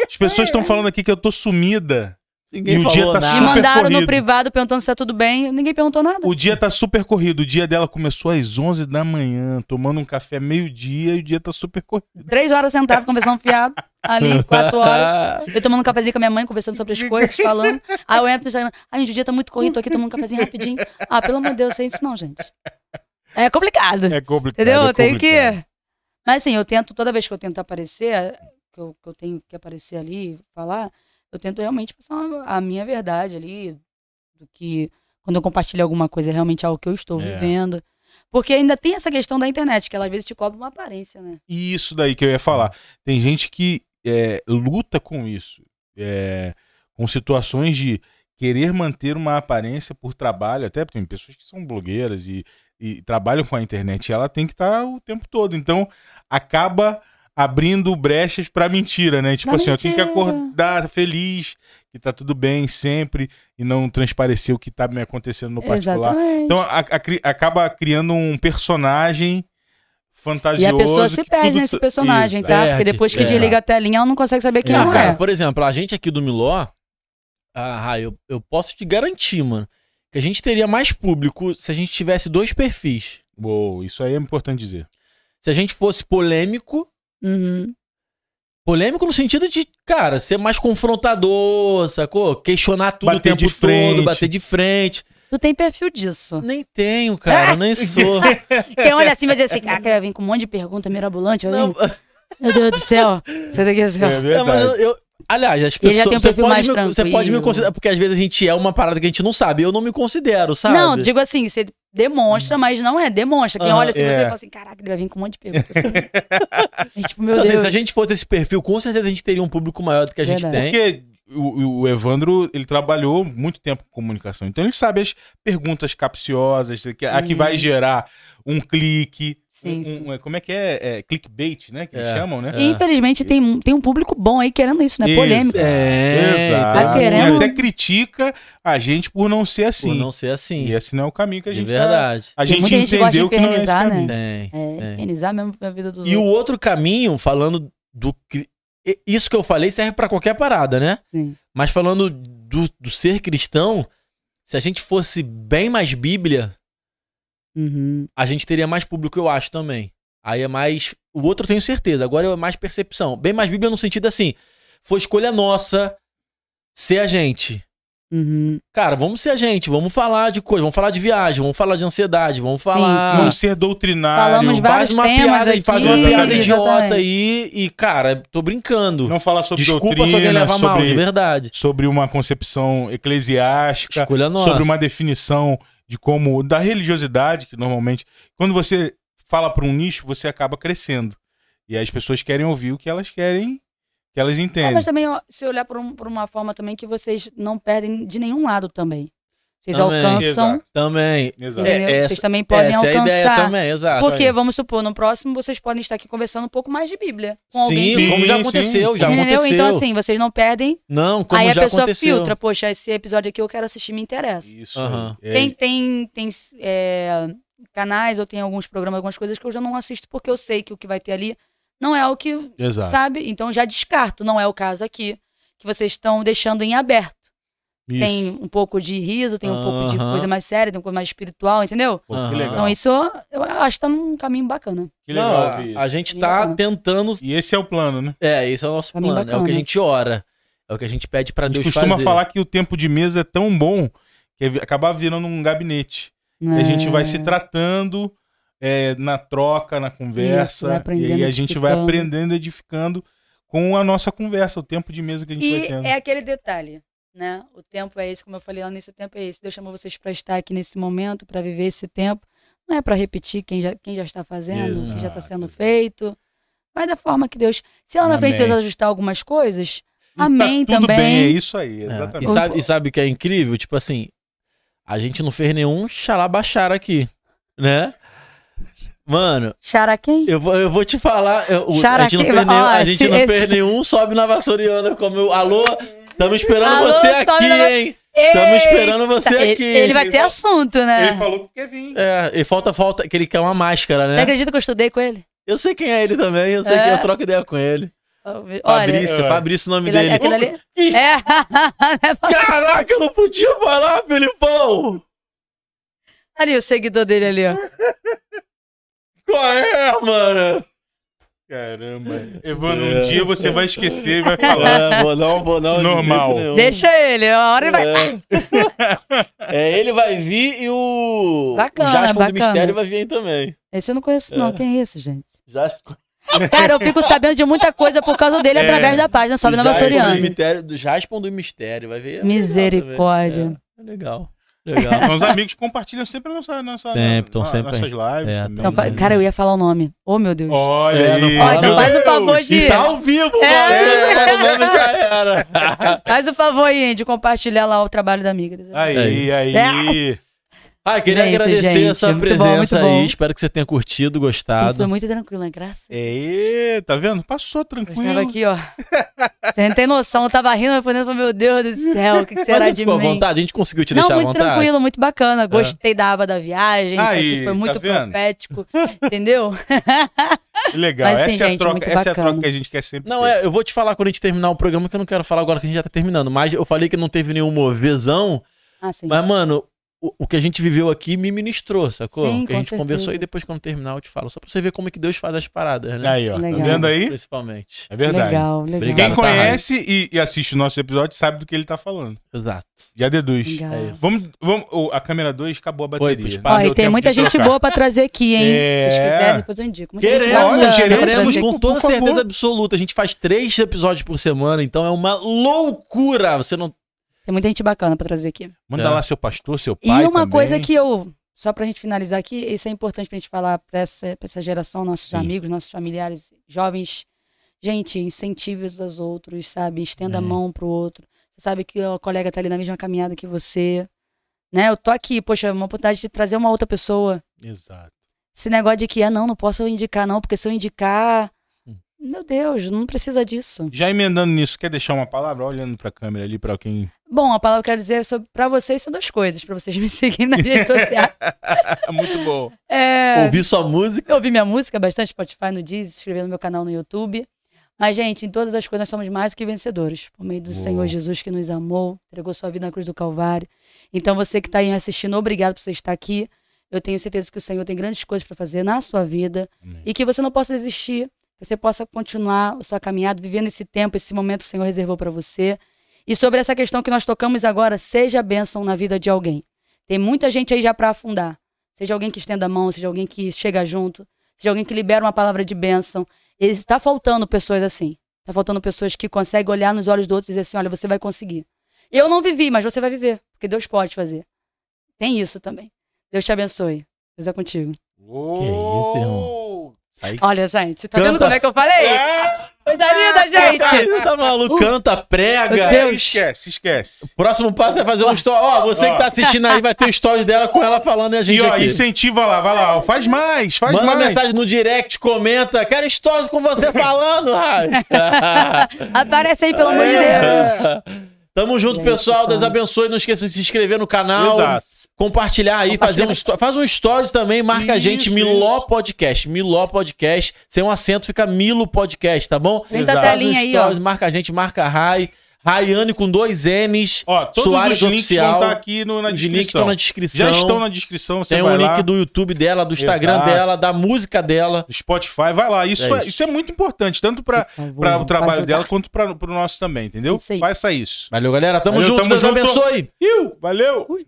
As pessoas estão falando aqui que eu tô sumida. Ninguém E o falou dia tá nada. Me super mandaram no corrido. privado perguntando se tá tudo bem, ninguém perguntou nada. O dia tá super corrido. O dia dela começou às 11 da manhã, tomando um café meio-dia e o dia tá super corrido. Três horas sentado, conversando fiado, ali, quatro horas. Eu tomando um cafezinho com a minha mãe, conversando sobre as coisas, falando. Aí eu entro no Instagram. Ai, gente, o dia tá muito corrido, tô aqui tomando um cafezinho rapidinho. Ah, pelo amor de Deus, sem isso não, gente. É complicado. É complicado. Entendeu? é Eu tenho que. complicado. Mas assim, eu tento, toda vez que eu tento aparecer, que eu, que eu tenho que aparecer ali, falar, eu tento realmente passar a minha verdade ali, do que quando eu compartilho alguma coisa é realmente algo que eu estou É. vivendo. Porque ainda tem essa questão da internet, que ela às vezes te cobra uma aparência, né? E isso daí que eu ia falar. Tem gente que é, luta com isso. é, com situações de querer manter uma aparência por trabalho. Até tem pessoas que são blogueiras e, e trabalham com a internet. E ela tem que estar o tempo todo. Então, acaba abrindo brechas pra mentira, né? Tipo Pra assim, eu tenho que mentira. acordar feliz, que tá tudo bem sempre, e não transparecer o que tá me acontecendo no particular. Exatamente. Então a- a acaba criando um personagem e fantasioso. a pessoa se perde tudo- nesse personagem, Isso, tá? é, Porque depois que é. desliga a telinha, ela não consegue saber quem é. por exemplo, a gente aqui do Miló, ah, eu, eu posso te garantir, mano, que a gente teria mais público se a gente tivesse dois perfis. Uou, isso aí é importante dizer. Se a gente fosse polêmico, Uhum. polêmico no sentido de, cara, ser mais confrontador, sacou? Questionar tudo Bater o tempo de frente. todo, bater de frente. Tu tem perfil disso. Nem tenho, cara, nem sou. Quem olha assim vai dizer assim, cara, vir com um monte de pergunta mirabolante. Não, Meu Deus do céu. Você daqui assim, ó. É É, verdade. mas eu, eu- aliás, as Ele já pessoas. tem um você perfil pode mais me- Você pode me considerar, porque às vezes a gente é uma parada que a gente não sabe. Eu não me considero, sabe? Não, digo assim, você demonstra, mas não é, demonstra. Quem olha assim, você é. fala assim, caraca, ele vai vir com um monte de perguntas. Assim. Tipo, meu Assim, Deus. se a gente fosse esse perfil, com certeza a gente teria um público maior do que a gente Verdade. tem. Porque o, o Evandro, ele trabalhou muito tempo com comunicação. Então ele sabe as perguntas capciosas, que- a que Sim. vai gerar um clique. Sim, um- sim. um- como é que é? É clickbait, né? Que eles É. chamam, né? E, infelizmente tem, tem um público bom aí querendo isso, né? Isso. Polêmica. É, Exato. Tá querendo- E até critica a gente por não ser assim. Por não ser assim. E esse não é o caminho que a de gente verdade. Tá, a gente muita gente que gosta de entendeu que não é esse né? caminho. Tem. É, É. infernizar mesmo a vida dos E o outros. outro caminho, falando do. e- Isso que eu falei serve pra qualquer parada, né? Sim. Mas falando do, do ser cristão, se a gente fosse bem mais Bíblia, Uhum. a gente teria mais público, eu acho também. Aí é mais. O outro eu tenho certeza, agora é mais percepção. Bem mais Bíblia no sentido assim: foi escolha nossa ser a gente. Uhum. Cara, vamos ser a gente, vamos falar de coisa, vamos falar de viagem, vamos falar de ansiedade, vamos falar. Não ser doutrinário. Falamos faz uma piada, aqui, faz uma piada idiota aí e, cara, tô brincando. Não falar sobre Desculpa doutrina, se alguém leva mal, sobre, de verdade. sobre uma concepção eclesiástica, Escolha nossa. sobre uma definição de como da religiosidade que normalmente quando você fala para um nicho você acaba crescendo e as pessoas querem ouvir o que elas querem que elas É, entendem mas também, se olhar por, um- por uma forma também que vocês não perdem de nenhum lado também. Vocês Também. alcançam, Exato. Também. Exato. É, essa- vocês também podem Essa é a ideia alcançar. também, exato. Porque, vamos supor, no próximo vocês podem estar aqui conversando um pouco mais de Bíblia. Com alguém Sim, que- como já aconteceu, sim. já Entendeu? aconteceu. Então, assim, vocês não perdem. Não, como aí a já pessoa aconteceu. filtra, poxa, esse episódio aqui eu quero assistir, me interessa. isso. É, Tem, tem, tem é, canais ou tem alguns programas, algumas coisas que eu já não assisto porque eu sei que o que vai ter ali não é o que, exato sabe? Então já descarto, não é o caso aqui, que vocês estão deixando em aberto. Isso. Tem um pouco de riso, tem um pouco de coisa mais séria, tem uma coisa mais espiritual, entendeu? Pô, que legal Então isso eu acho que tá num caminho bacana. que Não, legal isso. a gente tá bacana. tentando. e esse é o plano né É, esse é o nosso Caminho plano. É o bacana. que a gente ora. É o que a gente pede pra a gente Deus costuma fazer. falar que o tempo de mesa é tão bom que é acabar virando um gabinete E a gente vai se É. tratando é, na troca, na Isso, conversa. vai e a gente vai aprendendo, edificando com a nossa conversa, o tempo de mesa que a gente vai E tendo. é aquele detalhe, né? O tempo é esse, como eu falei lá nesse o tempo é esse. Deus chamou vocês para estar aqui nesse momento, para viver esse tempo. Não é para repetir quem já, quem já está fazendo, quem já está Exato. sendo feito. Vai da forma que Deus. Se lá na frente. Deus ajustar algumas coisas, Amém tá tudo também. bem, é isso aí, É, exatamente. E, sabe, e sabe o que é incrível? Tipo assim, a gente não fez nenhum xalabachar aqui, né? Mano, Xara quem? eu vou, eu vou te falar. eu- a gente não nenhum, a gente esse- não fez nenhum sobe na vassouriana. Como eu, alô, estamos esperando Alô, você aqui, na- hein? Estamos esperando você Ele- aqui. Ele vai ter assunto, né? Ele falou que quer vir. É, e falta, falta, que ele quer uma máscara, Você né? acredita que eu estudei com ele? Eu sei quem é ele também, eu sei É? que eu troco ideia com ele. Olha, Fabrício, É. Fabrício o nome dele. aquele ali. Ih, É. Caraca, eu não podia falar, Felipão! ali, o seguidor dele ali, ó. Qual é, mano? Caramba. Evandro, um É. dia você vai esquecer e vai falar. É, vou não, vou não. Normal. Deixa ele, a hora ele vai. É. É, ele vai vir e o. Bacana, o Jasper bacana. do Mistério vai vir aí também. Esse eu não conheço, não. É. Quem é esse, gente? Jasper, Cara, eu fico sabendo de muita coisa por causa dele É. através da página Sobe na do do Vassouriana. Mistério- Do Jasper do Mistério vai é legal Misericórdia. também. É, é legal. Legal. Meus amigos compartilham sempre nossa, nossa, Sempre, tão na- sempre nossas lives. É, também. Não, cara, eu ia falar o nome. Oh, meu Deus. Olha É, não fala Olha, faz o favor de. E tá ao vivo, É. mano. O nome já era. Faz o favor aí de compartilhar lá o trabalho da amiga. Aí, É aí. Ah, queria É isso, agradecer gente. a sua Muito presença muito bom. aí. Espero que você tenha curtido, Sim, gostado. foi muito tranquilo, né? Graças. É, tá vendo? Passou Eu estava tranquilo. aqui, ó. Você não tem noção, eu tava rindo, respondendo meu Deus do céu, o que, que Mas será de mim? vontade, a gente conseguiu te Não, deixar à muito vontade. tranquilo, muito bacana. Gostei da aba da viagem, isso Aí, aqui foi tá muito vendo? profético, entendeu? Legal. Mas sim, essa é a gente, troca, muito essa é a troca que a gente quer sempre. Não, ter. é, eu vou te falar quando a gente terminar o programa, que eu não quero falar agora que a gente já tá terminando. Mas eu falei que não teve nenhum movezão. Ah, sim. Mas, mano, o, o que a gente viveu aqui me ministrou, sacou? Sim, que a gente conversou certeza. e depois quando terminar eu te falo. Só pra você ver como é que Deus faz as paradas, né? Aí, ó. Legal. Tá vendo aí? Principalmente. É verdade. Legal, legal. Obrigado. Quem tá, conhece e, e assiste o nosso episódio sabe do que ele tá falando. Exato. Já deduz. Legal. É isso. Vamos, vamos, oh, a câmera 2 acabou a Foi bateria. pro Ó, e tem muita gente trocar. boa pra trazer aqui, hein? É. Se vocês quiserem, depois eu indico. Muita Queremos, queremos com toda certeza absoluta. A gente faz três episódios por semana, então é uma loucura. Você não. Tem muita gente bacana pra trazer aqui. Manda É. lá seu pastor, seu E pai. uma também. coisa que eu, só pra gente finalizar aqui, isso é importante pra gente falar pra essa, pra essa geração, nossos Sim. amigos, nossos familiares, jovens. Gente, incentive os aos outros, sabe? Estenda É. a mão pro outro. Você sabe que o colega tá ali na mesma caminhada que você. Né? Eu tô aqui, poxa, uma oportunidade de trazer uma outra pessoa. Exato. Esse negócio de que, ah, não, não posso indicar, não, porque se eu indicar. Hum. Meu Deus, não precisa disso. Já emendando nisso, quer deixar uma palavra? Olhando pra câmera ali, pra quem. Bom, a palavra que eu quero dizer sobre, pra vocês são duas coisas, pra vocês me seguirem nas redes sociais. Muito bom. É, Ouvir sua música. Eu ouvi minha música bastante Spotify no Deezer, se inscrever no meu canal no YouTube. Mas, gente, em todas as coisas nós somos mais do que vencedores. Por meio do Uou. Senhor Jesus que nos amou, entregou sua vida na cruz do Calvário. Então, você que está aí assistindo, obrigado por você estar aqui. Eu tenho certeza que o Senhor tem grandes coisas para fazer na sua vida. Amém. E que você não possa desistir. Que você possa continuar a sua caminhada, vivendo esse tempo, esse momento que o Senhor reservou para você. E sobre essa questão que nós tocamos agora, seja bênção na vida de alguém. Tem muita gente aí já para afundar. Seja alguém que estenda a mão, seja alguém que chega junto, seja alguém que libera uma palavra de bênção. Está faltando pessoas assim. Está faltando pessoas que conseguem olhar nos olhos do outro e dizer assim: olha, você vai conseguir. Eu não vivi, mas você vai viver, porque Deus pode fazer. Tem isso também. Deus te abençoe. Deus é contigo. isso, irmão? Aí Olha, gente, você tá Canta. vendo como é que eu falei? É, Coisa linda, gente! tá maluco? Canta, prega. Meu Deus. esquece, esquece. Próximo passo é fazer um story. Ó, você que tá assistindo aí vai ter o story dela com ela falando e a gente E ó, aqui. incentiva lá, vai lá, ó, faz mais, faz Manda mais. mensagem no direct, comenta. Quero stories com você falando, Rai. Aparece aí, pelo amor de Deus. Tamo junto, aí, pessoal. Deus abençoe. Não esqueça de se inscrever no canal. Exato. Compartilhar aí, fazer um faz um stories também, marca a gente, Isso, Miló isso. Podcast. Miló Podcast, sem um acento, fica Milo Podcast, tá bom? Vem da Exato. Faz um telinha aí, ó. stories, marca a gente, marca a Rai. Raiane com dois N's. Ó, todos Soares os links Oficial. vão estar aqui no, na Os descrição. links estão na descrição. Já estão na descrição, você Tem vai um link lá. do YouTube dela, do Instagram Exato. dela, da música dela. do Spotify, vai lá. Isso É é, isso. isso é muito importante, tanto para o trabalho dela quanto para o nosso também, entendeu? Faça isso. Valeu, galera. Tamo Valeu, junto. tamo Deus junto. abençoe. Valeu! Ui.